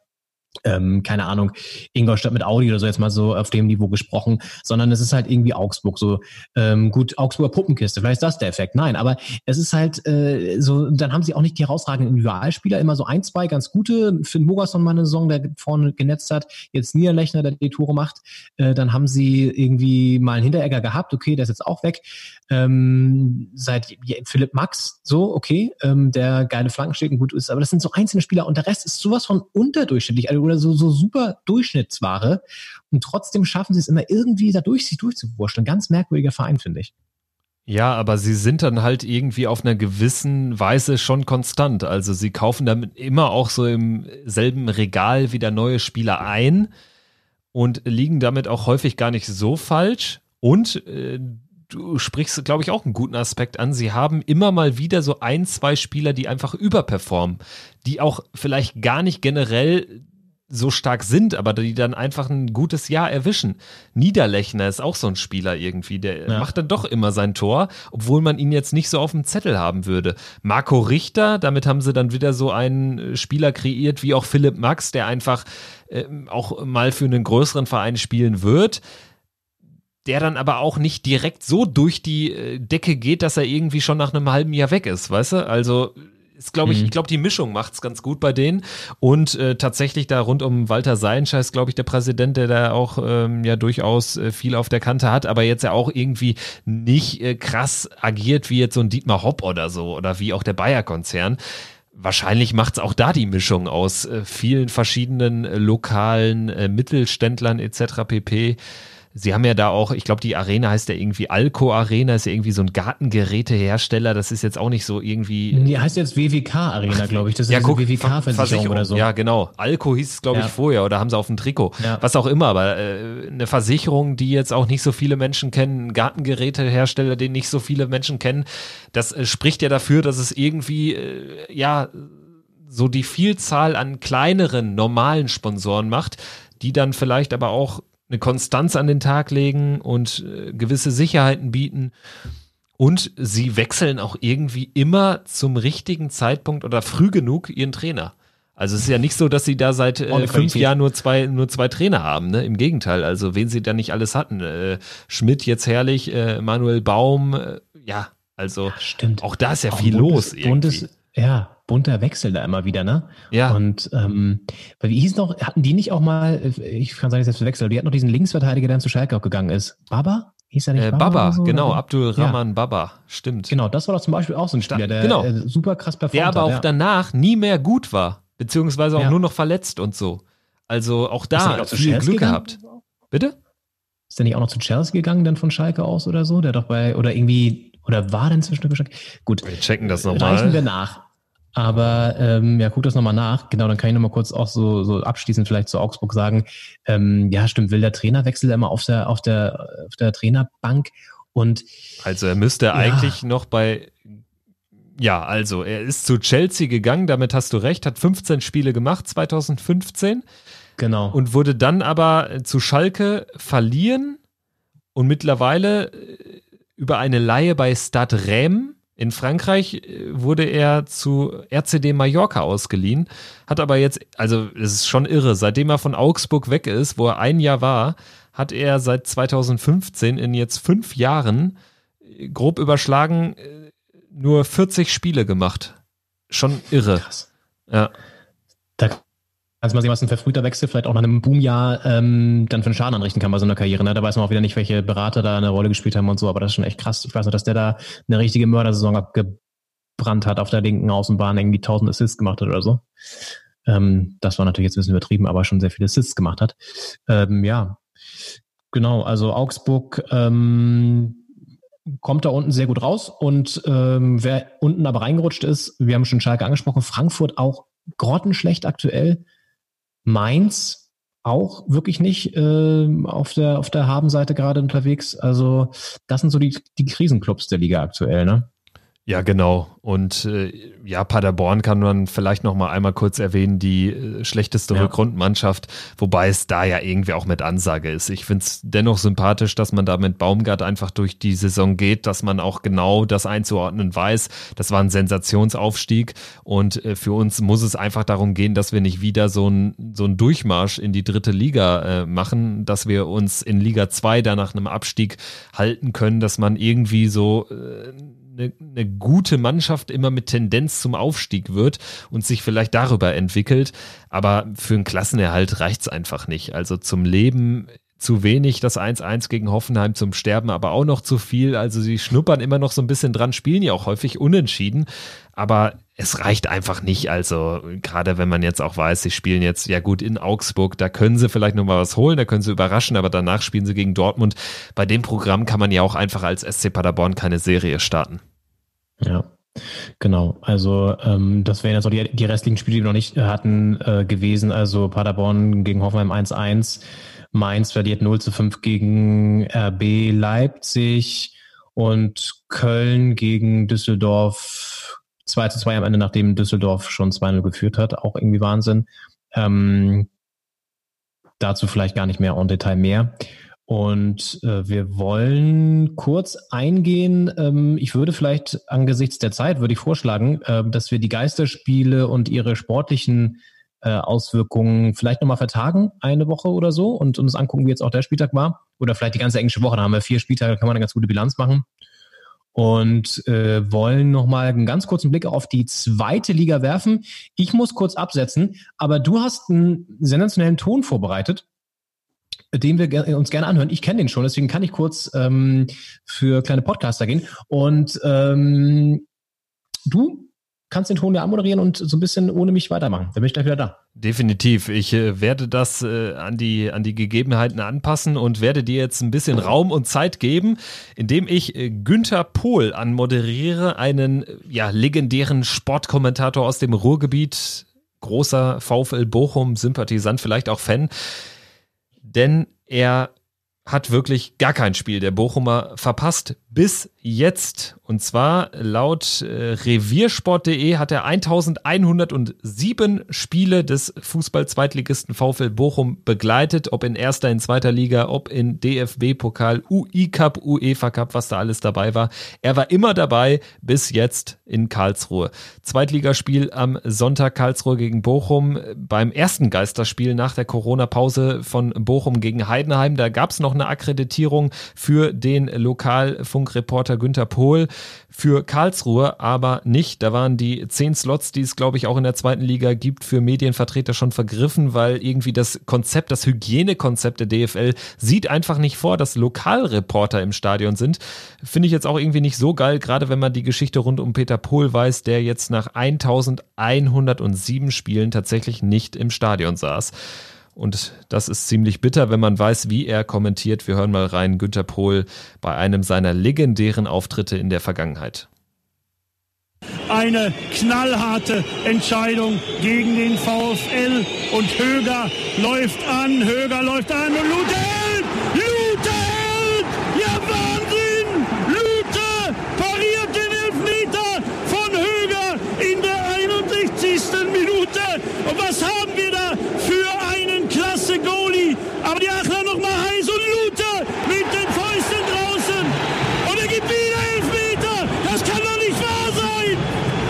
ähm, keine Ahnung, Ingolstadt mit Audi oder so jetzt mal so auf dem Niveau gesprochen, sondern es ist halt irgendwie Augsburg so ähm, gut Augsburger Puppenkiste, vielleicht ist das der Effekt. Nein, aber es ist halt äh, so, dann haben sie auch nicht die herausragenden Individualspieler, immer so ein, zwei ganz gute. Finn Mogasson mal eine Saison, der vorne genetzt hat, jetzt Niederlechner, der die Tore macht. Äh, dann haben sie irgendwie mal einen Hinteregger gehabt, okay, der ist jetzt auch weg. Ähm, seit Philipp Max, so, okay, ähm, der geile Flanken steht und gut ist, aber das sind so einzelne Spieler und der Rest ist sowas von unterdurchschnittlich. Also oder so, so super Durchschnittsware. Und trotzdem schaffen sie es immer irgendwie dadurch, sich durchzuwurschteln. Ganz merkwürdiger Verein, finde ich. Ja, aber sie sind dann halt irgendwie auf einer gewissen Weise schon konstant. Also sie kaufen damit immer auch so im selben Regal wieder neue Spieler ein und liegen damit auch häufig gar nicht so falsch. Und äh, du sprichst, glaube ich, auch einen guten Aspekt an. Sie haben immer mal wieder so ein, zwei Spieler, die einfach überperformen, die auch vielleicht gar nicht generell so stark sind, aber die dann einfach ein gutes Jahr erwischen. Niederlechner ist auch so ein Spieler irgendwie, der ja. macht dann doch immer sein Tor, obwohl man ihn jetzt nicht so auf dem Zettel haben würde. Marco Richter, damit haben sie dann wieder so einen Spieler kreiert, wie auch Philipp Max, der einfach äh, auch mal für einen größeren Verein spielen wird der dann aber auch nicht direkt so durch die äh, Decke geht, dass er irgendwie schon nach einem halben Jahr weg ist, weißt du? Also ist, glaube ich, mhm. ich glaube, die Mischung macht's ganz gut bei denen. Und äh, tatsächlich da rund um Walter Seinscher ist, glaube ich, der Präsident, der da auch ähm, ja durchaus äh, viel auf der Kante hat, aber jetzt ja auch irgendwie nicht äh, krass agiert wie jetzt so ein Dietmar Hopp oder so oder wie auch der Bayer-Konzern. Wahrscheinlich macht's auch da die Mischung aus äh, vielen verschiedenen äh, lokalen äh, Mittelständlern etc. pp. Sie haben ja da auch, ich glaube, die Arena heißt ja irgendwie Alco Arena, ist ja irgendwie so ein Gartengerätehersteller. Das ist jetzt auch nicht so irgendwie. Die heißt jetzt WWK Arena, glaube ich. Das ist ja, guck, WWK-Versicherung oder so. Ja, genau. Alco hieß es, glaube ja. ich, vorher oder haben sie auf dem Trikot. Ja. Was auch immer, aber äh, eine Versicherung, die jetzt auch nicht so viele Menschen kennen, ein Gartengerätehersteller, den nicht so viele Menschen kennen, das äh, spricht ja dafür, dass es irgendwie, äh, ja, so die Vielzahl an kleineren, normalen Sponsoren macht, die dann vielleicht aber auch eine Konstanz an den Tag legen und äh, gewisse Sicherheiten bieten. Und sie wechseln auch irgendwie immer zum richtigen Zeitpunkt oder früh genug ihren Trainer. Also es ist ja nicht so, dass sie da seit äh, fünf Jahren nur zwei, nur zwei Trainer haben, ne? Im Gegenteil, also wen sie da nicht alles hatten. Äh, Schmidt jetzt herrlich, äh, Manuel Baum, äh, ja, also ja, stimmt. auch da ist ja auch viel buntes, los. Irgendwie. Buntes, ja, bunter Wechsel da immer wieder, ne? Ja. Und ähm, wie hieß noch, hatten die nicht auch mal, ich kann sagen, jetzt verwechselt, die hatten noch diesen Linksverteidiger, der dann zu Schalke auch gegangen ist. Baba? Hieß er nicht äh, Baba? Baba so, genau, Abdul Rahman ja. Baba, stimmt. Genau, das war doch zum Beispiel auch so ein Spieler, der genau. äh, super krass performt Der aber auch ja. danach nie mehr gut war, beziehungsweise auch ja. nur noch verletzt und so. Also auch da viel Glück gegangen? gehabt. Bitte? Ist der nicht auch noch zu Chelsea gegangen, dann von Schalke aus oder so? Der doch bei, oder irgendwie, oder war denn zwischen Schalke? Gut. Wir checken das nochmal. Reichen wir nach. Aber ähm, ja, guck das nochmal nach. Genau, dann kann ich nochmal kurz auch so, so abschließend vielleicht zu Augsburg sagen. Ähm, ja, stimmt, will der Trainerwechsel immer auf der, auf der, auf der Trainerbank und also er müsste ja. eigentlich noch bei ja, also er ist zu Chelsea gegangen, damit hast du recht, hat 15 Spiele gemacht 2015. Genau. Und wurde dann aber zu Schalke verliehen und mittlerweile äh, über eine Laie bei Stade Reims in Frankreich äh, wurde er zu RCD Mallorca ausgeliehen, hat aber jetzt, also es ist schon irre, seitdem er von Augsburg weg ist, wo er ein Jahr war, hat er seit 2015 in jetzt fünf Jahren äh, grob überschlagen äh, nur 40 Spiele gemacht. Schon irre. Krass. Ja. Da also mal sehen, was ein verfrühter Wechsel vielleicht auch nach einem Boomjahr ähm, dann für einen Schaden anrichten kann bei so einer Karriere. Ne? Da weiß man auch wieder nicht, welche Berater da eine Rolle gespielt haben und so, aber das ist schon echt krass. Ich weiß noch, dass der da eine richtige Mördersaison abgebrannt hat auf der linken Außenbahn, irgendwie 1000 Assists gemacht hat oder so. Ähm, das war natürlich jetzt ein bisschen übertrieben, aber schon sehr viele Assists gemacht hat. Ähm, ja, genau. Also Augsburg ähm, kommt da unten sehr gut raus und ähm, wer unten aber reingerutscht ist, wir haben schon Schalke angesprochen, Frankfurt auch grottenschlecht aktuell. Mainz auch wirklich nicht äh, auf der auf der Habenseite gerade unterwegs. Also das sind so die, die Krisenclubs der Liga aktuell, ne? Ja, genau. Und äh, ja, Paderborn kann man vielleicht noch mal einmal kurz erwähnen, die äh, schlechteste Ja. Rückrundenmannschaft, wobei es da ja irgendwie auch mit Ansage ist. Ich finde es dennoch sympathisch, dass man da mit Baumgart einfach durch die Saison geht, dass man auch genau das einzuordnen weiß. Das war ein Sensationsaufstieg und äh, für uns muss es einfach darum gehen, dass wir nicht wieder so einen so einen Durchmarsch in die dritte Liga äh, machen, dass wir uns in Liga 2 da nach einem Abstieg halten können, dass man irgendwie so äh, eine, eine gute Mannschaft immer mit Tendenz zum Aufstieg wird und sich vielleicht darüber entwickelt. Aber für einen Klassenerhalt reicht's einfach nicht. Also zum Leben zu wenig, das 1-1 gegen Hoffenheim zum Sterben, aber auch noch zu viel. Also sie schnuppern immer noch so ein bisschen dran, spielen ja auch häufig unentschieden. Aber es reicht einfach nicht. Also gerade wenn man jetzt auch weiß, sie spielen jetzt ja gut in Augsburg, da können sie vielleicht noch mal was holen, da können sie überraschen, aber danach spielen sie gegen Dortmund. Bei dem Programm kann man ja auch einfach als SC Paderborn keine Serie starten. Ja, genau. Also ähm, das wären jetzt auch die, die restlichen Spiele, die wir noch nicht äh, hatten, äh, gewesen. Also Paderborn gegen Hoffenheim 1-1, Mainz verliert 0 zu 5 gegen RB Leipzig und Köln gegen Düsseldorf 2 zu 2 am Ende, nachdem Düsseldorf schon 2-0 geführt hat. Auch irgendwie Wahnsinn. Ähm, dazu vielleicht gar nicht mehr en Detail mehr. Und äh, wir wollen kurz eingehen. Ähm, ich würde vielleicht angesichts der Zeit, würde ich vorschlagen, äh, dass wir die Geisterspiele und ihre sportlichen äh, Auswirkungen vielleicht nochmal vertagen, eine Woche oder so, und uns angucken, wie jetzt auch der Spieltag war. Oder vielleicht die ganze englische Woche. Da haben wir vier Spieltage, da kann man eine ganz gute Bilanz machen. Und äh, wollen nochmal einen ganz kurzen Blick auf die zweite Liga werfen. Ich muss kurz absetzen, aber du hast einen sensationellen Ton vorbereitet den wir uns gerne anhören. Ich kenne den schon, deswegen kann ich kurz ähm, für kleine Podcaster gehen. Und ähm, du kannst den Ton ja anmoderieren und so ein bisschen ohne mich weitermachen. Dann bin ich gleich wieder da. Definitiv. Ich äh, werde das äh, an, die, an die Gegebenheiten anpassen und werde dir jetzt ein bisschen Raum und Zeit geben, indem ich äh, Günther Pohl anmoderiere, einen äh, ja, legendären Sportkommentator aus dem Ruhrgebiet, großer VfL Bochum-Sympathisant, vielleicht auch Fan. Denn er hat wirklich gar kein Spiel der Bochumer verpasst bis jetzt. Und zwar laut äh, reviersport.de hat er 1107 Spiele des Fußball-Zweitligisten VfL Bochum begleitet, ob in erster, in zweiter Liga, ob in DFB-Pokal, UI-Cup, UEFA-Cup, was da alles dabei war. Er war immer dabei bis jetzt in Karlsruhe. Zweitligaspiel am Sonntag Karlsruhe gegen Bochum. Beim ersten Geisterspiel nach der Corona-Pause von Bochum gegen Heidenheim, da gab es noch eine Akkreditierung für den Lokalfunkreporter Günther Pohl für Karlsruhe, aber nicht. Da waren die zehn Slots, die es, glaube ich, auch in der zweiten Liga gibt, für Medienvertreter schon vergriffen, weil irgendwie das Konzept, das Hygienekonzept der DFL sieht einfach nicht vor, dass Lokalreporter im Stadion sind. Finde ich jetzt auch irgendwie nicht so geil, gerade wenn man die Geschichte rund um Peter Pohl weiß, der jetzt nach 1107 Spielen tatsächlich nicht im Stadion saß. Und das ist ziemlich bitter, wenn man weiß, wie er kommentiert. Wir hören mal rein, Günter Pohl bei einem seiner legendären Auftritte in der Vergangenheit. Eine knallharte Entscheidung gegen den VfL und Höger läuft an, Höger läuft an und Lute hält! Lute hält! Ja Wahnsinn! Lute pariert den Elfmeter von Höger in der 61. Minute. Und was haben wir da für einen klasse Goalie? Aber die Achler noch mal heiß und Lute mit den Fäusten draußen. Und er gibt wieder Elfmeter. Das kann doch nicht wahr sein.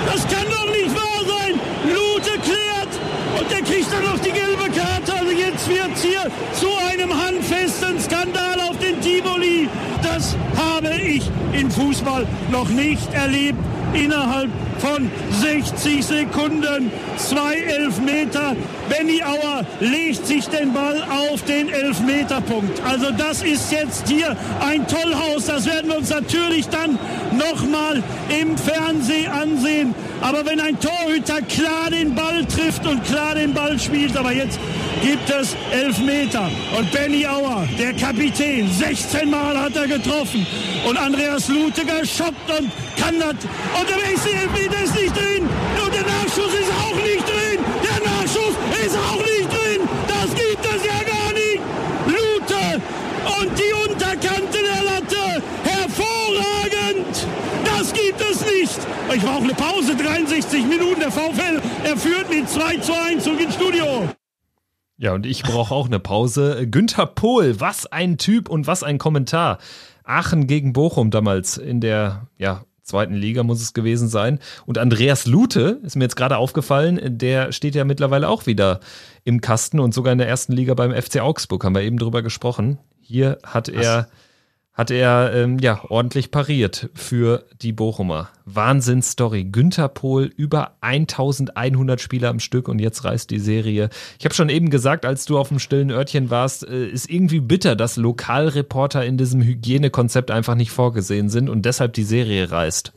Das kann doch nicht wahr sein. Lute klärt und der kriegt dann noch die gelbe Karte. Also jetzt wird's hier zu einem handfesten Skandal auf den Tivoli. Das habe ich im Fußball noch nicht erlebt. Innerhalb von 60 Sekunden zwei Elfmeter. Benny Auer legt sich den Ball auf den Elfmeterpunkt. Also das ist jetzt hier ein Tollhaus. Das werden wir uns natürlich dann nochmal im Fernsehen ansehen. Aber wenn ein Torhüter klar den Ball trifft und klar den Ball spielt, aber jetzt gibt es Elfmeter. Und Benny Auer, der Kapitän, 16 Mal hat er getroffen. Und Andreas Lutiger schoppt und kann das. Und der nächste Elfmeter ist nicht drin. Und der Nachschuss ist auch nicht drin. Der Nachschuss ist auch nicht drin. Das gibt es ja gar nicht. Lute und die Unterkante der Latte. Hervorragend. Das gibt es nicht. Ich brauche eine Pause, 63 Minuten. Der VfL, er führt mit 2 zu 1 zurück ins Studio. Ja, und ich brauche auch eine Pause. Günther Pohl, was ein Typ und was ein Kommentar. Aachen gegen Bochum damals in der ja, zweiten Liga muss es gewesen sein. Und Andreas Lute ist mir jetzt gerade aufgefallen, der steht ja mittlerweile auch wieder im Kasten und sogar in der ersten Liga beim FC Augsburg, haben wir eben drüber gesprochen. Hier hat er, hat er ähm, ja ordentlich pariert für die Bochumer. Wahnsinnsstory. Günther Pohl, über 1100 Spieler am Stück und jetzt reißt die Serie. Ich habe schon eben gesagt, als du auf dem stillen Örtchen warst, äh, ist irgendwie bitter, dass Lokalreporter in diesem Hygienekonzept einfach nicht vorgesehen sind und deshalb die Serie reißt.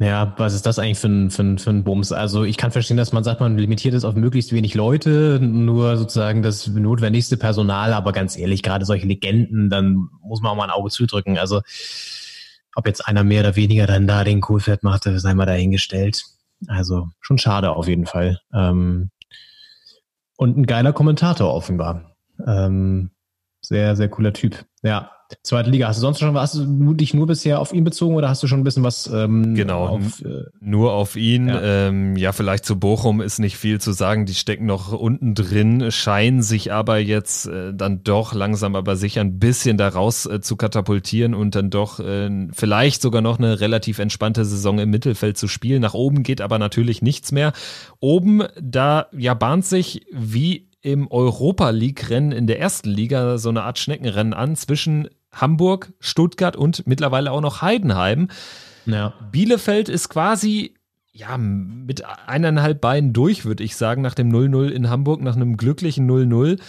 Ja, was ist das eigentlich für ein, für, ein, für ein Bums? Also ich kann verstehen, dass man sagt, man limitiert es auf möglichst wenig Leute, nur sozusagen das notwendigste Personal, aber ganz ehrlich, gerade solche Legenden, dann muss man auch mal ein Auge zudrücken. Also ob jetzt einer mehr oder weniger dann da den Kohlfeld macht, sei mal dahingestellt. Also schon schade auf jeden Fall. Ähm, und ein geiler Kommentator offenbar. Ähm, sehr, sehr cooler Typ. Ja, Zweite Liga. Hast du sonst schon was, hast du dich nur bisher auf ihn bezogen oder hast du schon ein bisschen was? Ähm, genau, auf, äh, nur auf ihn. Ja. Ähm, ja, vielleicht zu Bochum ist nicht viel zu sagen. Die stecken noch unten drin, scheinen sich aber jetzt äh, dann doch langsam aber sicher ein bisschen daraus äh, zu katapultieren und dann doch äh, vielleicht sogar noch eine relativ entspannte Saison im Mittelfeld zu spielen. Nach oben geht aber natürlich nichts mehr. Oben, da ja bahnt sich wie im Europa League-Rennen in der ersten Liga so eine Art Schneckenrennen an zwischen Hamburg, Stuttgart und mittlerweile auch noch Heidenheim. Ja. Bielefeld ist quasi ja, mit eineinhalb Beinen durch, würde ich sagen, nach dem 0-0 in Hamburg, nach einem glücklichen 0-0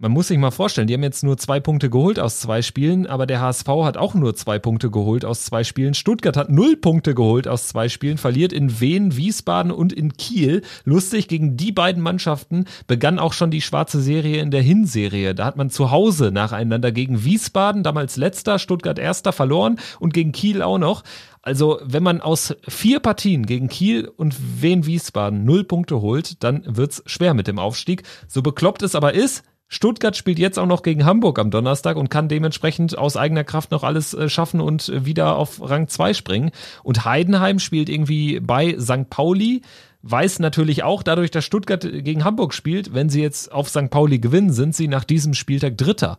man muss sich mal vorstellen, die haben jetzt nur zwei Punkte geholt aus zwei Spielen, aber der HSV hat auch nur zwei Punkte geholt aus zwei Spielen. Stuttgart hat null Punkte geholt aus zwei Spielen, verliert in Wien, Wiesbaden und in Kiel. Lustig, gegen die beiden Mannschaften begann auch schon die schwarze Serie in der Hinserie. Da hat man zu Hause nacheinander gegen Wiesbaden, damals letzter, Stuttgart erster, verloren und gegen Kiel auch noch. Also, wenn man aus vier Partien gegen Kiel und Wien Wiesbaden null Punkte holt, dann wird's schwer mit dem Aufstieg. So bekloppt es aber ist, Stuttgart spielt jetzt auch noch gegen Hamburg am Donnerstag und kann dementsprechend aus eigener Kraft noch alles äh, schaffen und äh, wieder auf Rang 2 springen. Und Heidenheim spielt irgendwie bei St. Pauli, weiß natürlich auch, dadurch, dass Stuttgart gegen Hamburg spielt, wenn sie jetzt auf St. Pauli gewinnen, sind sie nach diesem Spieltag Dritter.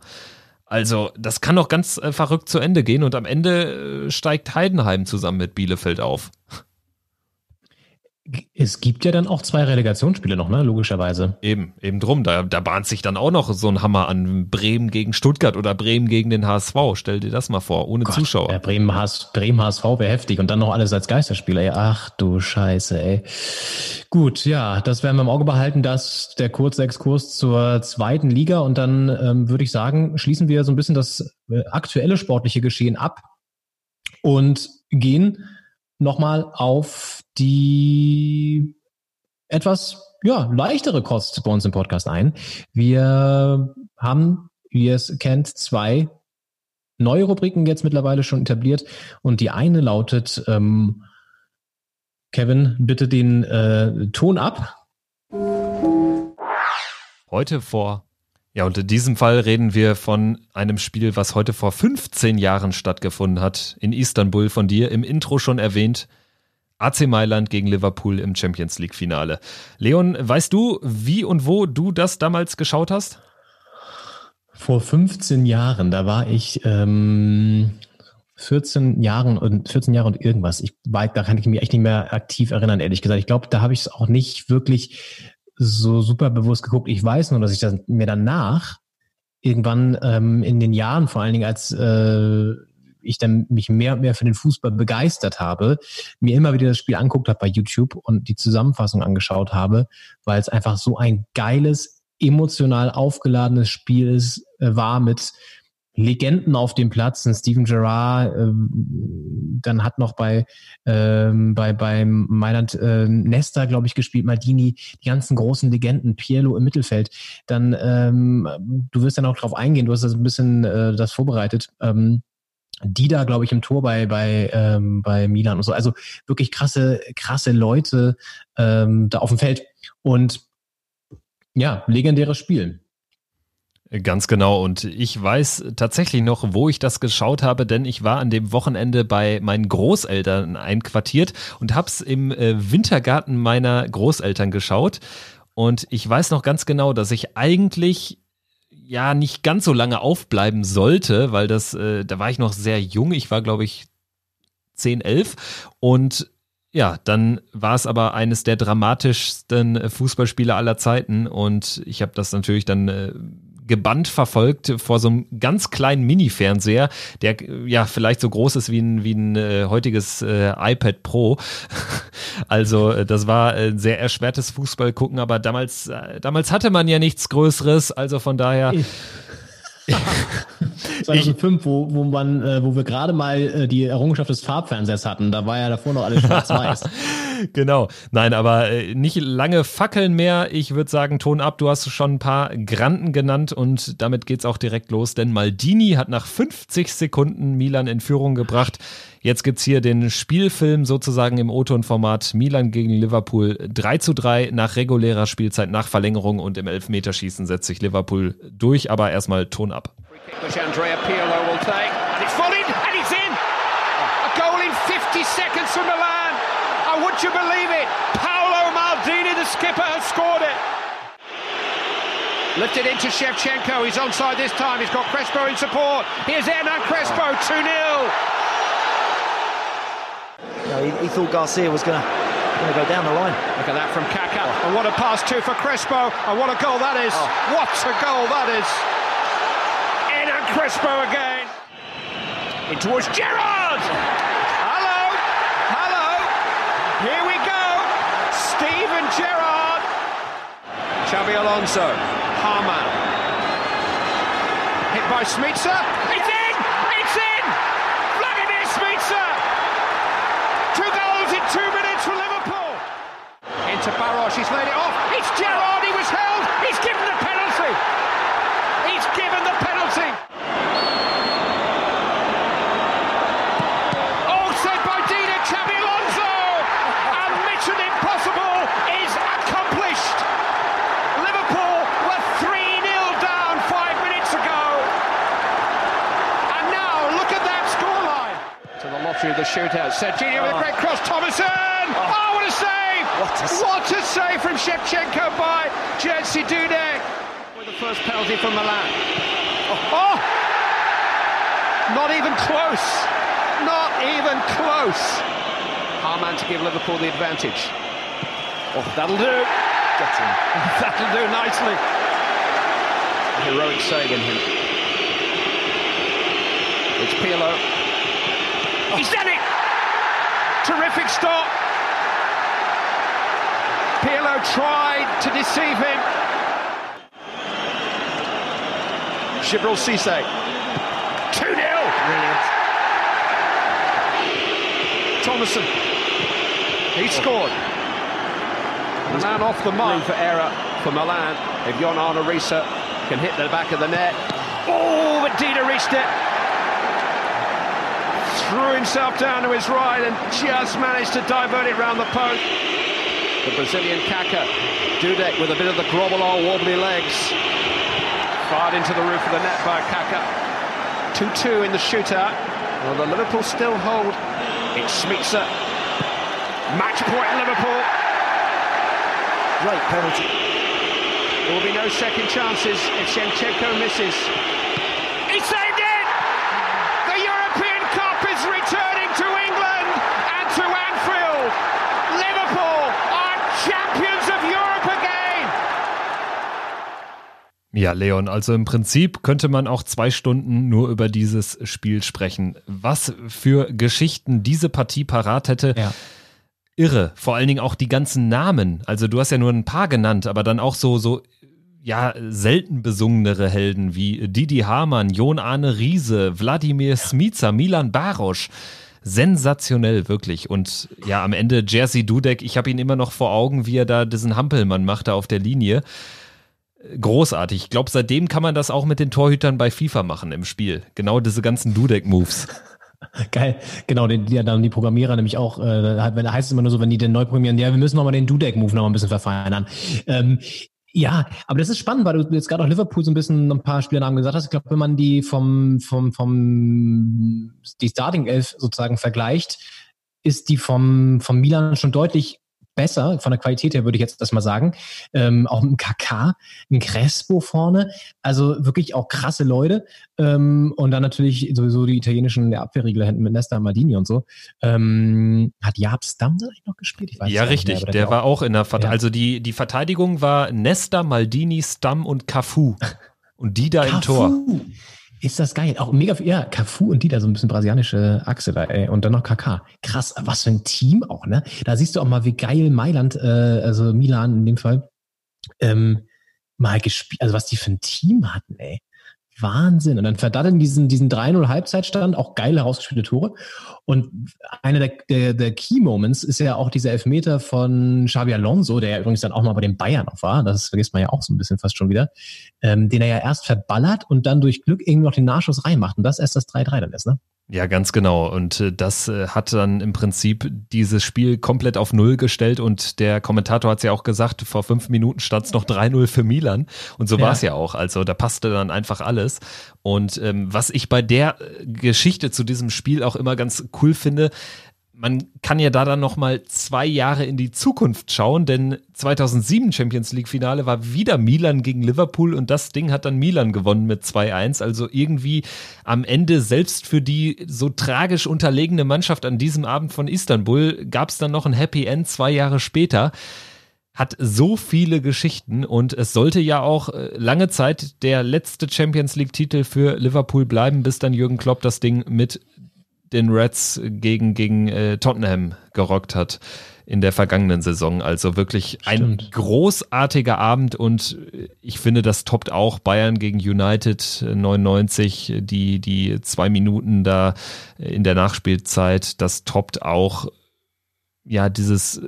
Also, das kann doch ganz äh, verrückt zu Ende gehen und am Ende steigt Heidenheim zusammen mit Bielefeld auf. Es gibt ja dann auch zwei Relegationsspiele noch, ne? Logischerweise. Eben, eben drum. Da, da bahnt sich dann auch noch so ein Hammer an Bremen gegen Stuttgart oder Bremen gegen den HSV. Stell dir das mal vor, ohne Gott, Zuschauer. Ja, Bremen, HS, Bremen HSV wäre heftig und dann noch alles als Geisterspieler. Ey. Ach du Scheiße, ey. Gut, ja, das werden wir im Auge behalten, dass der kurze Exkurs zur zweiten Liga und dann ähm, würde ich sagen, schließen wir so ein bisschen das äh, aktuelle sportliche Geschehen ab und gehen nochmal auf die etwas ja, leichtere Kost bei uns im Podcast ein. Wir haben, wie ihr es kennt, zwei neue Rubriken jetzt mittlerweile schon etabliert und die eine lautet, ähm, Kevin, bitte den äh, Ton ab. Heute vor ja, und in diesem Fall reden wir von einem Spiel, was heute vor 15 Jahren stattgefunden hat, in Istanbul von dir im Intro schon erwähnt. AC Mailand gegen Liverpool im Champions League Finale. Leon, weißt du, wie und wo du das damals geschaut hast? Vor 15 Jahren, da war ich ähm, 14 Jahren und 14 Jahre und irgendwas. Ich war, da kann ich mich echt nicht mehr aktiv erinnern, ehrlich gesagt. Ich glaube, da habe ich es auch nicht wirklich so super bewusst geguckt. Ich weiß nur, dass ich das mir danach irgendwann ähm, in den Jahren, vor allen Dingen als äh, ich dann mich mehr und mehr für den Fußball begeistert habe, mir immer wieder das Spiel anguckt habe bei YouTube und die Zusammenfassung angeschaut habe, weil es einfach so ein geiles, emotional aufgeladenes Spiel ist, äh, war mit Legenden auf dem Platz, ein Steven Gerrard, äh, dann hat noch bei ähm, bei beim Mailand äh, Nesta, glaube ich, gespielt, Maldini, die ganzen großen Legenden, Pielo im Mittelfeld. Dann ähm, du wirst dann auch drauf eingehen, du hast das ein bisschen äh, das vorbereitet. Ähm, die da, glaube ich, im Tor bei, bei, ähm, bei Milan und so. Also wirklich krasse, krasse Leute ähm, da auf dem Feld. Und ja, legendäres Spiel. Ganz genau. Und ich weiß tatsächlich noch, wo ich das geschaut habe, denn ich war an dem Wochenende bei meinen Großeltern einquartiert und hab's im äh, Wintergarten meiner Großeltern geschaut. Und ich weiß noch ganz genau, dass ich eigentlich ja nicht ganz so lange aufbleiben sollte, weil das, äh, da war ich noch sehr jung. Ich war, glaube ich, 10, 11 und ja, dann war es aber eines der dramatischsten Fußballspiele aller Zeiten und ich habe das natürlich dann äh, gebannt verfolgt vor so einem ganz kleinen Mini-Fernseher, der ja vielleicht so groß ist wie ein, wie ein äh, heutiges äh, iPad Pro. also äh, das war ein sehr erschwertes Fußball gucken, aber damals, äh, damals hatte man ja nichts Größeres, also von daher. 2005, wo, wo man, äh, wo wir gerade mal äh, die Errungenschaft des Farbfernsehers hatten, da war ja davor noch alles schwarz-weiß. genau. Nein, aber äh, nicht lange fackeln mehr. Ich würde sagen, Ton ab. Du hast schon ein paar Granden genannt und damit geht's auch direkt los, denn Maldini hat nach 50 Sekunden Milan in Führung gebracht. Jetzt gibt's hier den Spielfilm sozusagen im O-Ton-Format Milan gegen Liverpool 3 zu 3 nach regulärer Spielzeit, nach Verlängerung und im Elfmeterschießen setzt sich Liverpool durch, aber erstmal Ton ab. Which Andrea Pirlo will take. And it's volleyed and it's in. A goal in 50 seconds from Milan. Oh. Lifted into Shevchenko. He's onside this time. He's got Crespo in support. Here's Hernan Crespo, 2 0. He, he thought Garcia was going to go down the line. Look at that from Kaká. Oh. And what a pass too for Crespo. And what a goal that is. Oh. What a goal that is. Hernan Crespo again. In towards Gerrard. Hello. Hello. Here we go. Steven Gerrard. Xabi Alonso. Harman. Hit by Smitsa. It's in. It's in. Vladimir Smitsa. Two goals in two minutes for Liverpool. Into Barosh, he's laid it off. It's Gerrard, he was held. He's given the penalty. He's given the penalty. Oh, saved by Dina Xabi Alonso. And mission impossible is accomplished. Liverpool were 3-0 down five minutes ago. And now look at that scoreline. To the lottery of the shootout. Serginho with a uh-huh. great cross. Thomason. Uh-huh. Oh, what a save! What a, save from Shevchenko by Jerzy Dudek. With the first penalty from Milan. Oh, oh! Not even close. Not even close. Harman to give Liverpool the advantage. Oh, that'll do. Get him. that'll do nicely. A heroic save in him. It's Pirlo. Oh. He's done it! Terrific stop. Pirlo tried to deceive him. Gibril Cisse. 2 0. Brilliant. Thomason. He scored. Milan off the mark. For error for Milan. If Jon Arne Risa can hit the back of the net. Oh, but Dida reached it threw himself down to his right and just managed to divert it round the post. The Brazilian Kaka, Dudek with a bit of the grovel on wobbly legs. Fired into the roof of the net by Kaka. 2-2 in the shootout. Well, the Liverpool still hold. It's Smitsa. Match point Liverpool. Great penalty. There will be no second chances if Shevchenko misses. Ja, Leon, also im Prinzip könnte man auch zwei Stunden nur über dieses Spiel sprechen. Was für Geschichten diese Partie parat hätte. Ja. Irre. Vor allen Dingen auch die ganzen Namen. Also du hast ja nur ein paar genannt, aber dann auch so, so, ja, selten besungenere Helden wie Didi Hamann, Jon Arne Riese, Wladimir Smica, Milan Barosch. Sensationell, wirklich. Und ja, am Ende Jerzy Dudek, ich habe ihn immer noch vor Augen, wie er da diesen Hampelmann machte auf der Linie. Großartig. Ich glaube, seitdem kann man das auch mit den Torhütern bei FIFA machen im Spiel. Genau diese ganzen Dudek-Moves. Geil, genau, die, die, die Programmierer nämlich auch, äh, wenn heißt es immer nur so, wenn die den neu programmieren, ja, wir müssen nochmal den Dudek-Move nochmal ein bisschen verfeinern. Ähm, Ja, aber das ist spannend, weil du jetzt gerade auch Liverpool so ein bisschen ein paar Spielernamen gesagt hast. Ich glaube, wenn man die vom, vom, vom, die Starting Elf sozusagen vergleicht, ist die vom, vom Milan schon deutlich besser, von der Qualität her würde ich jetzt das mal sagen. Ähm, auch ein KK, ein Crespo vorne, also wirklich auch krasse Leute. Ähm, und dann natürlich sowieso die italienischen der Abwehrriegler hinten mit Nesta Maldini und so. Ähm, hat Jaap Stam da noch gespielt? ja, richtig. Mehr, der, der war auch in der Verteidigung. Ja. Also die, die Verteidigung war Nesta, Maldini, Stam und Cafu. Und die da Cafu. im Tor. Ist das geil. Auch mega, ja, Cafu und die da so ein bisschen brasilianische Achse da, ey. Und dann noch KK. Krass, was für ein Team auch, ne? Da siehst du auch mal, wie geil Mailand, äh, also Milan in dem Fall, ähm, mal gespielt, also was die für ein Team hatten, ey. Wahnsinn. Und dann verdatteln diesen, diesen 3-0 Halbzeitstand, auch geil herausgespielte Tore. Und einer der, der, der Key Moments ist ja auch dieser Elfmeter von Xabi Alonso, der ja übrigens dann auch mal bei den Bayern noch war. Das vergisst man ja auch so ein bisschen fast schon wieder. Ähm, den er ja erst verballert und dann durch Glück irgendwie noch den Nachschuss reinmacht. Und das erst das 3-3 dann ist, ne? Ja, ganz genau. Und äh, das äh, hat dann im Prinzip dieses Spiel komplett auf Null gestellt. Und der Kommentator hat es ja auch gesagt, vor fünf Minuten stand es noch 3-0 für Milan. Und so ja. war es ja auch. Also da passte dann einfach alles. Und ähm, was ich bei der äh, Geschichte zu diesem Spiel auch immer ganz cool finde, man kann ja da dann noch mal zwei Jahre in die Zukunft schauen, denn 2007 Champions League Finale war wieder Milan gegen Liverpool und das Ding hat dann Milan gewonnen mit 2-1. Also irgendwie am Ende selbst für die so tragisch unterlegene Mannschaft an diesem Abend von Istanbul gab es dann noch ein Happy End zwei Jahre später hat so viele Geschichten und es sollte ja auch äh, lange Zeit der letzte Champions League Titel für Liverpool bleiben, bis dann Jürgen Klopp das Ding mit den Reds gegen, gegen äh, Tottenham gerockt hat in der vergangenen Saison. Also wirklich ein Stimmt. großartiger Abend und ich finde, das toppt auch Bayern gegen United 99, die, die zwei Minuten da in der Nachspielzeit, das toppt auch ja dieses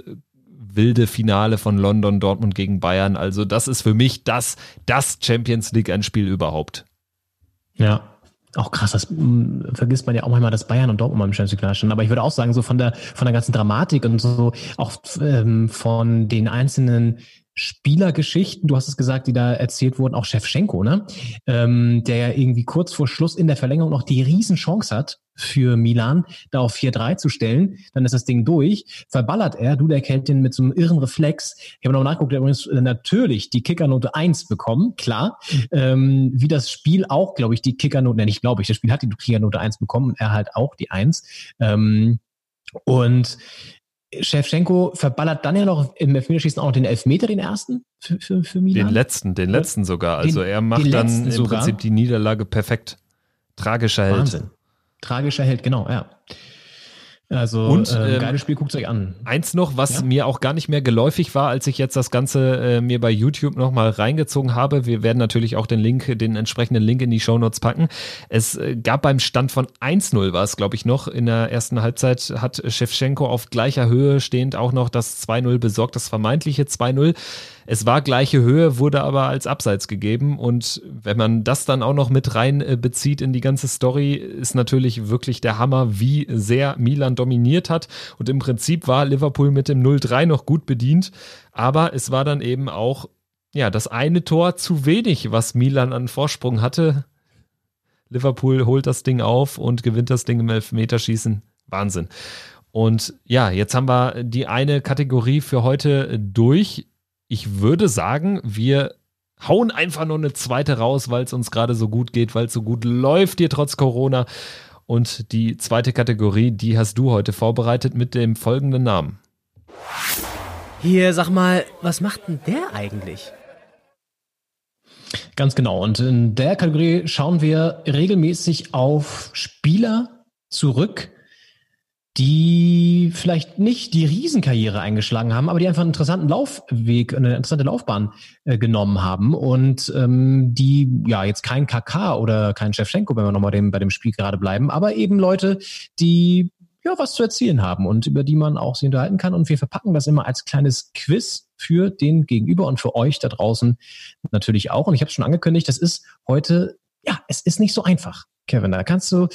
wilde Finale von London, Dortmund gegen Bayern. Also das ist für mich das, das Champions League ein Spiel überhaupt. Ja, auch krass, das mh, hm, vergisst man ja auch manchmal, dass Bayern und Dortmund im Champions League standen. Aber ich würde auch sagen, so von der von der ganzen Dramatik und so auch ähm, von den einzelnen Spielergeschichten, du hast es gesagt, die da erzählt wurden, auch Chefchenko, ne? Ähm, der ja irgendwie kurz vor Schluss in der Verlängerung noch die Riesenchance hat, für Milan, da auf 4-3 zu stellen. Dann ist das Ding durch. Verballert er, du, der den mit so einem irren Reflex. Ich habe noch nachgeguckt, der übrigens natürlich die Kickernote 1 bekommen, klar. Ähm, wie das Spiel auch, glaube ich, die Kickernote, ne, nicht glaube ich, das Spiel hat die Kickernote 1 bekommen, er halt auch die 1. Ähm, und Shevchenko verballert dann ja noch im Elfmeterschießen auch noch den Elfmeter, den ersten für, für, für Milan. Den letzten, den letzten sogar. Also den, er macht dann im sogar. Prinzip die Niederlage perfekt. Tragischer Held. Wahnsinn. Tragischer Held, genau, ja. Also und, äh, geiles Spiel, guckt euch an. Eins noch, was ja? mir auch gar nicht mehr geläufig war, als ich jetzt das Ganze äh, mir bei YouTube nochmal reingezogen habe. Wir werden natürlich auch den Link, den entsprechenden Link in die Shownotes packen. Es äh, gab beim Stand von 1-0 war es, glaube ich, noch. In der ersten Halbzeit hat Shevchenko auf gleicher Höhe stehend auch noch das 2-0 besorgt, das vermeintliche 2-0. Es war gleiche Höhe, wurde aber als Abseits gegeben. Und wenn man das dann auch noch mit rein äh, bezieht in die ganze Story, ist natürlich wirklich der Hammer, wie sehr Milan dominiert hat. Und im Prinzip war Liverpool mit dem 0-3 noch gut bedient. Aber es war dann eben auch ja, das eine Tor zu wenig, was Milan an Vorsprung hatte. Liverpool holt das Ding auf und gewinnt das Ding im Elfmeterschießen. Wahnsinn. Und ja, jetzt haben wir die eine Kategorie für heute durch ich würde sagen, wir hauen einfach nur eine zweite raus, weil es uns gerade so gut geht, weil es so gut läuft hier trotz Corona. Und die zweite Kategorie, die hast du heute vorbereitet mit dem folgenden Namen. Hier, sag mal, was macht denn der eigentlich? Ganz genau. Und in der Kategorie schauen wir regelmäßig auf Spieler zurück, die vielleicht nicht die Riesenkarriere eingeschlagen haben, aber die einfach einen interessanten Laufweg, eine interessante Laufbahn äh, genommen haben und ähm, die ja jetzt kein KK oder kein Shevchenko, wenn wir nochmal dem, bei dem Spiel gerade bleiben, aber eben Leute, die ja was zu erzählen haben und über die man auch sich unterhalten kann. Und wir verpacken das immer als kleines Quiz für den Gegenüber und für euch da draußen natürlich auch. Und ich habe es schon angekündigt, das ist heute ja, es ist nicht so einfach. Kevin, da kannst du,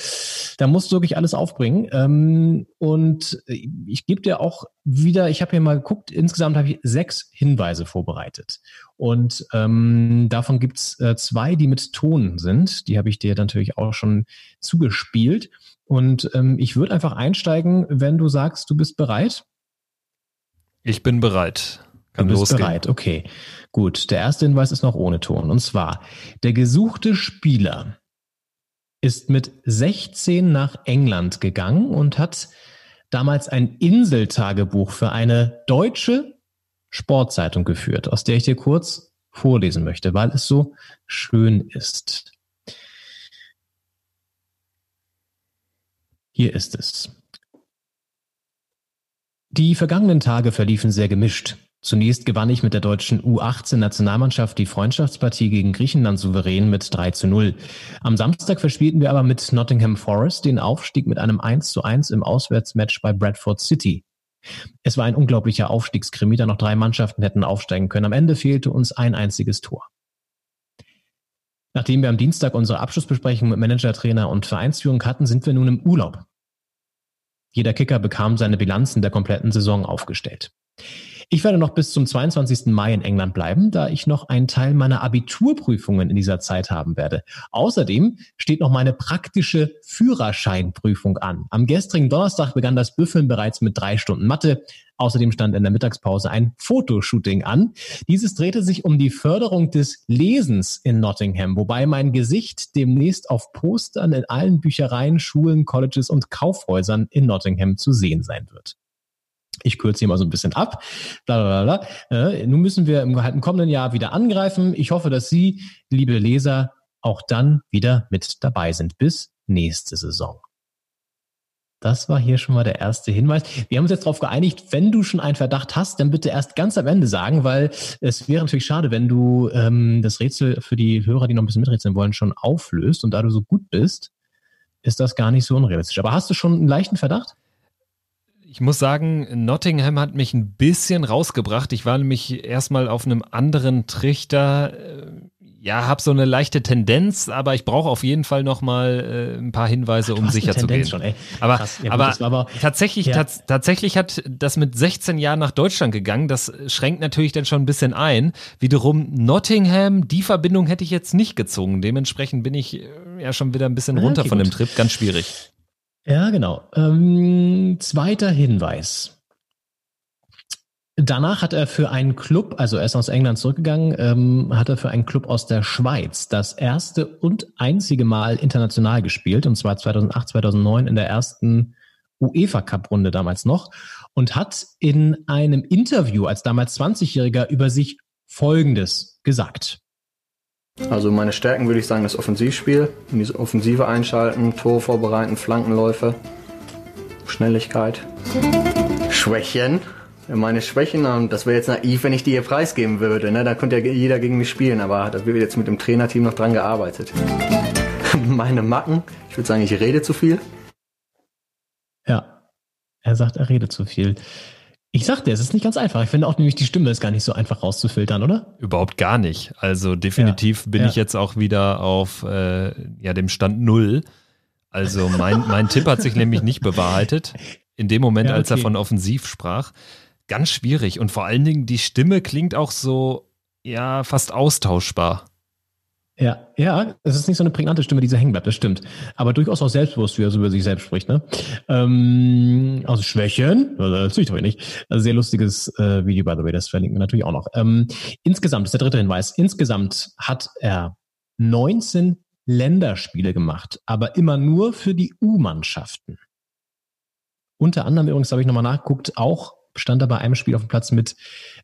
da musst du wirklich alles aufbringen. Ähm, und ich gebe dir auch wieder, ich habe hier mal geguckt, insgesamt habe ich sechs Hinweise vorbereitet. Und ähm, davon gibt's äh, zwei, die mit Ton sind. Die habe ich dir natürlich auch schon zugespielt. Und ähm, ich würde einfach einsteigen, wenn du sagst, du bist bereit. Ich bin bereit. Kann du bist losgehen. bereit, okay. Gut, der erste Hinweis ist noch ohne Ton. Und zwar, der gesuchte Spieler ist mit 16 nach England gegangen und hat damals ein Inseltagebuch für eine deutsche Sportzeitung geführt, aus der ich dir kurz vorlesen möchte, weil es so schön ist. Hier ist es. Die vergangenen Tage verliefen sehr gemischt. Zunächst gewann ich mit der deutschen U18-Nationalmannschaft die Freundschaftspartie gegen Griechenland souverän mit 3 zu 0. Am Samstag verspielten wir aber mit Nottingham Forest den Aufstieg mit einem 1 zu 1 im Auswärtsmatch bei Bradford City. Es war ein unglaublicher Aufstiegskrimi, da noch drei Mannschaften hätten aufsteigen können. Am Ende fehlte uns ein einziges Tor. Nachdem wir am Dienstag unsere Abschlussbesprechung mit Manager, Trainer und Vereinsführung hatten, sind wir nun im Urlaub. Jeder Kicker bekam seine Bilanzen der kompletten Saison aufgestellt. Ich werde noch bis zum 22. Mai in England bleiben, da ich noch einen Teil meiner Abiturprüfungen in dieser Zeit haben werde. Außerdem steht noch meine praktische Führerscheinprüfung an. Am gestrigen Donnerstag begann das Büffeln bereits mit drei Stunden Mathe. Außerdem stand in der Mittagspause ein Fotoshooting an. Dieses drehte sich um die Förderung des Lesens in Nottingham, wobei mein Gesicht demnächst auf Postern in allen Büchereien, Schulen, Colleges und Kaufhäusern in Nottingham zu sehen sein wird. Ich kürze hier mal so ein bisschen ab. Bla, bla, bla. Äh, nun müssen wir im, im kommenden Jahr wieder angreifen. Ich hoffe, dass Sie, liebe Leser, auch dann wieder mit dabei sind. Bis nächste Saison. Das war hier schon mal der erste Hinweis. Wir haben uns jetzt darauf geeinigt, wenn du schon einen Verdacht hast, dann bitte erst ganz am Ende sagen, weil es wäre natürlich schade, wenn du ähm, das Rätsel für die Hörer, die noch ein bisschen miträtseln wollen, schon auflöst. Und da du so gut bist, ist das gar nicht so unrealistisch. Aber hast du schon einen leichten Verdacht? Ich muss sagen, Nottingham hat mich ein bisschen rausgebracht. Ich war nämlich erstmal auf einem anderen Trichter. Äh, ja, habe so eine leichte Tendenz, aber ich brauche auf jeden Fall noch mal äh, ein paar Hinweise, Ach, um sicher zu gehen. Schon, aber, ja, aber, gut, aber, tatsächlich, ja. tats tatsächlich hat das mit 16 Jahren nach Deutschland gegangen. Das schränkt natürlich dann schon ein bisschen ein. Wiederum Nottingham, die Verbindung hätte ich jetzt nicht gezogen. Dementsprechend bin ich äh, ja schon wieder ein bisschen runter okay, von gut. dem Trip. Ganz schwierig. Ja, genau. Ähm, zweiter Hinweis. Danach hat er für einen Club, also er ist aus England zurückgegangen, ähm, hat er für einen Club aus der Schweiz das erste und einzige Mal international gespielt, und zwar 2008, 2009 in der ersten UEFA Cup Runde damals noch und hat in einem Interview als damals 20-Jähriger über sich Folgendes gesagt. Also meine Stärken würde ich sagen, das Offensivspiel, in diese Offensive einschalten, Tor vorbereiten, Flankenläufe, Schnelligkeit. Schwächen. Meine Schwächen, das wäre jetzt naiv, wenn ich die hier preisgeben würde. Ne? Da könnte ja jeder gegen mich spielen, aber da wird jetzt mit dem Trainerteam noch dran gearbeitet. Meine Macken, ich würde sagen, ich rede zu viel. Ja, er sagt, er redet zu viel. Ich sag dir, es ist nicht ganz einfach. Ich finde auch nämlich die Stimme ist gar nicht so einfach rauszufiltern, oder? Überhaupt gar nicht. Also definitiv ja, bin ja. ich jetzt auch wieder auf äh, ja, dem Stand Null. Also mein, mein Tipp hat sich nämlich nicht bewahrheitet. In dem Moment, ja, okay. als er von offensiv sprach. Ganz schwierig. Und vor allen Dingen, die Stimme klingt auch so, ja, fast austauschbar. Ja, ja, es ist nicht so eine prägnante Stimme, die so hängen bleibt, das stimmt. Aber durchaus auch selbstbewusst, wie er so über sich selbst spricht, ne? Ähm, also Schwächen, das tue ich doch nicht. Also sehr lustiges äh, Video, by the way, das verlinken wir natürlich auch noch. Ähm, insgesamt, das ist der dritte Hinweis, insgesamt hat er 19 Länderspiele gemacht, aber immer nur für die U-Mannschaften. Unter anderem übrigens, habe ich nochmal nachgeguckt, auch stand er bei einem Spiel auf dem Platz mit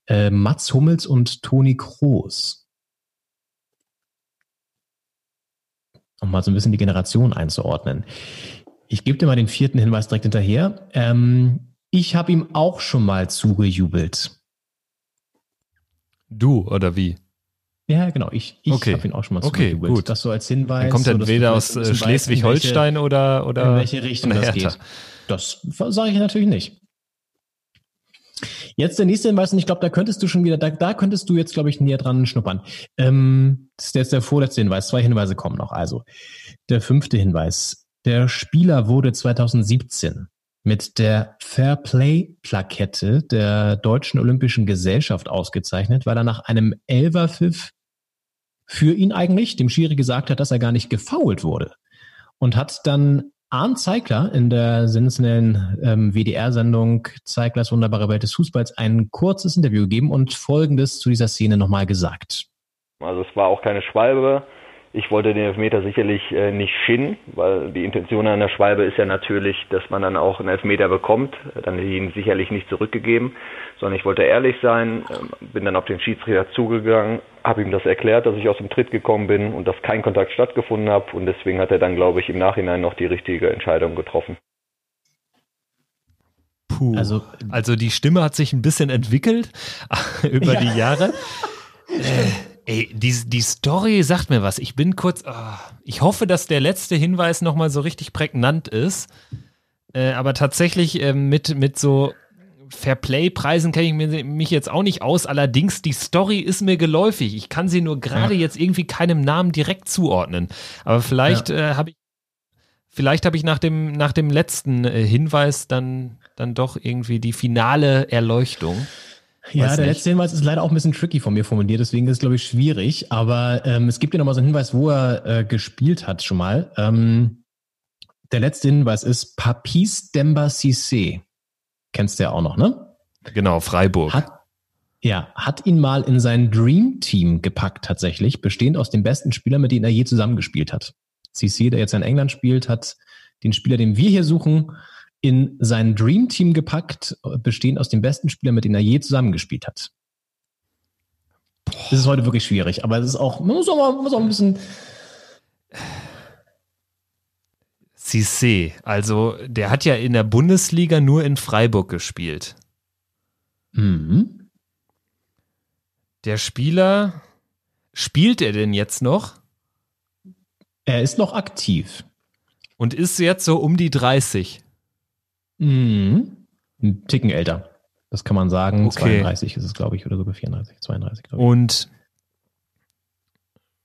äh, Mats Hummels und Toni Kroos. Um mal so ein bisschen die Generation einzuordnen. Ich gebe dir mal den vierten Hinweis direkt hinterher. Ähm, ich habe ihm auch schon mal zugejubelt. Du oder wie? Ja, genau. Ich, ich okay. habe ihn auch schon mal okay, zugejubelt. Gut. Das so als Hinweis. Dann kommt er entweder aus äh, Schleswig-Holstein oder, oder in welche Richtung das geht. Das sage ich natürlich nicht. Jetzt der nächste Hinweis, und ich glaube, da könntest du schon wieder, da, da könntest du jetzt, glaube ich, näher dran schnuppern. Ähm, das ist jetzt der vorletzte Hinweis. Zwei Hinweise kommen noch. Also, der fünfte Hinweis. Der Spieler wurde 2017 mit der Fair Play Plakette der Deutschen Olympischen Gesellschaft ausgezeichnet, weil er nach einem Elverpfiff für ihn eigentlich dem Schiri gesagt hat, dass er gar nicht gefoult wurde. Und hat dann Arndt Zeigler in der sensationellen ähm, WDR-Sendung Zeiglers wunderbare Welt des Fußballs ein kurzes Interview gegeben und Folgendes zu dieser Szene nochmal gesagt. Also es war auch keine Schwalbe. Ich wollte den Elfmeter sicherlich äh, nicht schinnen, weil die Intention einer Schwalbe ist ja natürlich, dass man dann auch einen Elfmeter bekommt. Dann hätte ich ihn sicherlich nicht zurückgegeben, sondern ich wollte ehrlich sein, äh, bin dann auf den Schiedsrichter zugegangen, habe ihm das erklärt, dass ich aus dem Tritt gekommen bin und dass kein Kontakt stattgefunden hat und deswegen hat er dann, glaube ich, im Nachhinein noch die richtige Entscheidung getroffen. Puh. Also, also die Stimme hat sich ein bisschen entwickelt über ja. die Jahre. äh, ey, die, die Story sagt mir was. Ich bin kurz. Oh, ich hoffe, dass der letzte Hinweis nochmal so richtig prägnant ist. Äh, aber tatsächlich äh, mit, mit so Fairplay-Preisen kenne ich mich jetzt auch nicht aus. Allerdings, die Story ist mir geläufig. Ich kann sie nur gerade ja. jetzt irgendwie keinem Namen direkt zuordnen. Aber vielleicht ja. äh, habe ich, vielleicht habe ich nach dem, nach dem letzten äh, Hinweis dann, dann doch irgendwie die finale Erleuchtung. Ja, Weiß der nicht. letzte Hinweis ist leider auch ein bisschen tricky von mir formuliert, deswegen ist es, glaube ich, schwierig. Aber ähm, es gibt ja nochmal so einen Hinweis, wo er äh, gespielt hat schon mal. Ähm, der letzte Hinweis ist Papis Demba Cissé kennst du ja auch noch, ne? Genau, Freiburg. Hat, ja, hat ihn mal in sein Dream Team gepackt tatsächlich, bestehend aus den besten Spielern, mit denen er je zusammengespielt hat. CC, der jetzt in England spielt, hat den Spieler, den wir hier suchen, in sein Dream Team gepackt, bestehend aus den besten Spielern, mit denen er je zusammengespielt hat. Das ist heute wirklich schwierig, aber es ist auch, man muss auch, mal, muss auch ein bisschen Cissé, also der hat ja in der Bundesliga nur in Freiburg gespielt. Mhm. Der Spieler, spielt er denn jetzt noch? Er ist noch aktiv. Und ist jetzt so um die 30? Mhm. Ein Ticken älter. Das kann man sagen. Okay. 32 ist es, glaube ich, oder sogar 34, 32, glaube ich. Und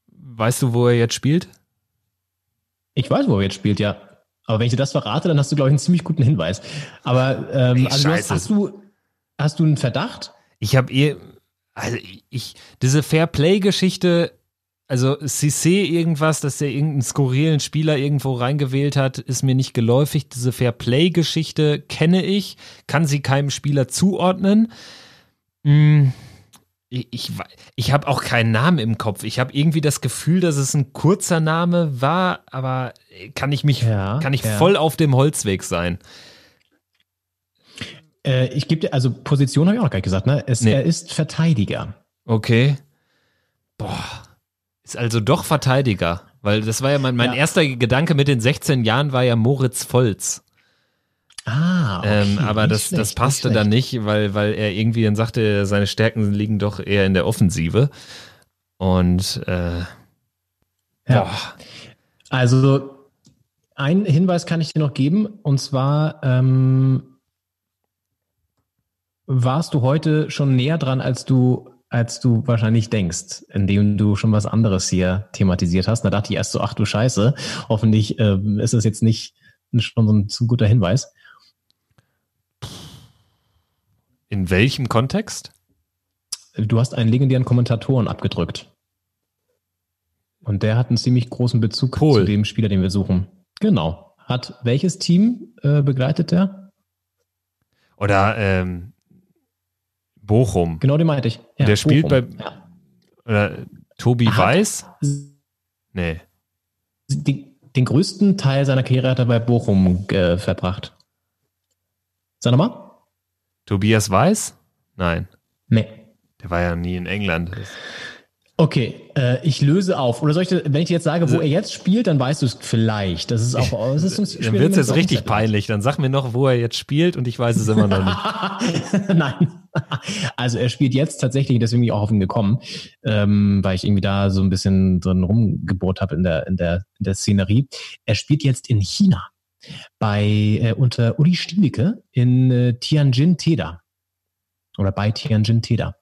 weißt du, wo er jetzt spielt? Ich weiß, wo er jetzt spielt, ja. Aber wenn ich dir das verrate, dann hast du, glaube ich, einen ziemlich guten Hinweis. Aber ähm, also du hast, hast, du, hast du einen Verdacht? Ich habe eh, also ich, diese Fair-Play-Geschichte, also Cissé irgendwas, dass er irgendeinen skurrilen Spieler irgendwo reingewählt hat, ist mir nicht geläufig. Diese Fair-Play-Geschichte kenne ich, kann sie keinem Spieler zuordnen. Hm ich, ich, ich habe auch keinen Namen im Kopf. Ich habe irgendwie das Gefühl, dass es ein kurzer Name war, aber kann ich mich, ja, kann ich ja. voll auf dem Holzweg sein. Äh, ich gebe dir, also Position habe ich auch noch gar nicht gesagt, ne? Es, nee. Er ist Verteidiger. Okay. Boah. Ist also doch Verteidiger. Weil das war ja mein, mein ja. erster Gedanke mit den 16 Jahren war ja Moritz Volz. Ah, okay, ähm, aber das, schlecht, das passte nicht dann nicht, weil, weil er irgendwie dann sagte, seine Stärken liegen doch eher in der Offensive. Und äh, ja. Boah. Also ein Hinweis kann ich dir noch geben, und zwar ähm, warst du heute schon näher dran, als du als du wahrscheinlich denkst, indem du schon was anderes hier thematisiert hast. Da dachte ich erst so, ach du Scheiße, hoffentlich äh, ist das jetzt nicht schon so ein zu guter Hinweis. In welchem Kontext? Du hast einen legendären Kommentatoren abgedrückt. Und der hat einen ziemlich großen Bezug Kohl. zu dem Spieler, den wir suchen. Genau. Hat welches Team äh, begleitet der? Oder ähm, Bochum. Genau, den meinte ich. Ja, der spielt bei ja. oder Tobi hat, Weiß? Nee. Die, den größten Teil seiner Karriere hat er bei Bochum äh, verbracht. Sag nochmal. Tobias Weiß? Nein. Nee. Der war ja nie in England. Okay, äh, ich löse auf. Oder soll ich, wenn ich jetzt sage, wo er jetzt spielt, dann weißt du es vielleicht. Das ist auch. Das ist dann wird es jetzt richtig peinlich. Dann sag mir noch, wo er jetzt spielt und ich weiß es immer noch nicht. Nein. Also er spielt jetzt tatsächlich, deswegen bin ich auch auf ihn gekommen, ähm, weil ich irgendwie da so ein bisschen drin rumgebohrt habe in der, in, der, in der Szenerie. Er spielt jetzt in China bei äh, unter Uli Stielicke in äh, Tianjin Teda. oder bei Tianjin Teda.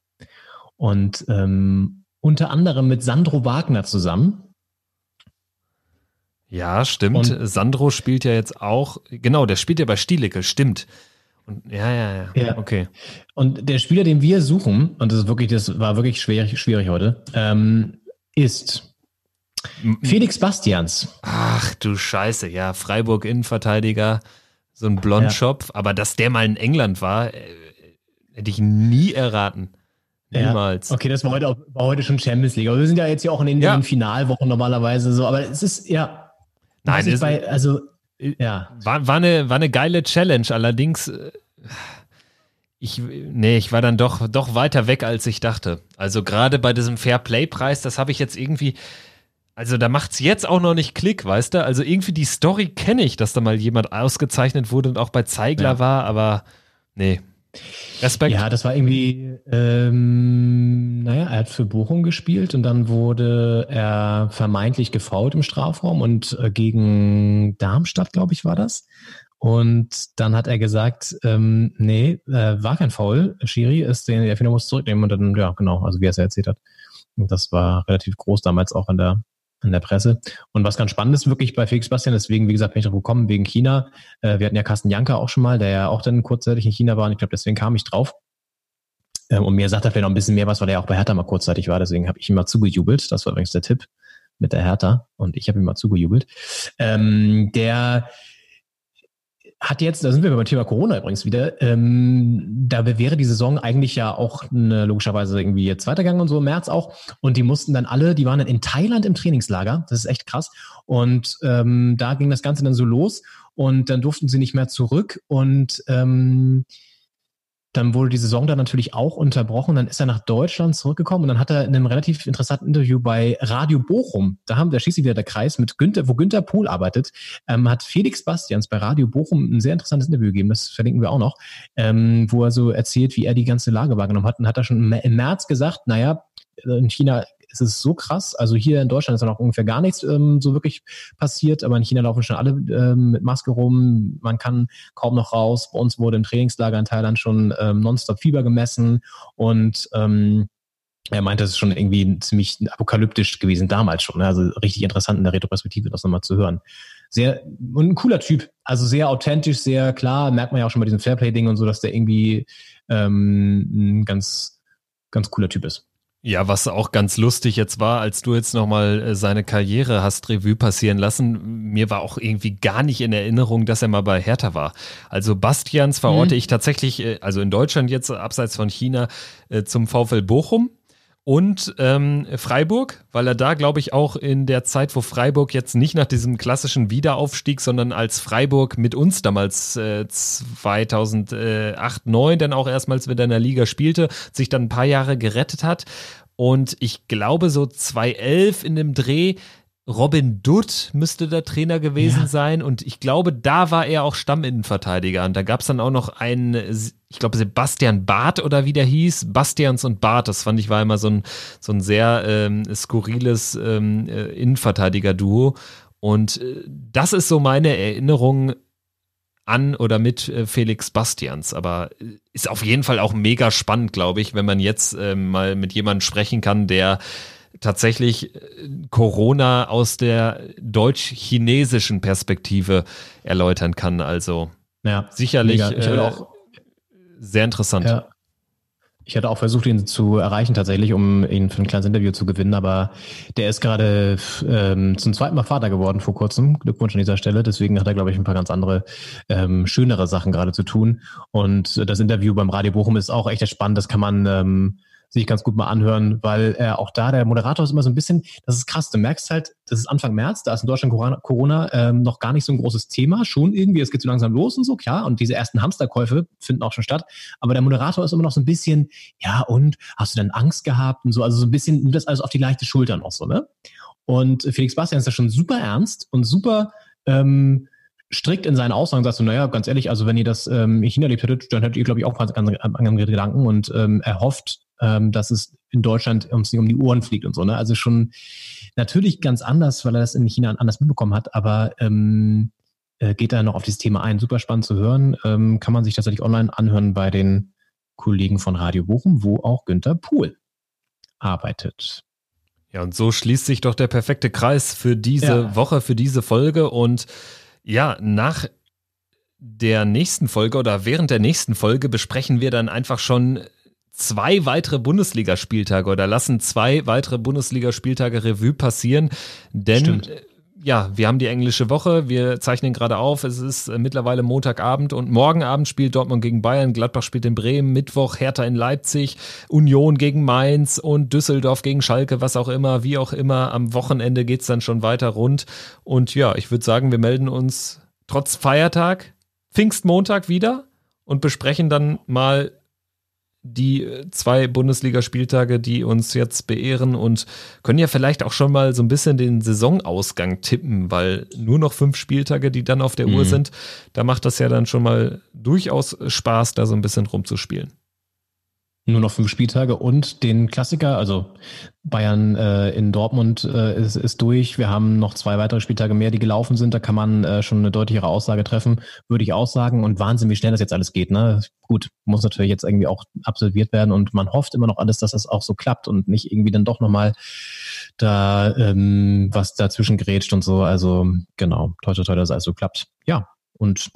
Und ähm, unter anderem mit Sandro Wagner zusammen. Ja, stimmt. Und Sandro spielt ja jetzt auch, genau, der spielt ja bei Stielicke, stimmt. Und, ja, ja, ja, Ja. Okay. Und der Spieler, den wir suchen, und das ist wirklich, das war wirklich schwierig, schwierig heute, ähm, ist Felix Bastians. Ach du Scheiße, ja, Freiburg Innenverteidiger, so ein Blondschopf, aber dass der mal in England war, äh, hätte ich nie erraten. Niemals. Ja. Okay, das war heute, auch, war heute schon Champions League. Aber wir sind ja jetzt ja auch in den, Ja. Finalwochen normalerweise so. Aber es ist, ja. Nein, es- bei, also, ja. War, war, eine, war eine geile Challenge, allerdings, äh, ich, nee, ich war dann doch, doch weiter weg, als ich dachte. Also gerade bei diesem Fair-Play-Preis, das habe ich jetzt irgendwie, also da macht's jetzt auch noch nicht Klick, weißt du? Also irgendwie die Story kenne ich, dass da mal jemand ausgezeichnet wurde und auch bei Zeigler Ja. war, aber nee. Respekt. Ja, das war irgendwie, ähm, naja, er hat für Bochum gespielt und dann wurde er vermeintlich gefault im Strafraum und äh, gegen Darmstadt, glaube ich, war das. Und dann hat er gesagt, ähm, nee, äh, war kein Foul. Schiri ist den Elfmeter muss zurücknehmen und dann, ja, genau, also wie er es ja erzählt hat. Und das war relativ groß damals auch in der, in der Presse. Und was ganz spannend ist wirklich bei Felix Bastian, deswegen, wie gesagt, bin ich drauf gekommen, wegen China. Äh, wir hatten ja Carsten Janker auch schon mal, der ja auch dann kurzzeitig in China war und ich glaube, deswegen kam ich drauf. Ähm, und mir sagt er vielleicht noch ein bisschen mehr was, weil er auch bei Hertha mal kurzzeitig war, deswegen habe ich ihm mal zugejubelt. Das war übrigens der Tipp mit der Hertha und ich habe ihm mal zugejubelt. Ähm, der hat jetzt, da sind wir beim Thema Corona übrigens wieder, ähm, da wäre die Saison eigentlich ja auch eine, logischerweise irgendwie jetzt weitergegangen und so im März auch. Und die mussten dann alle, die waren dann in Thailand im Trainingslager, das ist echt krass. Und ähm, da ging das Ganze dann so los und dann durften sie nicht mehr zurück und ähm, dann wurde die Saison dann natürlich auch unterbrochen. Dann ist er nach Deutschland zurückgekommen und dann hat er in einem relativ interessanten Interview bei Radio Bochum, da haben, da schließt sich wieder der Kreis mit Günther, wo Günther Pohl arbeitet, ähm, hat Felix Bastians bei Radio Bochum ein sehr interessantes Interview gegeben. Das verlinken wir auch noch, ähm, wo er so erzählt, wie er die ganze Lage wahrgenommen hat. Und hat er schon im im März gesagt, naja, in China ist es so krass. Also hier in Deutschland ist dann auch ungefähr gar nichts ähm, so wirklich passiert, aber in China laufen schon alle ähm, mit Maske rum. Man kann kaum noch raus. Bei uns wurde im Trainingslager in Thailand schon ähm, nonstop Fieber gemessen und ähm, er meinte, es ist schon irgendwie ziemlich apokalyptisch gewesen damals schon. ne? Also richtig interessant in der Retroperspektive das nochmal zu hören. Sehr und ein cooler Typ, also sehr authentisch, sehr klar. Merkt man ja auch schon bei diesem Fairplay-Ding und so, dass der irgendwie ähm, ein ganz ganz cooler Typ ist. Ja, was auch ganz lustig jetzt war, als du jetzt nochmal äh, seine Karriere hast Revue passieren lassen, mir war auch irgendwie gar nicht in Erinnerung, dass er mal bei Hertha war. Also Bastians verorte Mhm. ich tatsächlich, äh, also in Deutschland jetzt abseits von China, äh, zum VfL Bochum und ähm, Freiburg, weil er da, glaube ich, auch in der Zeit, wo Freiburg jetzt nicht nach diesem klassischen Wiederaufstieg, sondern als Freiburg mit uns damals äh, 2008, 9 dann auch erstmals wieder in der Liga spielte, sich dann ein paar Jahre gerettet hat. Und ich glaube, so 2011 in dem Dreh, Robin Dutt müsste der Trainer gewesen Ja. sein. Und ich glaube, da war er auch Stamminnenverteidiger. Und da gab es dann auch noch einen, ich glaube, Sebastian Barth oder wie der hieß. Bastians und Barth. Das fand ich war immer so ein, so ein sehr ähm, skurriles ähm, äh, Innenverteidiger-Duo. Und äh, das ist so meine Erinnerung an oder mit äh, Felix Bastians. Aber äh, ist auf jeden Fall auch mega spannend, glaube ich, wenn man jetzt äh, mal mit jemandem sprechen kann, der tatsächlich äh, Corona aus der deutsch-chinesischen Perspektive erläutern kann. Also Ja, sicherlich äh, auch- sehr interessant. Ja. Ich hatte auch versucht, ihn zu erreichen tatsächlich, um ihn für ein kleines Interview zu gewinnen, aber der ist gerade ähm, zum zweiten Mal Vater geworden vor kurzem. Glückwunsch an dieser Stelle. Deswegen hat er, glaube ich, ein paar ganz andere, ähm, schönere Sachen gerade zu tun. Und das Interview beim Radio Bochum ist auch echt spannend. Das kann man ähm, sich ganz gut mal anhören, weil er auch da, der Moderator ist immer so ein bisschen, das ist krass, du merkst halt, das ist Anfang März, da ist in Deutschland Corona, Corona ähm, noch gar nicht so ein großes Thema, schon irgendwie, es geht so langsam los und so, klar, und diese ersten Hamsterkäufe finden auch schon statt, aber der Moderator ist immer noch so ein bisschen, ja und, hast du denn Angst gehabt und so, also so ein bisschen, nimmt das alles auf die leichte Schulter noch so, ne? Und Felix Bastian ist da schon super ernst und super ähm, strikt in seinen Aussagen, sagst du, naja, ganz ehrlich, also wenn ihr das ähm, in China erlebt hättet, dann hättet ihr, glaube ich, auch ganz andere Gedanken und ähm, er hofft, ähm, dass es in Deutschland uns nicht um die Ohren fliegt und so. Ne? Also schon natürlich ganz anders, weil er das in China anders mitbekommen hat, aber ähm, äh, geht da noch auf dieses Thema ein. Super spannend zu hören. Ähm, kann man sich tatsächlich online anhören bei den Kollegen von Radio Bochum, wo auch Günther Pohl arbeitet. Ja, und so schließt sich doch der perfekte Kreis für diese Ja. Woche, für diese Folge. Und ja, nach der nächsten Folge oder während der nächsten Folge besprechen wir dann einfach schon zwei weitere Bundesligaspieltage oder lassen zwei weitere Bundesligaspieltage Revue passieren. Denn Stimmt. äh, ja, wir haben die englische Woche, wir zeichnen gerade auf, es ist äh, mittlerweile Montagabend und morgen Abend spielt Dortmund gegen Bayern, Gladbach spielt in Bremen, Mittwoch Hertha in Leipzig, Union gegen Mainz und Düsseldorf gegen Schalke, was auch immer, wie auch immer. Am Wochenende geht's dann schon weiter rund. Und ja, ich würde sagen, wir melden uns trotz Feiertag, Pfingstmontag wieder und besprechen dann mal die äh, zwei Bundesligaspieltage, die uns jetzt beehren und können ja vielleicht auch schon mal so ein bisschen den Saisonausgang tippen, weil nur noch fünf Spieltage, die dann auf der Uhr Mhm. sind, da macht das ja dann schon mal durchaus Spaß, da so ein bisschen rumzuspielen. Nur noch fünf Spieltage und den Klassiker, also Bayern äh, in Dortmund äh, ist, ist durch. Wir haben noch zwei weitere Spieltage mehr, die gelaufen sind. Da kann man äh, schon eine deutlichere Aussage treffen, würde ich auch sagen. Und Wahnsinn, wie schnell das jetzt alles geht. Ne? Gut, muss natürlich jetzt irgendwie auch absolviert werden und man hofft immer noch alles, dass das auch so klappt und nicht irgendwie dann doch nochmal da ähm, was dazwischen grätscht und so. Also genau, toi, toi, toi, dass alles so klappt. Ja, und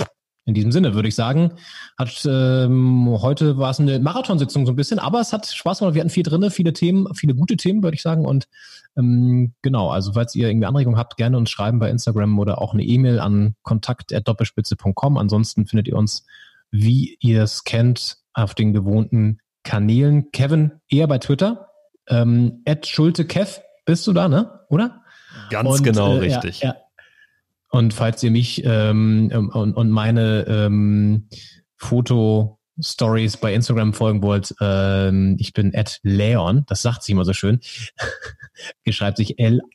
in diesem Sinne würde ich sagen, hat ähm, heute war es eine Marathonsitzung so ein bisschen, aber es hat Spaß gemacht. Wir hatten viel drinne, viele Themen, viele gute Themen, würde ich sagen. Und ähm, genau, also falls ihr irgendwie Anregungen habt, gerne uns schreiben bei Instagram oder auch eine E-Mail an kontakt@doppelspitze.com. Ansonsten findet ihr uns, wie ihr es kennt, auf den gewohnten Kanälen. Kevin eher bei Twitter. Ähm, @schultekev bist du da, ne? Oder? Ganz genau äh, ja, richtig. Ja, und falls ihr mich ähm, und, und meine ähm, Foto-Stories bei Instagram folgen wollt, ähm, ich bin at Leon, das sagt sie immer so schön. Geschreibt sich L-A-E-O-N-N.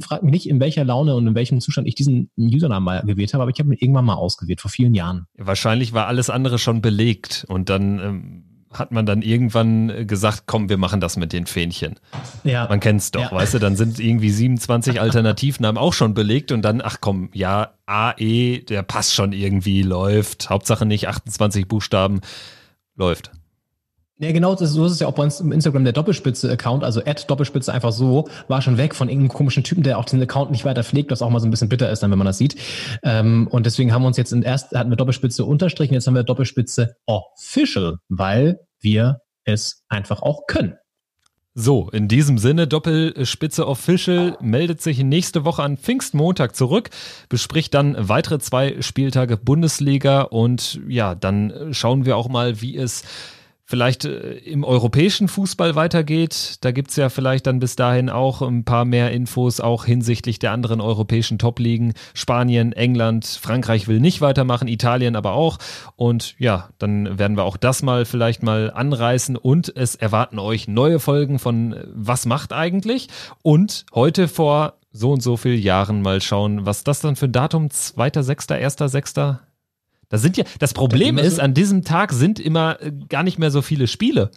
Fragt mich nicht, in welcher Laune und in welchem Zustand ich diesen Usernamen mal gewählt habe, aber ich habe ihn irgendwann mal ausgewählt, vor vielen Jahren. Wahrscheinlich war alles andere schon belegt und dann ähm, hat man dann irgendwann äh, gesagt, komm, wir machen das mit den Fähnchen. Ja. Man kennt's doch, Ja. weißt du, dann sind irgendwie 27 Alternativnamen auch schon belegt und dann, ach komm, ja, AE, der passt schon irgendwie, läuft. Hauptsache nicht 28 Buchstaben, läuft. Ja, genau, das, so ist es ja auch bei uns im Instagram der Doppelspitze-Account, also Ad Doppelspitze einfach so, war schon weg von irgendeinem komischen Typen, der auch den Account nicht weiter pflegt, was auch mal so ein bisschen bitter ist, dann, wenn man das sieht. Ähm, und deswegen haben wir uns jetzt in erst hatten wir Doppelspitze unterstrichen, jetzt haben wir Doppelspitze official, weil wir es einfach auch können. So, in diesem Sinne, Doppelspitze Official meldet sich nächste Woche an Pfingstmontag zurück, bespricht dann weitere zwei Spieltage Bundesliga und ja, dann schauen wir auch mal, wie es vielleicht äh, im europäischen Fußball weitergeht. Da gibt's ja vielleicht dann bis dahin auch ein paar mehr Infos, auch hinsichtlich der anderen europäischen Top-Ligen. Spanien, England, Frankreich will nicht weitermachen, Italien aber auch. Und ja, dann werden wir auch das mal vielleicht mal anreißen und es erwarten euch neue Folgen von äh, Was macht eigentlich? Und heute vor so und so vielen Jahren mal schauen, was das dann für ein Datum, 2.6., 1.6., da sind ja, das Problem so- ist, an diesem Tag sind immer äh, gar nicht mehr so viele Spiele.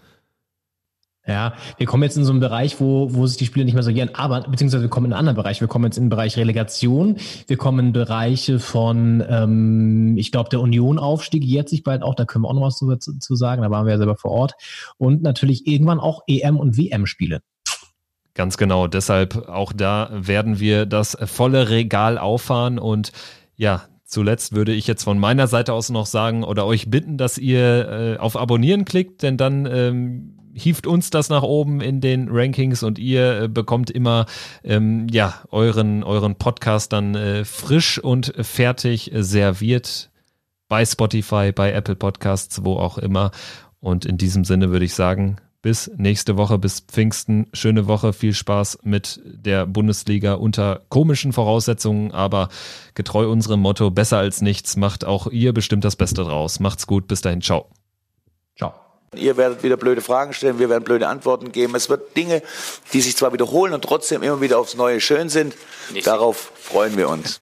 Ja, wir kommen jetzt in so einen Bereich, wo, wo sich die Spiele nicht mehr so jähren, aber beziehungsweise wir kommen in einen anderen Bereich. Wir kommen jetzt in den Bereich Relegation, wir kommen in Bereiche von, ähm, ich glaube, der Union-Aufstieg jährt sich bald auch, da können wir auch noch was zu, zu, zu sagen, da waren wir ja selber vor Ort. Und natürlich irgendwann auch EM- und WM-Spiele. Ganz genau. Deshalb auch da werden wir das volle Regal auffahren und ja, zuletzt würde ich jetzt von meiner Seite aus noch sagen oder euch bitten, dass ihr äh, auf Abonnieren klickt, denn dann ähm, hieft uns das nach oben in den Rankings und ihr äh, bekommt immer ähm, ja euren euren Podcast dann äh, frisch und fertig serviert bei Spotify, bei Apple Podcasts, wo auch immer. Und in diesem Sinne würde ich sagen, bis nächste Woche, bis Pfingsten. Schöne Woche, viel Spaß mit der Bundesliga unter komischen Voraussetzungen, aber getreu unserem Motto, besser als nichts, macht auch ihr bestimmt das Beste draus. Macht's gut, bis dahin, ciao. Ciao. Ihr werdet wieder blöde Fragen stellen, wir werden blöde Antworten geben. Es wird Dinge, die sich zwar wiederholen und trotzdem immer wieder aufs Neue schön sind. Darauf freuen wir uns.